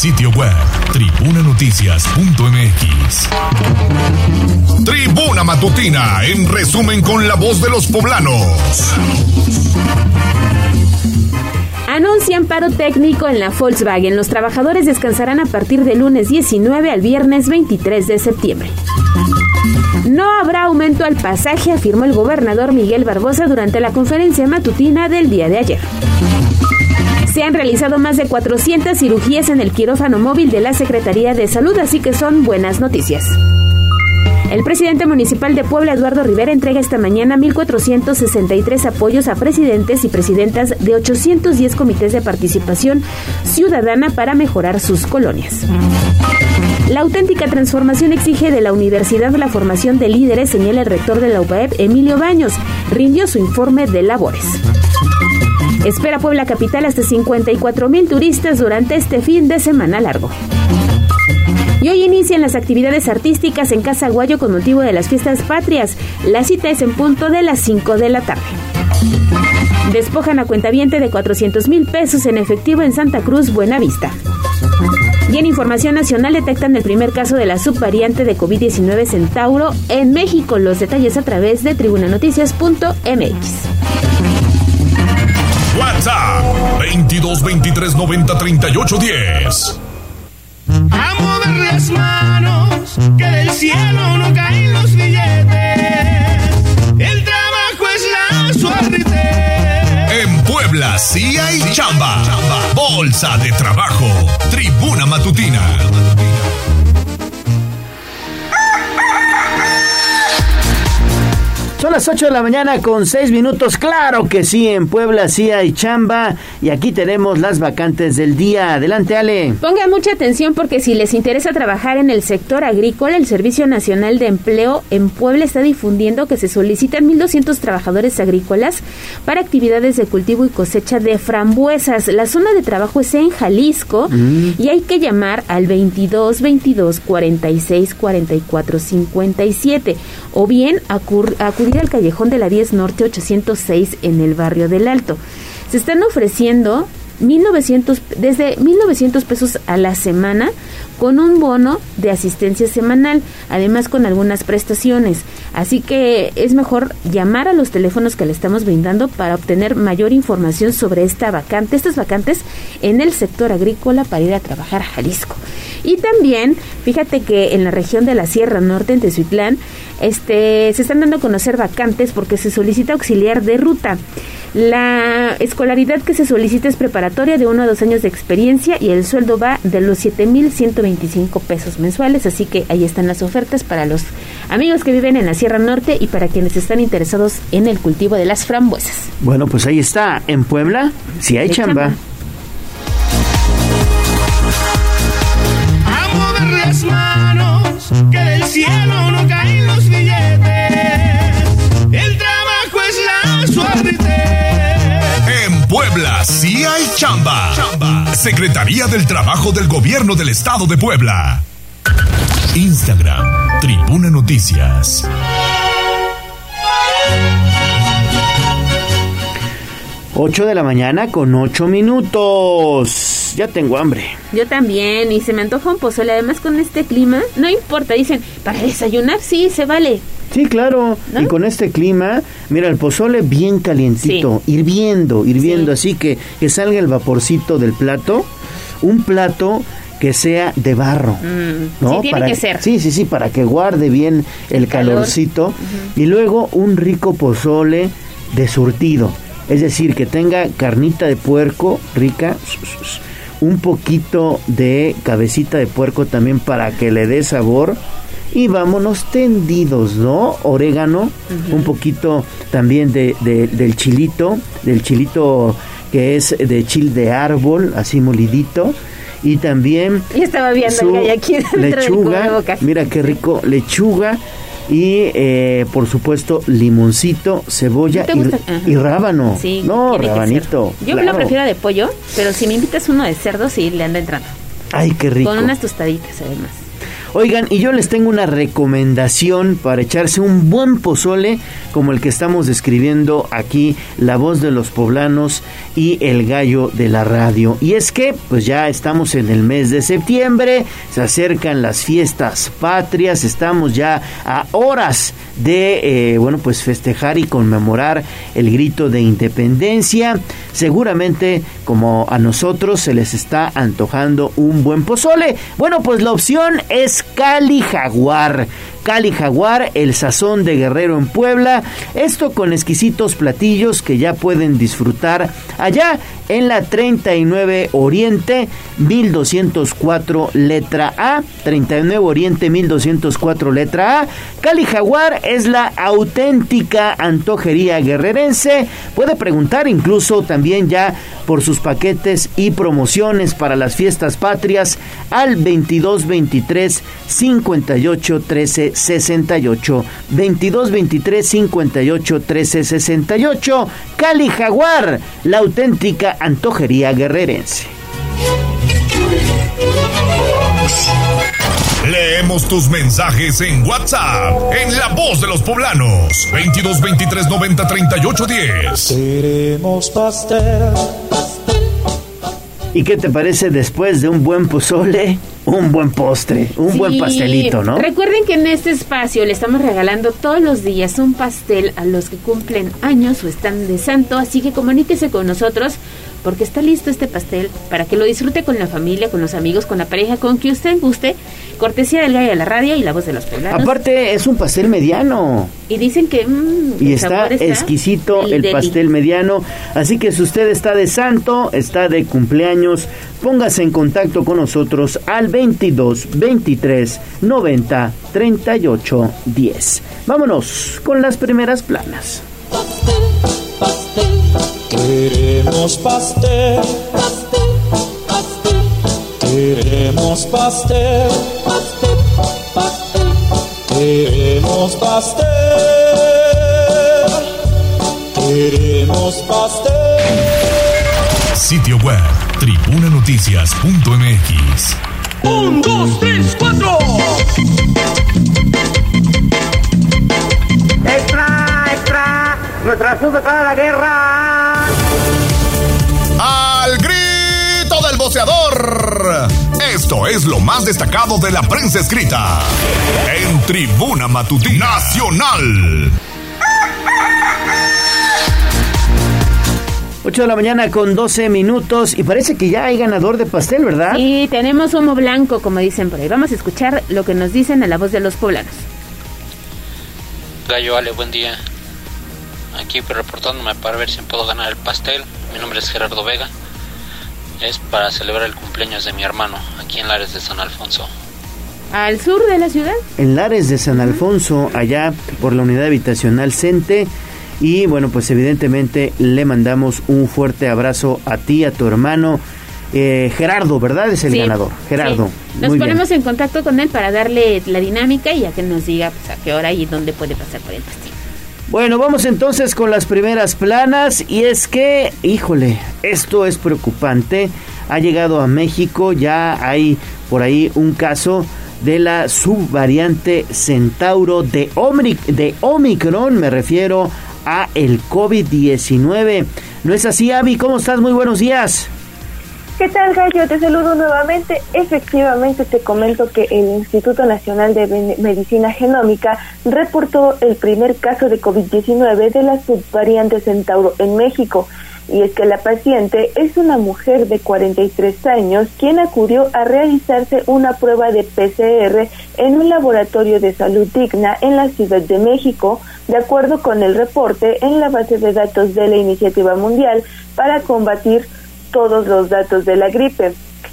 Sitio web tribunanoticias.mx. Tribuna Matutina, en resumen con la voz de los poblanos. Anuncian paro técnico en la Volkswagen. Los trabajadores descansarán a partir del lunes 19 al viernes 23 de septiembre. No habrá aumento al pasaje, afirmó el gobernador Miguel Barbosa durante la conferencia matutina del día de ayer. Se han realizado más de 400 cirugías en el quirófano móvil de la Secretaría de Salud, así que son buenas noticias. El presidente municipal de Puebla, Eduardo Rivera, entrega esta mañana 1.463 apoyos a presidentes y presidentas de 810 comités de participación ciudadana para mejorar sus colonias. La auténtica transformación exige de la universidad la formación de líderes, señala el rector de la UPAEP, Emilio Baños. Rindió su informe de labores. Espera Puebla Capital hasta 54 mil turistas durante este fin de semana largo. Y hoy inician las actividades artísticas en Casa Guayo con motivo de las fiestas patrias. La cita es en punto de las 5 de la tarde. Despojan a cuentaviente de 400 mil pesos en efectivo en Santa Cruz, Buenavista. Y en Información Nacional detectan el primer caso de la subvariante de COVID-19 Centauro en México. Los detalles a través de tribunanoticias.mx. WhatsApp 22 23 90 38 10. A mover las manos, que del cielo no caen los billetes. El trabajo es la suerte. En Puebla sí hay chamba. Bolsa de trabajo. Tribuna matutina. Son las 8 de la mañana con 6 minutos. Claro que sí, en Puebla sí hay chamba. Y aquí tenemos las vacantes del día. Adelante, Ale. Pongan mucha atención porque si les interesa trabajar en el sector agrícola, el Servicio Nacional de Empleo en Puebla está difundiendo que se solicitan 1.200 trabajadores agrícolas para actividades de cultivo y cosecha de frambuesas. La zona de trabajo es en Jalisco y hay que llamar al 22 22 46 44 57 o bien acudir al callejón de la 10 Norte 806 en el barrio del Alto. Se están ofreciendo 1900 desde 1900 pesos a la semana con un bono de asistencia semanal, además con algunas prestaciones. Así que es mejor llamar a los teléfonos que le estamos brindando para obtener mayor información sobre esta vacante, estas vacantes en el sector agrícola para ir a trabajar a Jalisco. Y también, fíjate que en la región de la Sierra Norte, en Tezuitlán, este, se están dando a conocer vacantes porque se solicita auxiliar de ruta. La escolaridad que se solicita es preparatoria de uno a dos años de experiencia y el sueldo va de los 7.125 pesos mensuales, así que ahí están las ofertas para los amigos que viven en la Sierra Norte y para quienes están interesados en el cultivo de las frambuesas. Bueno, pues ahí está. En Puebla sí hay Hay chamba. chamba. A mover las manos, que del cielo no caen los billetes. El trabajo es la suerte. Puebla sí hay chamba. Secretaría del Trabajo del Gobierno del Estado de Puebla. Instagram, Tribuna Noticias. Ocho de la mañana con ocho minutos. Ya tengo hambre. Yo también, y se me antoja un pozole, además con este clima, no importa, dicen, para desayunar sí, se vale. Sí, claro. Y con este clima, mira, el pozole bien calientito, hirviendo, hirviendo, así que que salga el vaporcito del plato. Un plato que sea de barro. Mm, ¿no? sí, tiene Para que ser. Sí, sí, sí, para que guarde bien el, calor. calorcito. Y luego un rico pozole de surtido. Es decir, que tenga carnita de puerco rica, un poquito de cabecita de puerco también para que le dé sabor. Y vámonos tendidos, ¿no? Orégano, un poquito también de, de- del chilito, del chilito que es de chile de árbol, así molidito. Y también Ya estaba viendo el gallo aquí del lechuga, mira qué rico, lechuga y eh, por supuesto limoncito, cebolla ¿Te y, rábano. Sí, no, que rabanito. Yo claro. lo prefiero de pollo, pero si me invitas uno de cerdo, sí le anda entrando. Ay, qué rico. Con unas tostaditas, además. Oigan, y yo les tengo una recomendación para echarse un buen pozole como el que estamos describiendo aquí, la voz de los poblanos y el gallo de la radio. Y es que, pues ya estamos en el mes de septiembre, se acercan las fiestas patrias, estamos ya a horas de, eh, bueno, pues festejar y conmemorar el grito de independencia. Seguramente, como a nosotros, se les está antojando un buen pozole. Bueno, pues la opción es Cali Jaguar. Cali Jaguar, el sazón de Guerrero en Puebla. Esto con exquisitos platillos que ya pueden disfrutar allá en la 39 Oriente 1204 letra A. 39 Oriente 1204 letra A. Cali Jaguar es la auténtica antojería guerrerense. Puede preguntar incluso también ya por sus paquetes y promociones para las fiestas patrias al 22 23 58 13 68 22 23 58 13 68 Cali Jaguar, la auténtica antojería guerrerense. Leemos tus mensajes en WhatsApp, en La Voz de los Poblanos, 22 23 90 38 10. Queremos pastel. ¿Y qué te parece después de un buen pozole? Un buen postre, un buen pastelito, ¿no? Recuerden que en este espacio le estamos regalando todos los días un pastel a los que cumplen años o están de santo, así que comuníquese con nosotros porque está listo este pastel para que lo disfrute con la familia, con los amigos, con la pareja, con quien usted guste. Cortesía del gallo de la radio y la voz de los poblanos. Aparte es un pastel mediano. y dicen que mm, Y el está exquisito el deli. pastel mediano. Así que si usted está de santo, está de cumpleaños, póngase en contacto con nosotros al 22 23 90 38 10. Vámonos con las primeras planas. Queremos pastel. Queremos pastel. Queremos pastel. Queremos pastel. Sitio web tribunanoticias.mx. Un, dos, tres, cuatro. ¡Nuestra para la guerra! ¡Al grito del boceador! Esto es lo más destacado de la prensa escrita en Tribuna Matutina Nacional. 8 de la mañana con 12 minutos y parece que ya hay ganador de pastel, ¿verdad? Y tenemos humo blanco, como dicen por ahí. Vamos a escuchar lo que nos dicen a la voz de los poblanos. Gallo Ale, buen día. Aquí reportándome para ver si puedo ganar el pastel. Mi nombre es Gerardo Vega. Es para celebrar el cumpleaños de mi hermano, aquí en Lares de San Alfonso. Al sur de la ciudad. En Lares de San Alfonso, allá por la unidad habitacional Cente. Y bueno, pues evidentemente le mandamos un fuerte abrazo a ti, a tu hermano. Eh, Gerardo, ¿verdad? Es el Sí, ganador. Gerardo. Nos Muy bien. ponemos en contacto con él para darle la dinámica y a que nos diga pues, a qué hora y dónde puede pasar por el pastel. Bueno, vamos entonces con las primeras planas y es que, híjole, esto es preocupante. Ha llegado a México, ya hay por ahí un caso de la subvariante Centauro de, Omri- de Omicron, me refiero a el COVID-19. ¿No es así, Avi? ¿Cómo estás? Muy buenos días. ¿Qué tal, Gallo? Te saludo nuevamente. Efectivamente, te comento que el Instituto Nacional de Medicina Genómica reportó el primer caso de COVID-19 de la subvariante Centauro en México. Y es que la paciente es una mujer de 43 años quien acudió a realizarse una prueba de PCR en un laboratorio de salud digna en la Ciudad de México, de acuerdo con el reporte en la base de datos de la Iniciativa Mundial para combatir todos los datos de la gripe.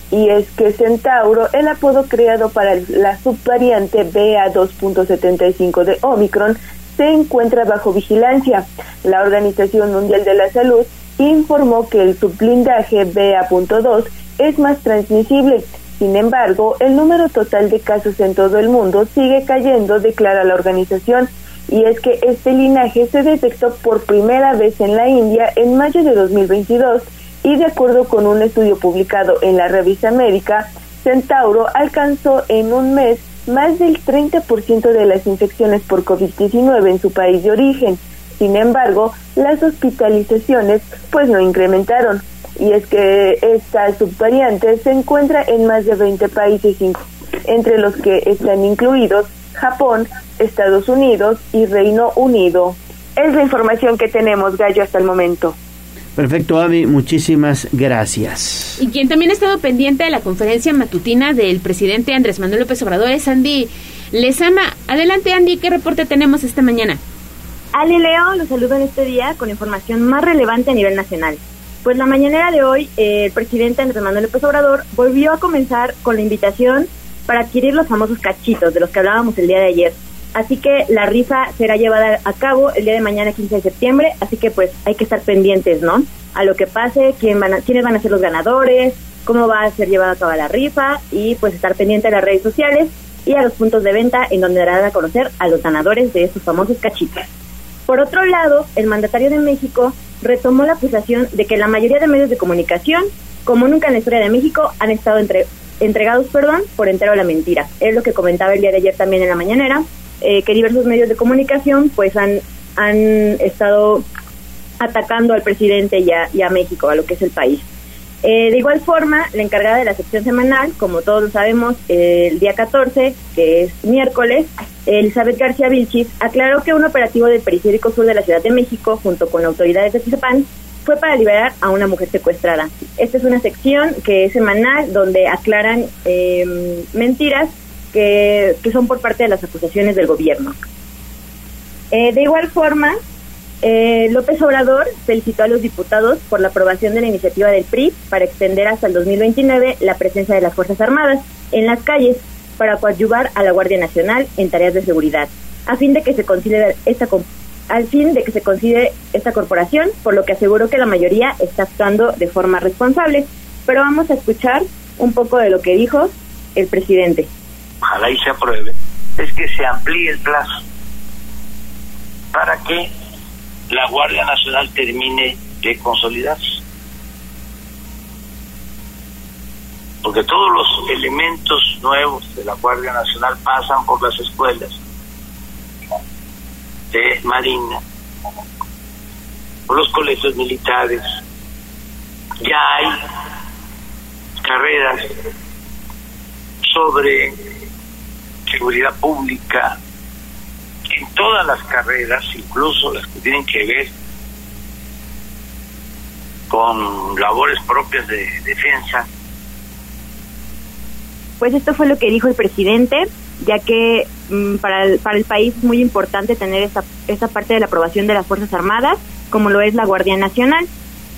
Y es que Centauro, el apodo creado para la subvariante BA2.75 de Omicron, se encuentra bajo vigilancia. La Organización Mundial de la Salud informó que el subblindaje BA.2 es más transmisible. Sin embargo, el número total de casos en todo el mundo sigue cayendo, declara la organización. Y es que este linaje se detectó por primera vez en la India en mayo de 2022 y de acuerdo con un estudio publicado en la revista médica, Centauro alcanzó en un mes más del 30% de las infecciones por COVID-19 en su país de origen. Sin embargo, las hospitalizaciones pues no incrementaron. Y es que esta subvariante se encuentra en más de 20 países, entre los que están incluidos Japón, Estados Unidos y Reino Unido. Es la información que tenemos, Gallo, hasta el momento. Perfecto, Avi, muchísimas gracias. Y quien también ha estado pendiente de la conferencia matutina del presidente Andrés Manuel López Obrador es Andy Lezama. Adelante, Andy, ¿qué reporte tenemos esta mañana? Ale Leo, los saludo en este día con información más relevante a nivel nacional. Pues la mañanera de hoy, eh, el presidente Andrés Manuel López Obrador volvió a comenzar con la invitación para adquirir los famosos cachitos de los que hablábamos el día de ayer. Así que la rifa será llevada a cabo el día de mañana, 15 de septiembre, así que pues hay que estar pendientes, ¿no? A lo que pase, quién van a, quiénes van a ser los ganadores, cómo va a ser llevada a cabo la rifa y pues estar pendiente de las redes sociales y a los puntos de venta en donde darán a conocer a los ganadores de estos famosos cachitos. Por otro lado, el mandatario de México retomó la acusación de que la mayoría de medios de comunicación, como nunca en la historia de México, han estado entre, entregados perdón, por entero a la mentira. Es lo que comentaba el día de ayer también en la mañanera, eh, que diversos medios de comunicación pues han, han estado atacando al presidente y a, México, a lo que es el país. Eh, de igual forma, la encargada de la sección semanal, como todos lo sabemos, el día 14, que es miércoles, Elizabeth García Vilchis, aclaró que un operativo del Periférico Sur de la Ciudad de México, junto con autoridades de Tizapán, fue para liberar a una mujer secuestrada. Esta es una sección que es semanal, donde aclaran eh, mentiras que, que son por parte de las acusaciones del gobierno. Eh, de igual forma, eh, López Obrador felicitó a los diputados por la aprobación de la iniciativa del PRI para extender hasta el 2029 la presencia de las Fuerzas Armadas en las calles para coadyuvar a la Guardia Nacional en tareas de seguridad, a fin de que se considere esta al fin de que se considere esta corporación, por lo que aseguró que la mayoría está actuando de forma responsable. Pero vamos a escuchar un poco de lo que dijo el presidente. Ojalá y se apruebe, es que se amplíe el plazo para que la Guardia Nacional termine de consolidarse. Porque todos los elementos nuevos de la Guardia Nacional pasan por las escuelas de Marina, por los colegios militares. Ya hay carreras sobre seguridad pública, en todas las carreras, incluso las que tienen que ver con labores propias de defensa. Pues esto fue lo que dijo el presidente, ya que mm, para, el, para el país es muy importante tener esta, esta parte de la aprobación de las Fuerzas Armadas, como lo es la Guardia Nacional.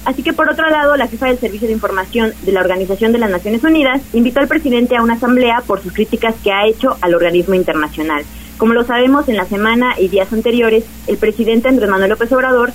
Así que por otro lado, la jefa del Servicio de Información de la Organización de las Naciones Unidas invitó al presidente a una asamblea por sus críticas que ha hecho al organismo internacional. Como lo sabemos, en la semana y días anteriores, el presidente Andrés Manuel López Obrador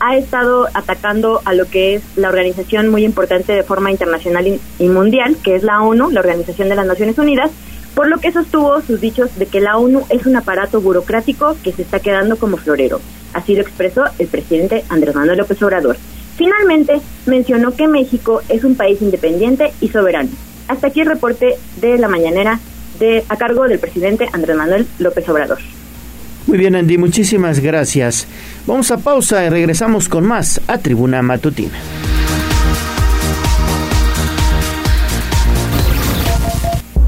ha estado atacando a lo que es la organización muy importante de forma internacional y mundial, que es la ONU, la Organización de las Naciones Unidas, por lo que sostuvo sus dichos de que la ONU es un aparato burocrático que se está quedando como florero. Así lo expresó el presidente Andrés Manuel López Obrador. Finalmente, mencionó que México es un país independiente y soberano. Hasta aquí el reporte de la mañanera a cargo del presidente Andrés Manuel López Obrador. Muy bien, Andy, muchísimas gracias. Vamos a pausa y regresamos con más a Tribuna Matutina.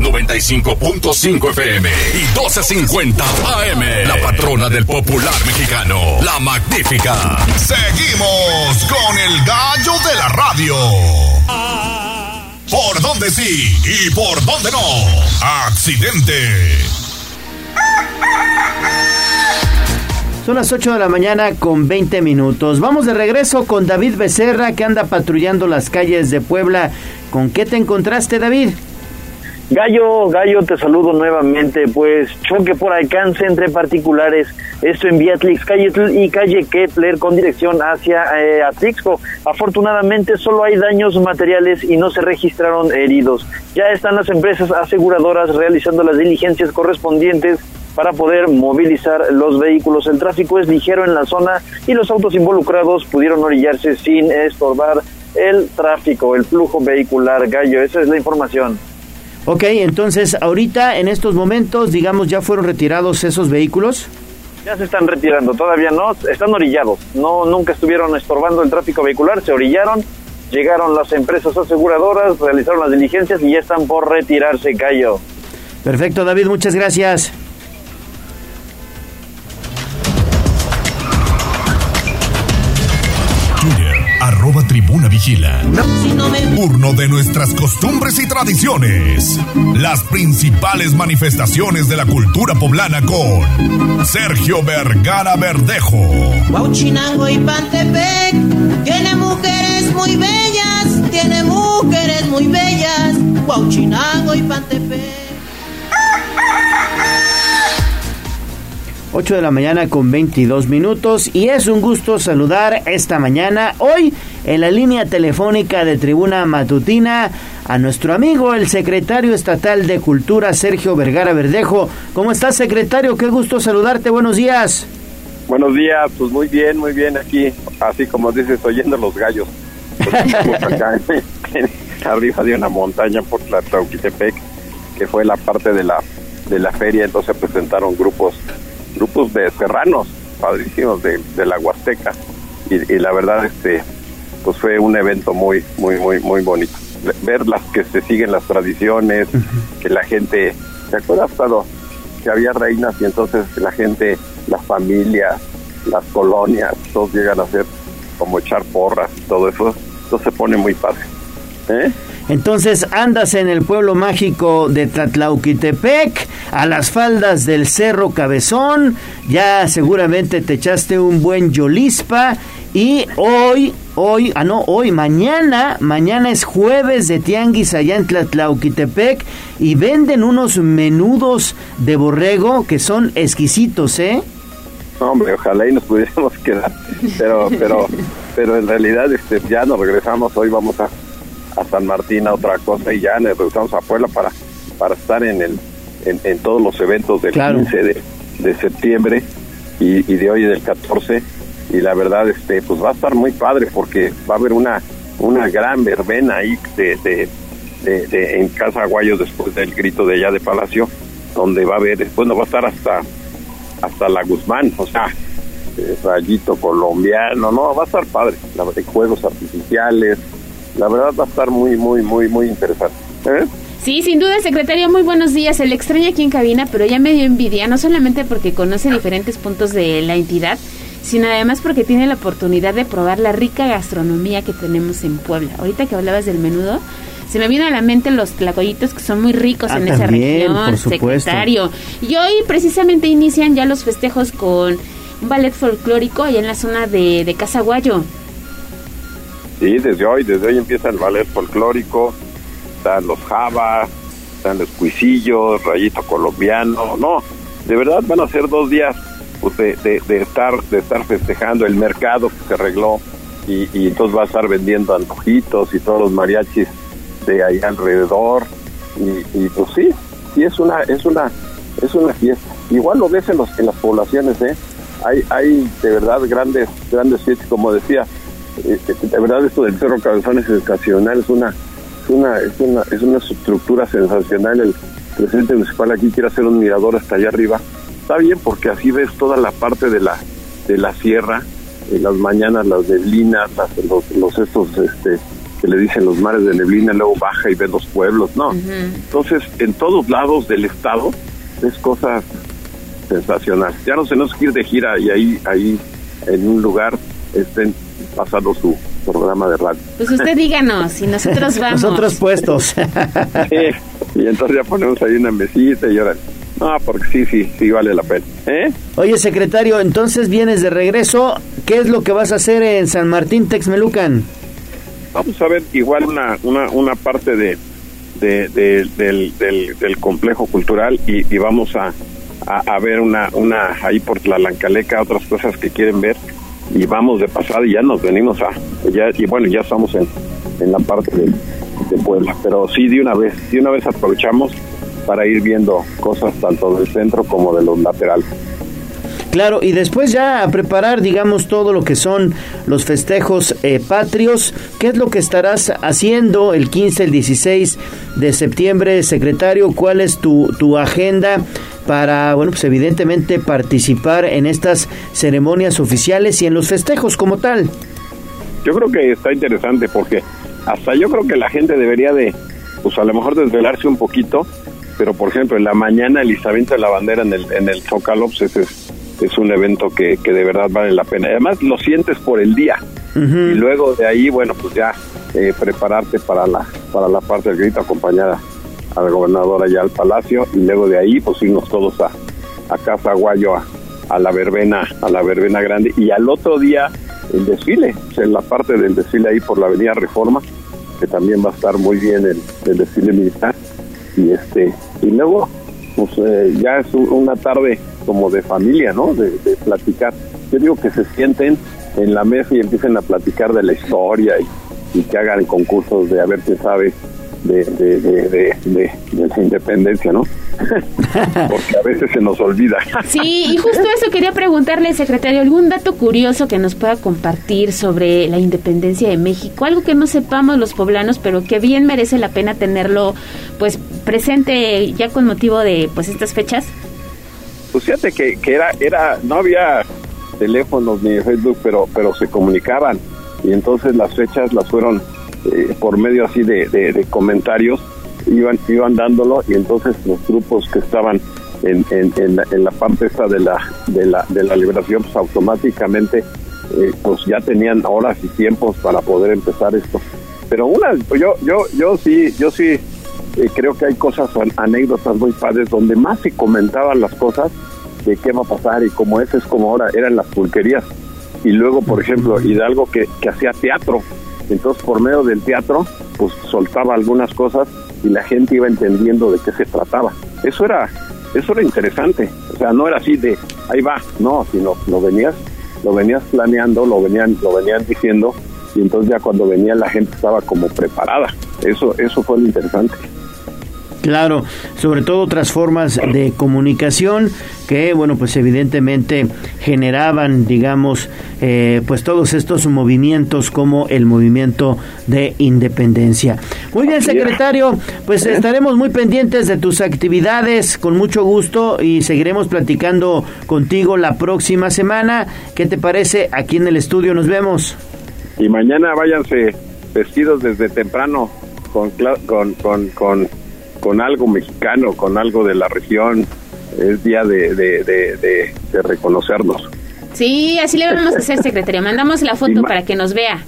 .5 FM y 1250 AM. La patrona del popular mexicano, la magnífica. Seguimos con el gallo de la radio. ¿Por dónde sí y por dónde no? Accidente. Son las 8 de la mañana con 20 minutos. Vamos de regreso con David Becerra que anda patrullando las calles de Puebla. ¿Con qué te encontraste, David? Gallo, Gallo, te saludo nuevamente. Pues choque por alcance entre particulares, esto en Beatrix Calle y calle Kepler con dirección hacia eh. Afortunadamente solo hay daños materiales y no se registraron heridos. Ya están las empresas aseguradoras realizando las diligencias correspondientes para poder movilizar los vehículos. El tráfico es ligero en la zona y los autos involucrados pudieron orillarse sin estorbar el tráfico, el flujo vehicular. Gallo, esa es la información. Ok, entonces ahorita en estos momentos, digamos, ya fueron retirados esos vehículos. Ya se están retirando, todavía no, están orillados. No, nunca estuvieron estorbando el tráfico vehicular, se orillaron, llegaron las empresas aseguradoras, realizaron las diligencias y ya están por retirarse, Cayo. Perfecto, David, muchas gracias. Vigila. Urno de nuestras costumbres y tradiciones. Las principales manifestaciones de la cultura poblana con Sergio Vergara Verdejo. Huachinango y Pantepec tiene mujeres muy bellas, tiene mujeres muy bellas. Huachinango y Pantepec. 8 de la mañana con 22 minutos y es un gusto saludar esta mañana, hoy en la línea telefónica de Tribuna Matutina, a nuestro amigo el secretario estatal de Cultura, Sergio Vergara Verdejo. ¿Cómo estás, secretario? Qué gusto saludarte, buenos días. Buenos días, pues muy bien, muy bien aquí, así como dices, oyendo los gallos. Estamos acá arriba de una montaña por la Tauquitepec, que fue la parte de la de la feria, entonces presentaron grupos grupos de serranos, padrísimos de, de la Huasteca, y, y la verdad este pues fue un evento muy muy muy muy bonito. Ve- Ver las que se siguen las tradiciones, que la gente, ¿te acuerdas cuando que había reinas y entonces la gente, las familias, las colonias, todos llegan a hacer como echar porras y todo eso, eso se pone muy fácil. ¿Eh? Entonces andas en el pueblo mágico de Tlatlauquitepec, a las faldas del Cerro Cabezón, ya seguramente te echaste un buen yolispa y hoy, hoy, ah no, hoy, mañana, mañana es jueves de tianguis allá en Tlatlauquitepec y venden unos menudos de borrego que son exquisitos, ¿eh? Hombre, ojalá y nos pudiéramos quedar, pero, pero, pero en realidad este, ya nos regresamos, hoy vamos a, a San Martín a otra cosa y ya nos regresamos a Puebla para, para estar en el, en, en todos los eventos del Claro. 15 de, de septiembre y, y de hoy del 14 y la verdad este pues va a estar muy padre porque va a haber una una gran verbena ahí de, de, de- de- en Casa Aguayo después del grito de allá de Palacio donde va a haber bueno va a estar hasta hasta la Guzmán o sea eh, rayito colombiano no va a estar padre la verdad, juegos artificiales la verdad va a estar muy muy muy muy interesante ¿Eh? Sí, sin duda, secretario, muy buenos días. Se le extraña aquí en cabina, pero ya me dio envidia, no solamente porque conoce diferentes puntos de la entidad, sino además porque tiene la oportunidad de probar la rica gastronomía que tenemos en Puebla. Ahorita que hablabas del menudo, se me vino a la mente los tlacoyitos que son muy ricos Ah, en esa región, por supuesto. secretario. Y hoy precisamente inician ya los festejos con un ballet folclórico allá en la zona de, de Casaguayo. Sí, desde hoy, desde hoy empieza el ballet folclórico, están los java, están los cuisillos, rayito colombiano, no, de verdad van a ser dos días pues, de, de- estar de estar festejando el mercado que se arregló y, y entonces va a estar vendiendo antojitos y todos los mariachis de ahí alrededor y, y, pues sí, sí es una es una es una fiesta. Igual lo ves en los en las poblaciones, eh. Hay hay de verdad grandes grandes fiestas como decía eh, de verdad esto del Cerro Cabezón es sensacional, es una, es una, es una, es una estructura sensacional. El presidente municipal aquí quiere hacer un mirador hasta allá arriba. Está bien porque así ves toda la parte de la, de la sierra, en las mañanas las neblinas, las- los, los estos, este, que le dicen los mares de neblina, luego baja y ves los pueblos, no. Entonces, en todos lados del estado es cosas sensacionales. Ya no se nos quiere ir de gira y ahí, ahí en un lugar estén pasando su programa de radio. Pues usted díganos y nosotros vamos. Nosotros puestos. Sí, y entonces ya ponemos ahí una mesita y ahora. No, porque sí, sí, sí vale la pena. ¿Eh? Oye, secretario, entonces vienes de regreso. ¿Qué es lo que vas a hacer en San Martín Texmelucan? Vamos a ver igual una, una, una parte de, de- de- del, del, del complejo cultural y, y vamos a, a, a ver una, una ahí por la Lancaleca, otras cosas que quieren ver y vamos de pasada y ya nos venimos a, ya, y bueno, ya estamos en, en la parte de, de Puebla, pero sí de una vez, de una vez aprovechamos para ir viendo cosas tanto del centro como de los laterales. Claro, y después ya a preparar, digamos, todo lo que son los festejos eh, patrios. ¿Qué es lo que estarás haciendo el 15, el 16 de septiembre, secretario? ¿Cuál es tu, tu agenda para, bueno, pues evidentemente participar en estas ceremonias oficiales y en los festejos como tal? Yo creo que está interesante porque hasta yo creo que la gente debería de, pues a lo mejor desvelarse un poquito, pero por ejemplo en la mañana el izamiento de la bandera en el, en el Zócalo, pues ese es, es un evento que, que de verdad vale la pena. Además lo sientes por el día, y luego de ahí, bueno, pues ya eh, prepararte para la, para la parte del grito acompañada a la gobernadora allá al palacio y luego de ahí pues irnos todos a, a Casa Guayo a, a la verbena, a la verbena grande y al otro día el desfile, en la parte del desfile ahí por la avenida Reforma, que también va a estar muy bien el, el desfile militar y este y luego pues eh, ya es un- una tarde como de familia, ¿no? De, de platicar. Yo digo que se sienten en la mesa y empiecen a platicar de la historia y, y que hagan concursos de a ver quién sabe de, de, de, de, de- de la independencia, ¿no? Porque a veces se nos olvida. Sí, y justo eso quería preguntarle, secretario, algún dato curioso que nos pueda compartir sobre la independencia de México, algo que no sepamos los poblanos, pero que bien merece la pena tenerlo pues presente ya con motivo de pues estas fechas. Pues fíjate que, que era, era, no había teléfonos ni Facebook, pero, pero se comunicaban y entonces las fechas las fueron eh, por medio así de, de- de comentarios, iban, iban dándolo y entonces los grupos que estaban en, en, en la, en la parte esta de la, de la, de la liberación, pues automáticamente eh, pues ya tenían horas y tiempos para poder empezar esto. Pero una, yo, yo, yo sí, yo sí eh, creo que hay cosas, an- anécdotas muy padres donde más se comentaban las cosas de qué va a pasar y como ese es como ahora eran las pulquerías. Y luego, por ejemplo, Hidalgo que, que hacía teatro. Entonces, por medio del teatro, pues soltaba algunas cosas y la gente iba entendiendo de qué se trataba. Eso era, eso era interesante. O sea, no era así de ahí va, no, sino lo venías, lo venías planeando, lo venían, lo venían diciendo y entonces ya cuando venía la gente estaba como preparada. Eso, eso fue lo interesante. Claro, sobre todo otras formas de comunicación que, bueno, pues evidentemente generaban, digamos, eh, pues todos estos movimientos como el movimiento de independencia. Muy bien, secretario, pues estaremos muy pendientes de tus actividades, con mucho gusto, y seguiremos platicando contigo la próxima semana. ¿Qué te parece? Aquí en el estudio nos vemos. Y mañana váyanse vestidos desde temprano con, con, con, con, con algo mexicano, con algo de la región. Es día de, de, de, de- de reconocernos. Sí, así le vamos a hacer, secretario. Mandamos la foto para que nos vea.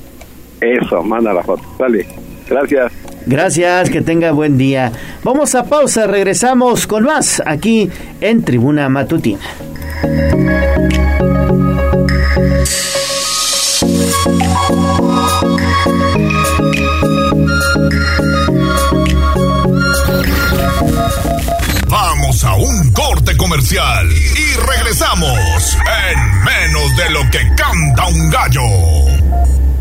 Eso, manda la foto. Sale. Gracias. Gracias, que tenga buen día. Vamos a pausa, regresamos con más aquí en Tribuna Matutina. Comercial y regresamos en menos de lo que canta un gallo.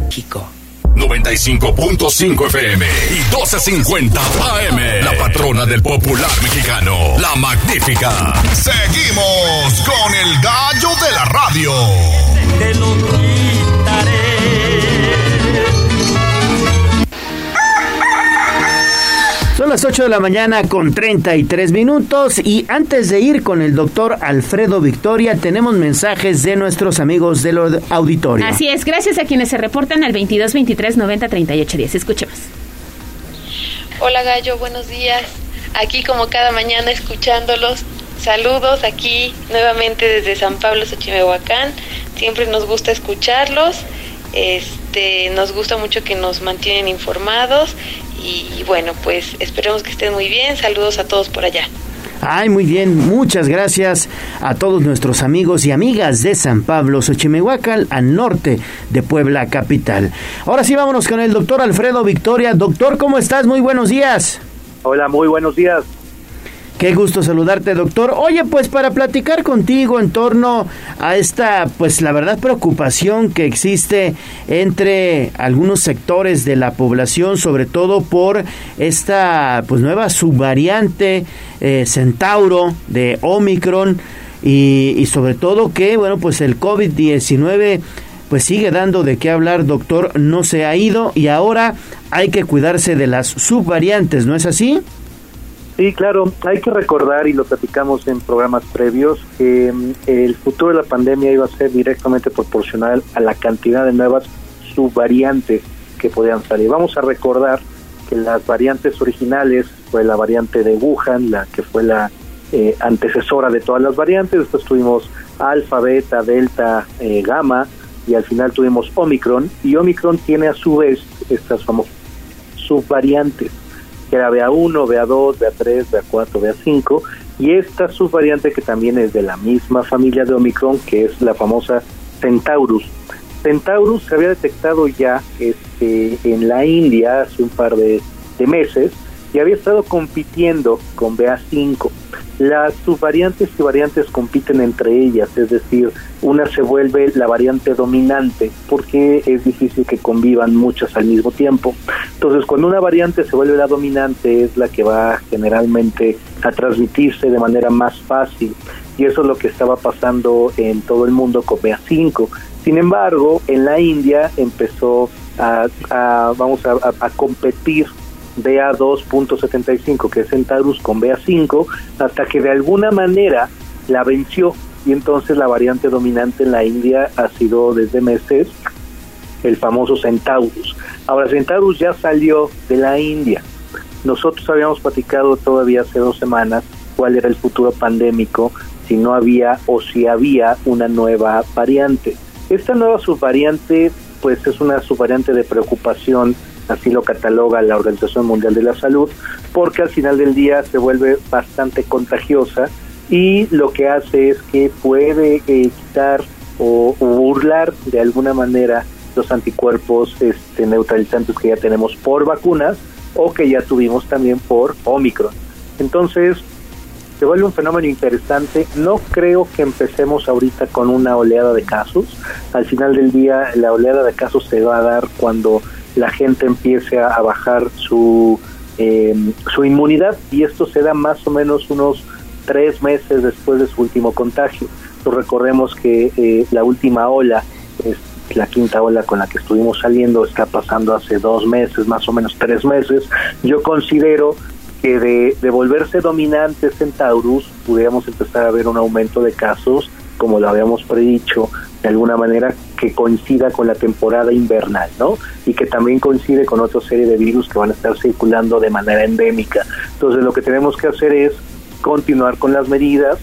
México. 95.5 FM y 1250 AM. La patrona del popular mexicano, la magnífica. Seguimos con el gallo de la radio. Te lo Son las 8 de la mañana con 33 minutos y antes de ir con el doctor Alfredo Victoria tenemos mensajes de nuestros amigos del auditorio. Así es, gracias a quienes se reportan al 22 23 90 38 10. Escuchemos. Hola Gallo, buenos días. Aquí como cada mañana escuchándolos. Saludos aquí nuevamente desde San Pablo, Xochimehuacán. Siempre nos gusta escucharlos. Este, nos gusta mucho que nos mantienen informados y, bueno, pues esperemos que estén muy bien. Saludos a todos por allá. Ay, muy bien, muchas gracias a todos nuestros amigos y amigas de San Pablo, Xochimehuacán, al norte de Puebla capital. Ahora sí, vámonos con el doctor Alfredo Victoria. Doctor, ¿cómo estás? Muy buenos días. Hola, muy buenos días. Qué gusto saludarte, doctor. Oye, pues para platicar contigo en torno a esta, pues la verdad, preocupación que existe entre algunos sectores de la población, sobre todo por esta, pues nueva subvariante eh, Centauro de Omicron y, y sobre todo que, bueno, pues el COVID-19 pues sigue dando de qué hablar, doctor, no se ha ido y ahora hay que cuidarse de las subvariantes, ¿no es así? Sí, claro, hay que recordar, y lo platicamos en programas previos, que mm, el futuro de la pandemia iba a ser directamente proporcional a la cantidad de nuevas subvariantes que podían salir. Vamos a recordar que las variantes originales fue la variante de Wuhan, la que fue la eh, antecesora de todas las variantes, después tuvimos alfa, beta, delta, eh, gamma, y al final tuvimos Omicron y Omicron tiene a su vez estas famosas subvariantes, que era BA1, BA2, BA3, BA4, BA5 y esta subvariante que también es de la misma familia de Omicron, que es la famosa Centaurus. Centaurus se había detectado ya este, en la India hace un par de, de meses y había estado compitiendo con BA5. Las subvariantes y variantes compiten entre ellas, es decir, una se vuelve la variante dominante porque es difícil que convivan muchas al mismo tiempo. Entonces, cuando una variante se vuelve la dominante es la que va generalmente a transmitirse de manera más fácil y eso es lo que estaba pasando en todo el mundo con BA5. Sin embargo, en la India empezó a, vamos a, a competir BA2.75, que es Centaurus con BA5, hasta que de alguna manera la venció y entonces la variante dominante en la India ha sido desde meses el famoso Centaurus. Ahora, Centaurus ya salió de la India. Nosotros habíamos platicado todavía hace dos semanas cuál era el futuro pandémico si no había o si había una nueva variante. Esta nueva subvariante, pues es una subvariante de preocupación así lo cataloga la Organización Mundial de la Salud, porque al final del día se vuelve bastante contagiosa y lo que hace es que puede eh, quitar o, burlar de alguna manera los anticuerpos este, neutralizantes que ya tenemos por vacunas o que ya tuvimos también por Omicron. Entonces, se vuelve un fenómeno interesante. No creo que empecemos ahorita con una oleada de casos. Al final del día, la oleada de casos se va a dar cuando la gente empiece a, bajar su, eh, su inmunidad y esto se da más o menos unos tres meses después de su último contagio. Entonces recordemos que eh, la última ola, es la quinta ola con la que estuvimos saliendo, está pasando hace dos meses, más o menos tres meses. Yo considero que de, de volverse dominante Centaurus, pudiéramos empezar a ver un aumento de casos, como lo habíamos predicho, de alguna manera que coincida con la temporada invernal, ¿no? Y que también coincide con otra serie de virus que van a estar circulando de manera endémica. Entonces lo que tenemos que hacer es continuar con las medidas,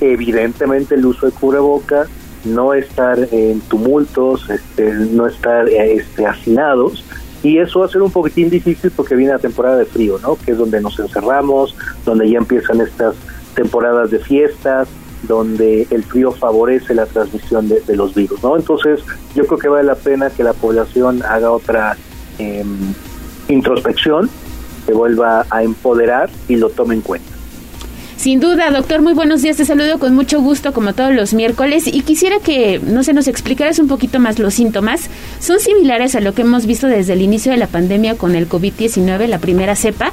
evidentemente el uso de cubreboca, no estar en tumultos, este, no estar este, hacinados, y eso va a ser un poquitín difícil porque viene la temporada de frío, ¿no? Que es donde nos encerramos, donde ya empiezan estas temporadas de fiestas, donde el frío favorece la transmisión de, los virus, ¿no? Entonces, yo creo que vale la pena que la población haga otra eh, introspección, se vuelva a empoderar y lo tome en cuenta. Sin duda, doctor, muy buenos días. Te saludo con mucho gusto como todos los miércoles y quisiera que, no sé, nos explicaras un poquito más los síntomas. ¿Son similares a lo que hemos visto desde el inicio de la pandemia con el COVID-19, la primera cepa?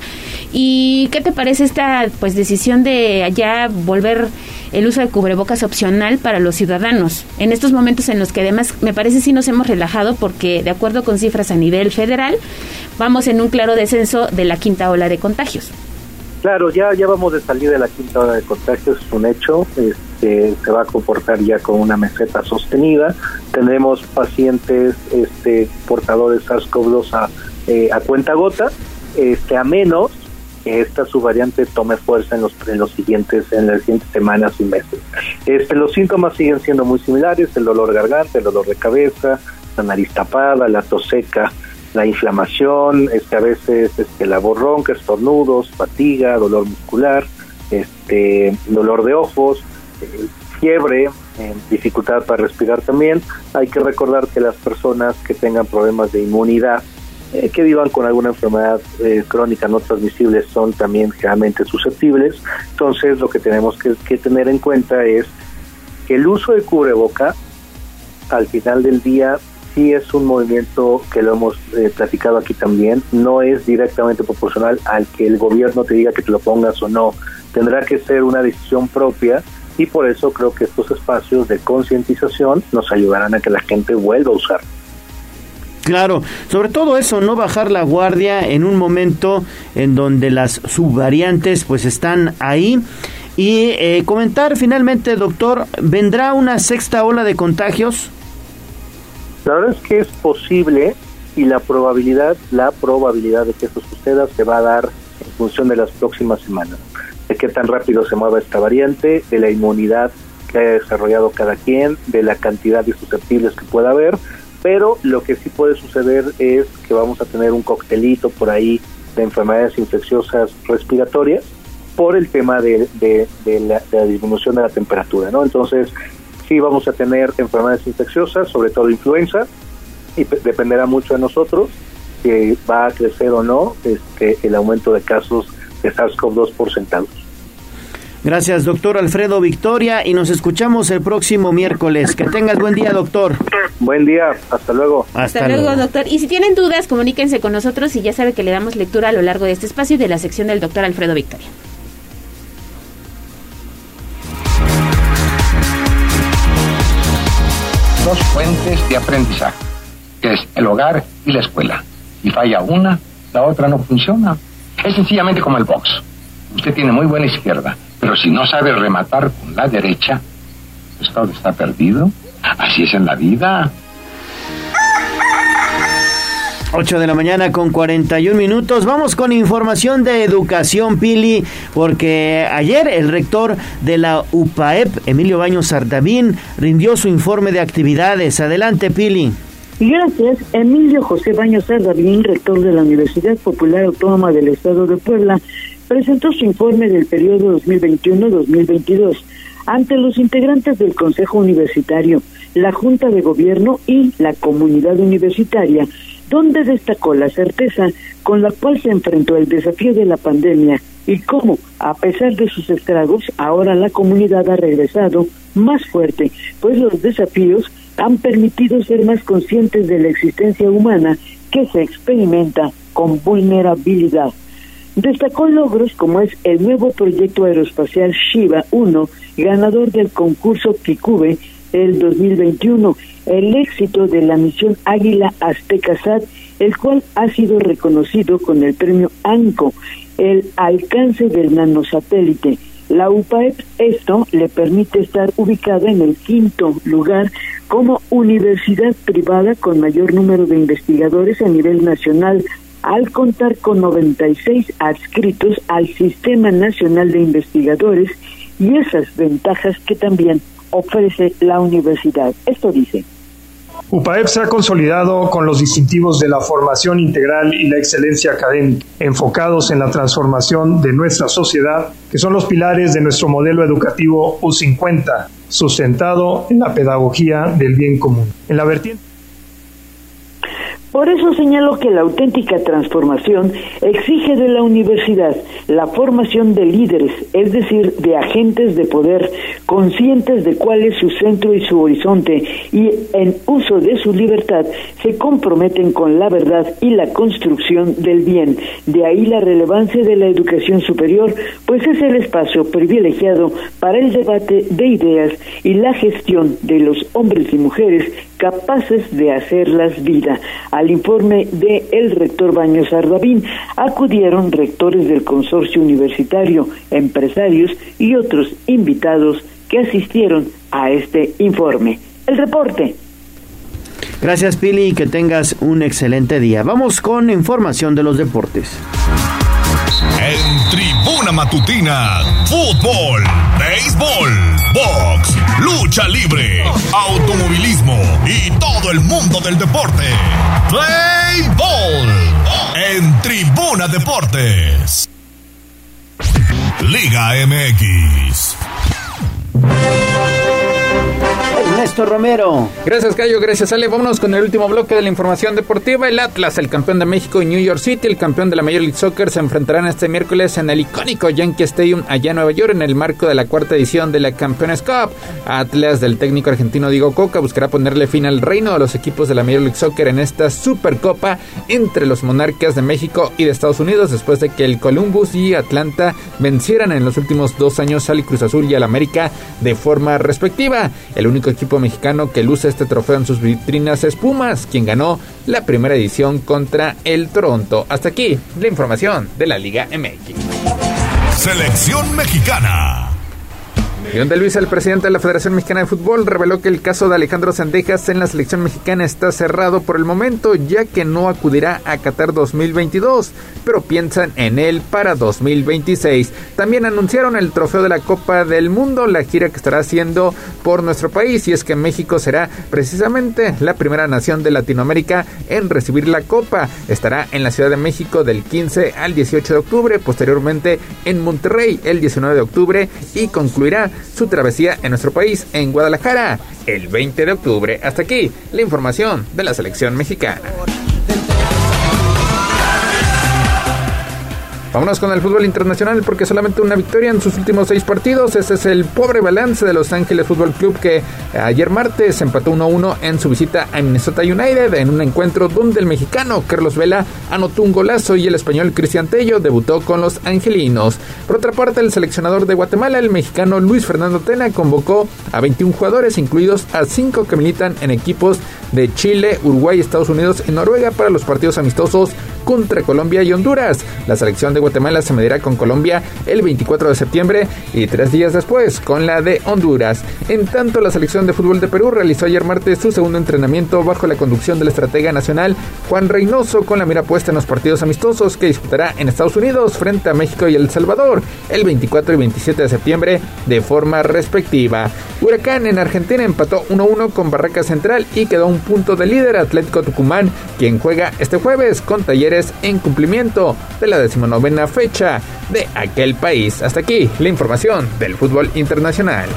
¿Y qué te parece esta pues decisión de ya volver el uso de cubrebocas opcional para los ciudadanos? En estos momentos en los que además me parece sí nos hemos relajado porque de acuerdo con cifras a nivel federal, vamos en un claro descenso de la quinta ola de contagios. Claro, ya, ya vamos de salir de la quinta hora de contagios, es un hecho, este, se va a comportar ya con una meseta sostenida, tendremos pacientes este, portadores SARS-CoV-2 a, eh, a cuenta gota, este, a menos que esta subvariante tome fuerza en los, en los siguientes, en las siguientes semanas y meses. Este, los síntomas siguen siendo muy similares, el dolor garganta, el dolor de cabeza, la nariz tapada, la tos seca, la inflamación, este, a veces este, la voz ronca, estornudos, fatiga, dolor muscular, este, dolor de ojos, eh, fiebre, eh, dificultad para respirar también. Hay que recordar que las personas que tengan problemas de inmunidad, eh, que vivan con alguna enfermedad eh, crónica no transmisible, son también generalmente susceptibles. Entonces, lo que tenemos que, tener en cuenta es que el uso de cubreboca, al final del día, sí es un movimiento que lo hemos eh, platicado aquí también, no es directamente proporcional al que el gobierno te diga que te lo pongas o no, tendrá que ser una decisión propia y por eso creo que estos espacios de concientización nos ayudarán a que la gente vuelva a usar. Claro, sobre todo eso, no bajar la guardia en un momento en donde las subvariantes pues están ahí. Y eh, comentar finalmente, doctor, ¿vendrá una sexta ola de contagios? La verdad es que es posible y la probabilidad, la probabilidad de que eso suceda se va a dar en función de las próximas semanas, de qué tan rápido se mueva esta variante, de la inmunidad que haya desarrollado cada quien, de la cantidad de susceptibles que pueda haber, pero lo que sí puede suceder es que vamos a tener un coctelito por ahí de enfermedades infecciosas respiratorias por el tema de, la, disminución de la temperatura, ¿no? Entonces, sí vamos a tener enfermedades infecciosas, sobre todo influenza, y dependerá mucho de nosotros que va a crecer o no este, el aumento de casos de SARS-CoV-2 por sentados. Gracias, doctor Alfredo Victoria, y nos escuchamos el próximo miércoles. Que tengas buen día, doctor. Buen día, hasta luego. Hasta, luego, doctor. Y si tienen dudas, comuníquense con nosotros y ya sabe que le damos lectura a lo largo de este espacio y de la sección del doctor Alfredo Victoria. Dos fuentes de aprendizaje, que es el hogar y la escuela. Y falla una, la otra no funciona. Es sencillamente como el box. Usted tiene muy buena izquierda, pero si no sabe rematar con la derecha, pues todo está perdido. Así es en la vida. 8 de la mañana con 41 minutos. Vamos con información de educación, Pili, porque ayer el rector de la UPAEP, Emilio Baños Sardavín, rindió su informe de actividades. Adelante, Pili. Gracias, Emilio José Baños Sardavín, rector de la Universidad Popular Autónoma del Estado de Puebla, presentó su informe del periodo 2021-2022 ante los integrantes del Consejo Universitario, la Junta de Gobierno y la comunidad universitaria, donde destacó la certeza con la cual se enfrentó el desafío de la pandemia y cómo, a pesar de sus estragos, ahora la comunidad ha regresado más fuerte, pues los desafíos han permitido ser más conscientes de la existencia humana que se experimenta con vulnerabilidad. Destacó logros como es el nuevo proyecto aeroespacial Shiva 1, ganador del concurso Kikube el 2021, el éxito de la misión Águila Azteca SAT, el cual ha sido reconocido con el premio ANCO, el alcance del nanosatélite. La UPAEP esto le permite estar ubicada en el quinto lugar como universidad privada con mayor número de investigadores a nivel nacional al contar con 96 adscritos al Sistema Nacional de Investigadores y esas ventajas que también ofrece la universidad. Esto dice. UPAEP se ha consolidado con los distintivos de la formación integral y la excelencia académica, enfocados en la transformación de nuestra sociedad, que son los pilares de nuestro modelo educativo U50, sustentado en la pedagogía del bien común. En la vertiente por eso señalo que la auténtica transformación exige de la universidad la formación de líderes, es decir, de agentes de poder, conscientes de cuál es su centro y su horizonte, y en uso de su libertad se comprometen con la verdad y la construcción del bien. De ahí la relevancia de la educación superior, pues es el espacio privilegiado para el debate de ideas y la gestión de los hombres y mujeres capaces de hacerlas vida. Al informe de el rector Baños Ardavín acudieron rectores del consorcio universitario, empresarios y otros invitados que asistieron a este informe. El reporte. Gracias Pili y que tengas un excelente día. Vamos con información de los deportes. En Tribuna Matutina, fútbol, béisbol, box, lucha libre, automovilismo y todo el mundo del deporte. Play Ball en Tribuna Deportes. Liga MX. Ernesto Romero. Gracias, Cayo. Gracias, Ale. Vámonos con el último bloque de la información deportiva. El Atlas, el campeón de México y New York City, el campeón de la Major League Soccer, se enfrentarán este miércoles en el icónico Yankee Stadium allá en Nueva York en el marco de la cuarta edición de la Campeones Cup. Atlas del técnico argentino Diego Coca buscará ponerle fin al reino a los equipos de la Major League Soccer en esta Supercopa entre los monarcas de México y de Estados Unidos después de que el Columbus y Atlanta vencieran en los últimos dos años al Cruz Azul y al América de forma respectiva. El único equipo mexicano que luce este trofeo en sus vitrinas es Pumas, quien ganó la primera edición contra el Toronto. Hasta aquí la información de la Liga MX. Selección mexicana. Y donde Luis, el presidente de la Federación Mexicana de Fútbol, reveló que el caso de Alejandro Sendejas en la selección mexicana está cerrado por el momento, ya que no acudirá a Qatar 2022, pero piensan en él para 2026. También anunciaron el trofeo de la Copa del Mundo, la gira que estará haciendo por nuestro país, y es que México será precisamente la primera nación de Latinoamérica en recibir la Copa. Estará en la Ciudad de México del 15 al 18 de octubre, posteriormente en Monterrey el 19 de octubre y concluirá su travesía en nuestro país en Guadalajara el 20 de octubre. Hasta aquí la información de la selección mexicana. Vámonos con el fútbol internacional porque solamente una victoria en sus últimos seis partidos. Ese es el pobre balance de Los Ángeles Fútbol Club que ayer martes empató 1-1 en su visita a Minnesota United en un encuentro donde el mexicano Carlos Vela anotó un golazo y el español Cristian Tello debutó con los angelinos. Por otra parte, el seleccionador de Guatemala, el mexicano Luis Fernando Tena, convocó a 21 jugadores, incluidos a 5 que militan en equipos de Chile, Uruguay, Estados Unidos y Noruega para los partidos amistosos contra Colombia y Honduras. La selección de Guatemala se medirá con Colombia el 24 de septiembre y tres días después con la de Honduras. En tanto, la selección de fútbol de Perú realizó ayer martes su segundo entrenamiento bajo la conducción del estratega nacional Juan Reynoso con la mira puesta en los partidos amistosos que disputará en Estados Unidos frente a México y El Salvador el 24 y 27 de septiembre de forma respectiva. Huracán en Argentina empató 1-1 con Barraca Central y quedó un punto de líder Atlético Tucumán, quien juega este jueves con Talleres en cumplimiento de la decimonovena fecha de aquel país. Hasta aquí la información del fútbol internacional.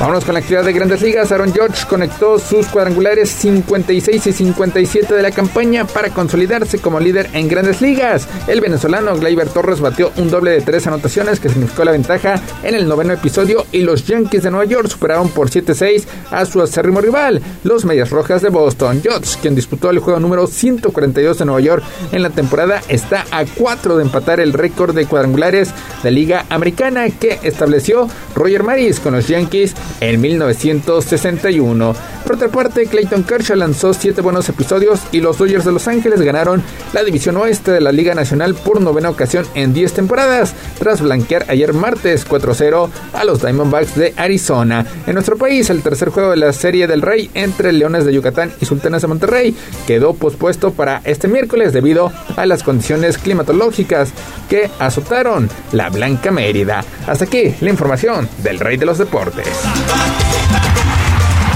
Vámonos con la actividad de Grandes Ligas. Aaron George conectó sus cuadrangulares 56 y 57 de la campaña para consolidarse como líder en Grandes Ligas. El venezolano Gleyber Torres batió un doble de tres anotaciones que significó la ventaja en el noveno episodio y los Yankees de Nueva York superaron por 7-6 a su acérrimo rival, los Medias Rojas de Boston. George, quien disputó el juego número 142 de Nueva York en la temporada, está a 4 de empatar el récord de cuadrangulares de Liga Americana que estableció Roger Maris con los Yankees en 1961. Por otra parte, Clayton Kershaw lanzó siete buenos episodios y los Dodgers de Los Ángeles ganaron la división oeste de la Liga Nacional por novena ocasión en 10 temporadas, tras blanquear ayer martes 4-0 a los Diamondbacks de Arizona. En nuestro país, el tercer juego de la Serie del Rey entre Leones de Yucatán y Sultanes de Monterrey quedó pospuesto para este miércoles debido a las condiciones climatológicas que azotaron la Blanca Mérida. Hasta aquí la información del Rey de los Deportes.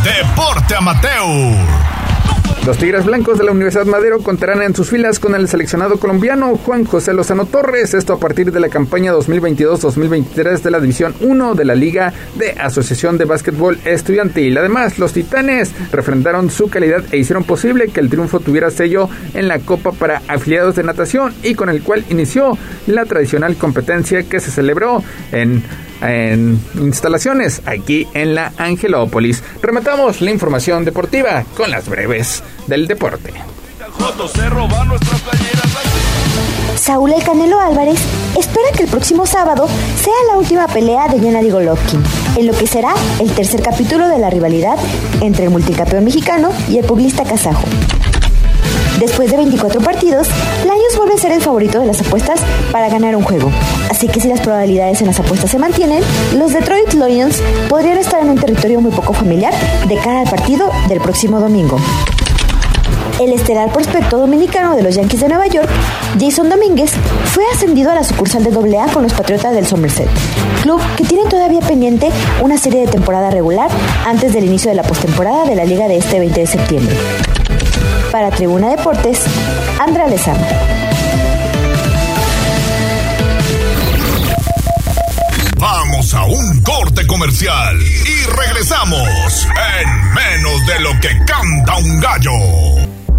Deporte Amateur. Los Tigres Blancos de la Universidad Madero contarán en sus filas con el seleccionado colombiano Juan José Lozano Torres, esto a partir de la campaña 2022-2023 de la División 1 de la Liga de Asociación de Básquetbol Estudiantil. Además, los Titanes refrendaron su calidad e hicieron posible que el triunfo tuviera sello en la Copa para afiliados de natación y con el cual inició la tradicional competencia que se celebró en en instalaciones aquí en la Angelópolis. Rematamos la información deportiva con las breves del deporte. Saúl El Canelo Álvarez espera que el próximo sábado sea la última pelea de Gennady Golovkin, en lo que será el tercer capítulo de la rivalidad entre el multicampeón mexicano y el publista kazajo. Después de 24 partidos, Lions vuelve a ser el favorito de las apuestas para ganar un juego. Así que si las probabilidades en las apuestas se mantienen, los Detroit Lions podrían estar en un territorio muy poco familiar de cara al partido del próximo domingo. El estelar prospecto dominicano de los Yankees de Nueva York, Jason Domínguez, fue ascendido a la sucursal de AA con los Patriotas del Somerset, club que tiene todavía pendiente una serie de temporada regular antes del inicio de la postemporada de la liga de este 20 de septiembre. Para Tribuna Deportes, Andra Lezama. Vamos a un corte comercial y regresamos en menos de lo que canta un gallo.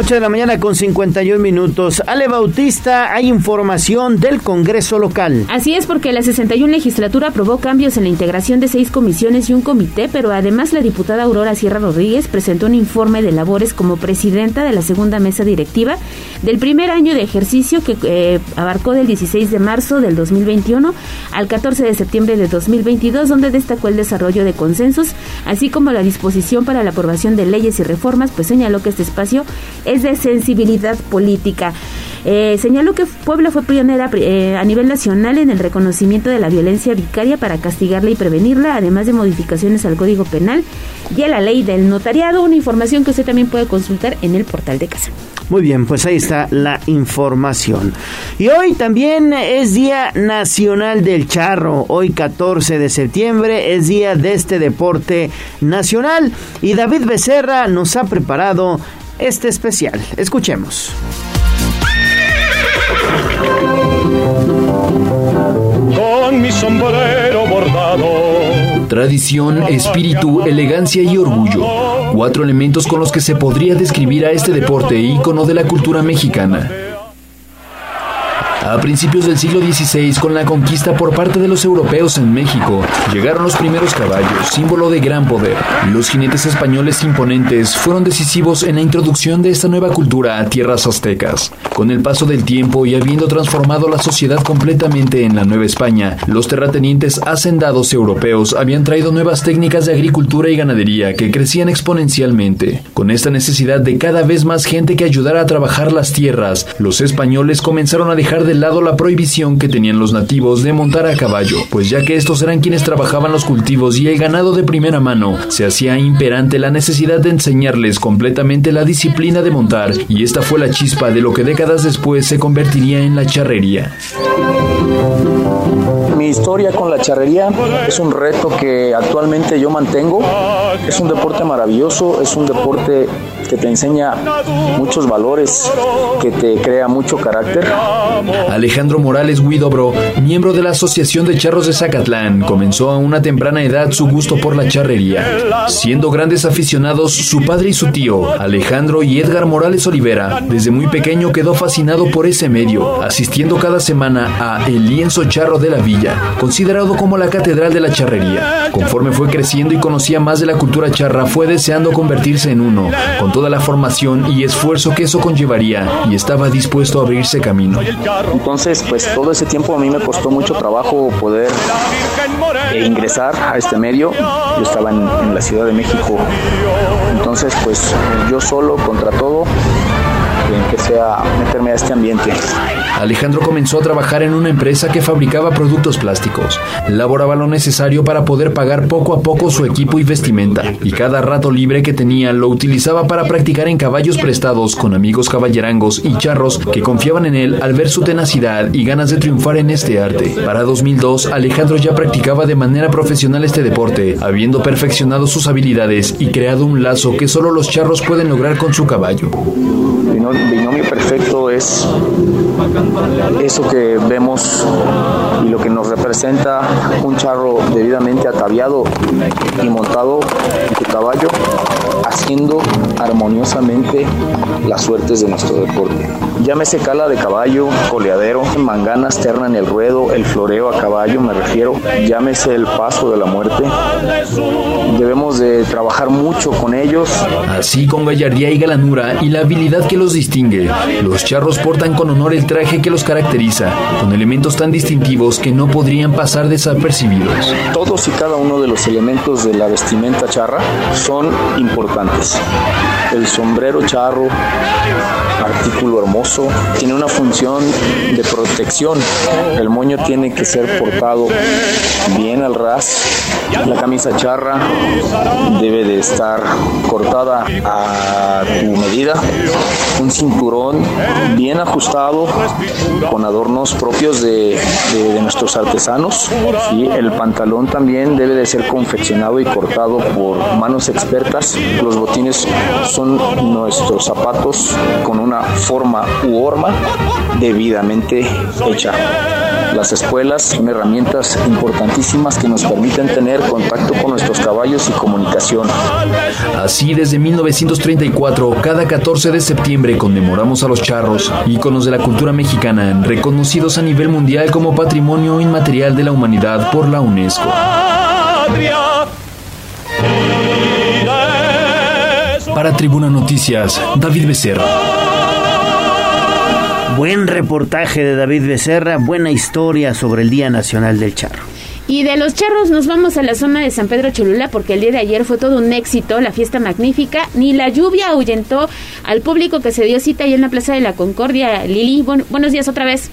8 de la mañana con 51 minutos. Ale Bautista, hay información del Congreso local. Así es, porque la 61 legislatura aprobó cambios en la integración de seis comisiones y un comité, pero además la diputada Aurora Sierra Rodríguez presentó un informe de labores como presidenta de la segunda mesa directiva del primer año de ejercicio que eh, abarcó del 16 de marzo del 2021 al 14 de septiembre de 2022, donde destacó el desarrollo de consensos, así como la disposición para la aprobación de leyes y reformas, pues señaló que este espacio es de sensibilidad política. Eh, señaló que Puebla fue pionera eh, a nivel nacional en el reconocimiento de la violencia vicaria para castigarla y prevenirla, además de modificaciones al Código Penal y a la ley del notariado, una información que usted también puede consultar en el portal de casa. Muy bien, pues ahí está la información. Y hoy también es Día Nacional del Charro. Hoy 14 de septiembre es día de este deporte nacional. Y David Becerra nos ha preparado este especial. Escuchemos. Con mi sombrero bordado. Tradición, espíritu, elegancia y orgullo. Cuatro elementos con los que se podría describir a este deporte ícono de la cultura mexicana. A principios del siglo XVI, con la conquista por parte de los europeos en México, llegaron los primeros caballos, símbolo de gran poder. Los jinetes españoles imponentes fueron decisivos en la introducción de esta nueva cultura a tierras aztecas. Con el paso del tiempo y habiendo transformado la sociedad completamente en la Nueva España, los terratenientes hacendados europeos habían traído nuevas técnicas de agricultura y ganadería que crecían exponencialmente. Con esta necesidad de cada vez más gente que ayudara a trabajar las tierras, los españoles comenzaron a dejar de lado la prohibición que tenían los nativos de montar a caballo, pues ya que estos eran quienes trabajaban los cultivos y el ganado de primera mano, se hacía imperante la necesidad de enseñarles completamente la disciplina de montar, y esta fue la chispa de lo que décadas después se convertiría en la charrería. Mi historia con la charrería es un reto que actualmente yo mantengo. Es un deporte maravilloso, es un deporte que te enseña muchos valores, que te crea mucho carácter. Alejandro Morales Huidobro, miembro de la Asociación de Charros de Zacatlán, comenzó a una temprana edad su gusto por la charrería. Siendo grandes aficionados su padre y su tío, Alejandro y Edgar Morales Olivera, desde muy pequeño quedó fascinado por ese medio, asistiendo cada semana a El Lienzo Charro de la Villa, considerado como la catedral de la charrería. Conforme fue creciendo y conocía más de la cultura charra, fue deseando convertirse en uno, con toda la formación y esfuerzo que eso conllevaría, y estaba dispuesto a abrirse camino. Entonces, pues todo ese tiempo a mí me costó mucho trabajo poder eh, ingresar a este medio. Yo estaba en, en la Ciudad de México. Entonces, pues yo solo contra todo empecé a meterme a este ambiente. Alejandro comenzó a trabajar en una empresa que fabricaba productos plásticos. Laboraba lo necesario para poder pagar poco a poco su equipo y vestimenta, y cada rato libre que tenía lo utilizaba para practicar en caballos prestados con amigos caballerangos y charros que confiaban en él al ver su tenacidad y ganas de triunfar en este arte. Para 2002, Alejandro ya practicaba de manera profesional este deporte, habiendo perfeccionado sus habilidades y creado un lazo que solo los charros pueden lograr con su caballo. Binomio perfecto es eso que vemos y lo que nos representa un charro debidamente ataviado y montado en su caballo, haciendo armoniosamente las suertes de nuestro deporte. Llámese cala de caballo, coleadero, manganas, terna en el ruedo, el floreo a caballo, me refiero, llámese el paso de la muerte. Debemos de trabajar mucho con ellos. Así con gallardía y galanura y la habilidad que los distingue, los charros portan con honor el traje que los caracteriza, con elementos tan distintivos que no podrían pasar desapercibidos. Todos y cada uno de los elementos de la vestimenta charra son importantes. El sombrero charro, artículo hermoso, tiene una función de protección. El moño tiene que ser portado bien al ras. La camisa charra debe de estar cortada a tu medida. Un cinturón bien ajustado con adornos propios de, de, nuestros artesanos. Y el pantalón también debe de ser confeccionado y cortado por manos expertas. Los botines son nuestros zapatos con una forma u horma debidamente hecha. Las escuelas son herramientas importantísimas que nos permiten tener contacto con nuestros caballos y comunicación. Así, desde 1934, cada 14 de septiembre conmemoramos a los charros, íconos de la cultura mexicana, reconocidos a nivel mundial como patrimonio inmaterial de la humanidad por la UNESCO. Para Tribuna Noticias, David Becerra. Buen reportaje de David Becerra, buena historia sobre el Día Nacional del Charro. Y de los charros nos vamos a la zona de San Pedro Cholula porque el día de ayer fue todo un éxito, la fiesta magnífica, ni la lluvia ahuyentó al público que se dio cita ahí en la Plaza de la Concordia. Lili, buenos días otra vez.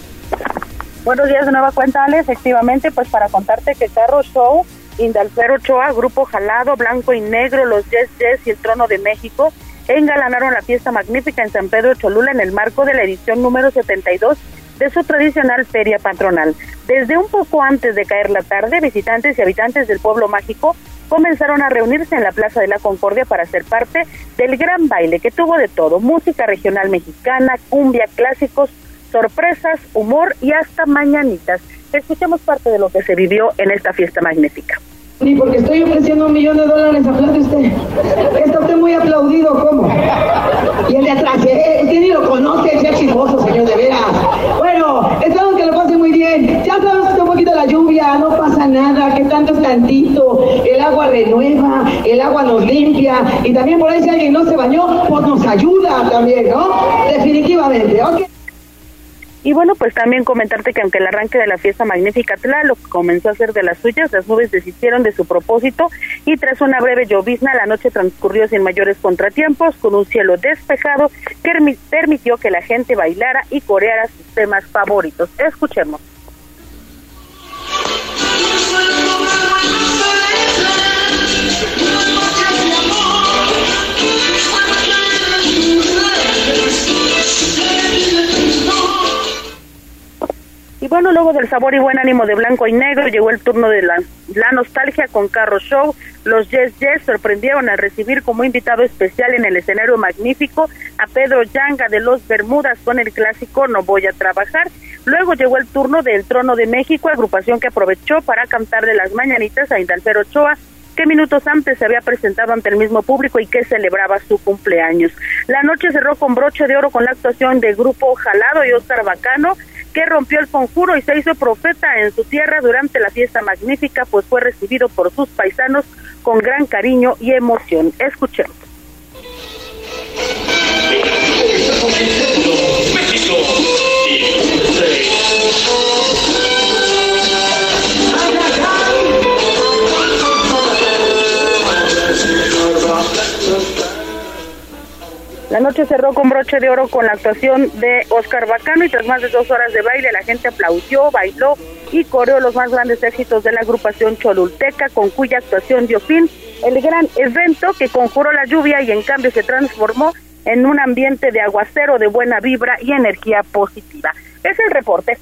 Buenos días de nueva cuenta, Ale. Efectivamente, pues para contarte que Carro Show, Indalfero Ochoa, Grupo Jalado, Blanco y Negro, los Yes Yes y el Trono de México engalanaron la fiesta magnífica en San Pedro Cholula en el marco de la edición número 72 de su tradicional feria patronal. Desde un poco antes de caer la tarde, visitantes y habitantes del pueblo mágico comenzaron a reunirse en la Plaza de la Concordia para ser parte del gran baile que tuvo de todo, música regional mexicana, cumbia, clásicos, sorpresas, humor y hasta mañanitas. Escuchemos parte de lo que se vivió en esta fiesta magnífica. Ni porque estoy ofreciendo un millón de dólares, aplaude usted. Está usted muy aplaudido, ¿cómo? Y el de atrás, ¿eh? Usted ni lo conoce, es chismoso, señor, de veras. Bueno, esperamos que lo pase muy bien. Ya sabemos que un poquito la lluvia, no pasa nada, que tanto es tantito. El agua renueva, el agua nos limpia. Y también por ahí si alguien no se bañó, pues nos ayuda también, ¿no? Definitivamente, ¿ok? Y bueno, pues también comentarte que aunque el arranque de la fiesta magnífica Tlaloc comenzó a ser de las suyas, las nubes desistieron de su propósito y tras una breve llovizna la noche transcurrió sin mayores contratiempos, con un cielo despejado que permitió que la gente bailara y coreara sus temas favoritos. Escuchemos. Y bueno, luego del sabor y buen ánimo de blanco y negro, llegó el turno de la, nostalgia con Carro Show. Los Yes Yes sorprendieron al recibir como invitado especial en el escenario magnífico a Pedro Yanga de los Bermudas con el clásico No Voy a Trabajar. Luego llegó el turno del Trono de México, agrupación que aprovechó para cantar de las mañanitas a Indalfero Ochoa, que minutos antes se había presentado ante el mismo público y que celebraba su cumpleaños. La noche cerró con broche de oro con la actuación del grupo Jalado y Oscar Bacano, que rompió el conjuro y se hizo profeta en su tierra durante la fiesta magnífica, pues fue recibido por sus paisanos con gran cariño y emoción. Escuchemos. La noche cerró con broche de oro con la actuación de Oscar Bacano y tras más de dos horas de baile la gente aplaudió, bailó y coreó los más grandes éxitos de la agrupación Cholulteca con cuya actuación dio fin el gran evento que conjuró la lluvia y en cambio se transformó en un ambiente de aguacero de buena vibra y energía positiva. Es el reporte.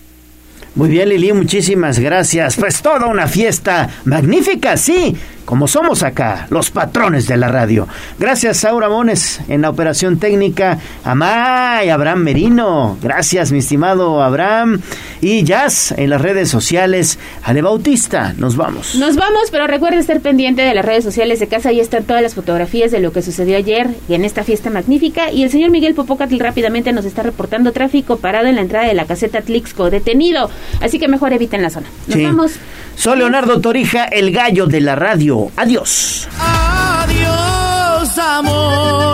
Muy bien, Lili, muchísimas gracias. Pues toda una fiesta magnífica, sí, como somos acá, los patrones de la radio. Gracias, Saura Mones, en la operación técnica. Amay, Abraham Merino. Gracias, mi estimado Abraham. Y Jazz, en las redes sociales. Ale Bautista, nos vamos. Nos vamos, pero recuerda estar pendiente de las redes sociales de casa. Ahí están todas las fotografías de lo que sucedió ayer y en esta fiesta magnífica. Y el señor Miguel Popocatl rápidamente nos está reportando tráfico parado en la entrada de la caseta Tlixco, detenido. Así que mejor eviten la zona. Nos Sí. vamos. Soy Leonardo Torija, el gallo de la radio. Adiós. Adiós, amor.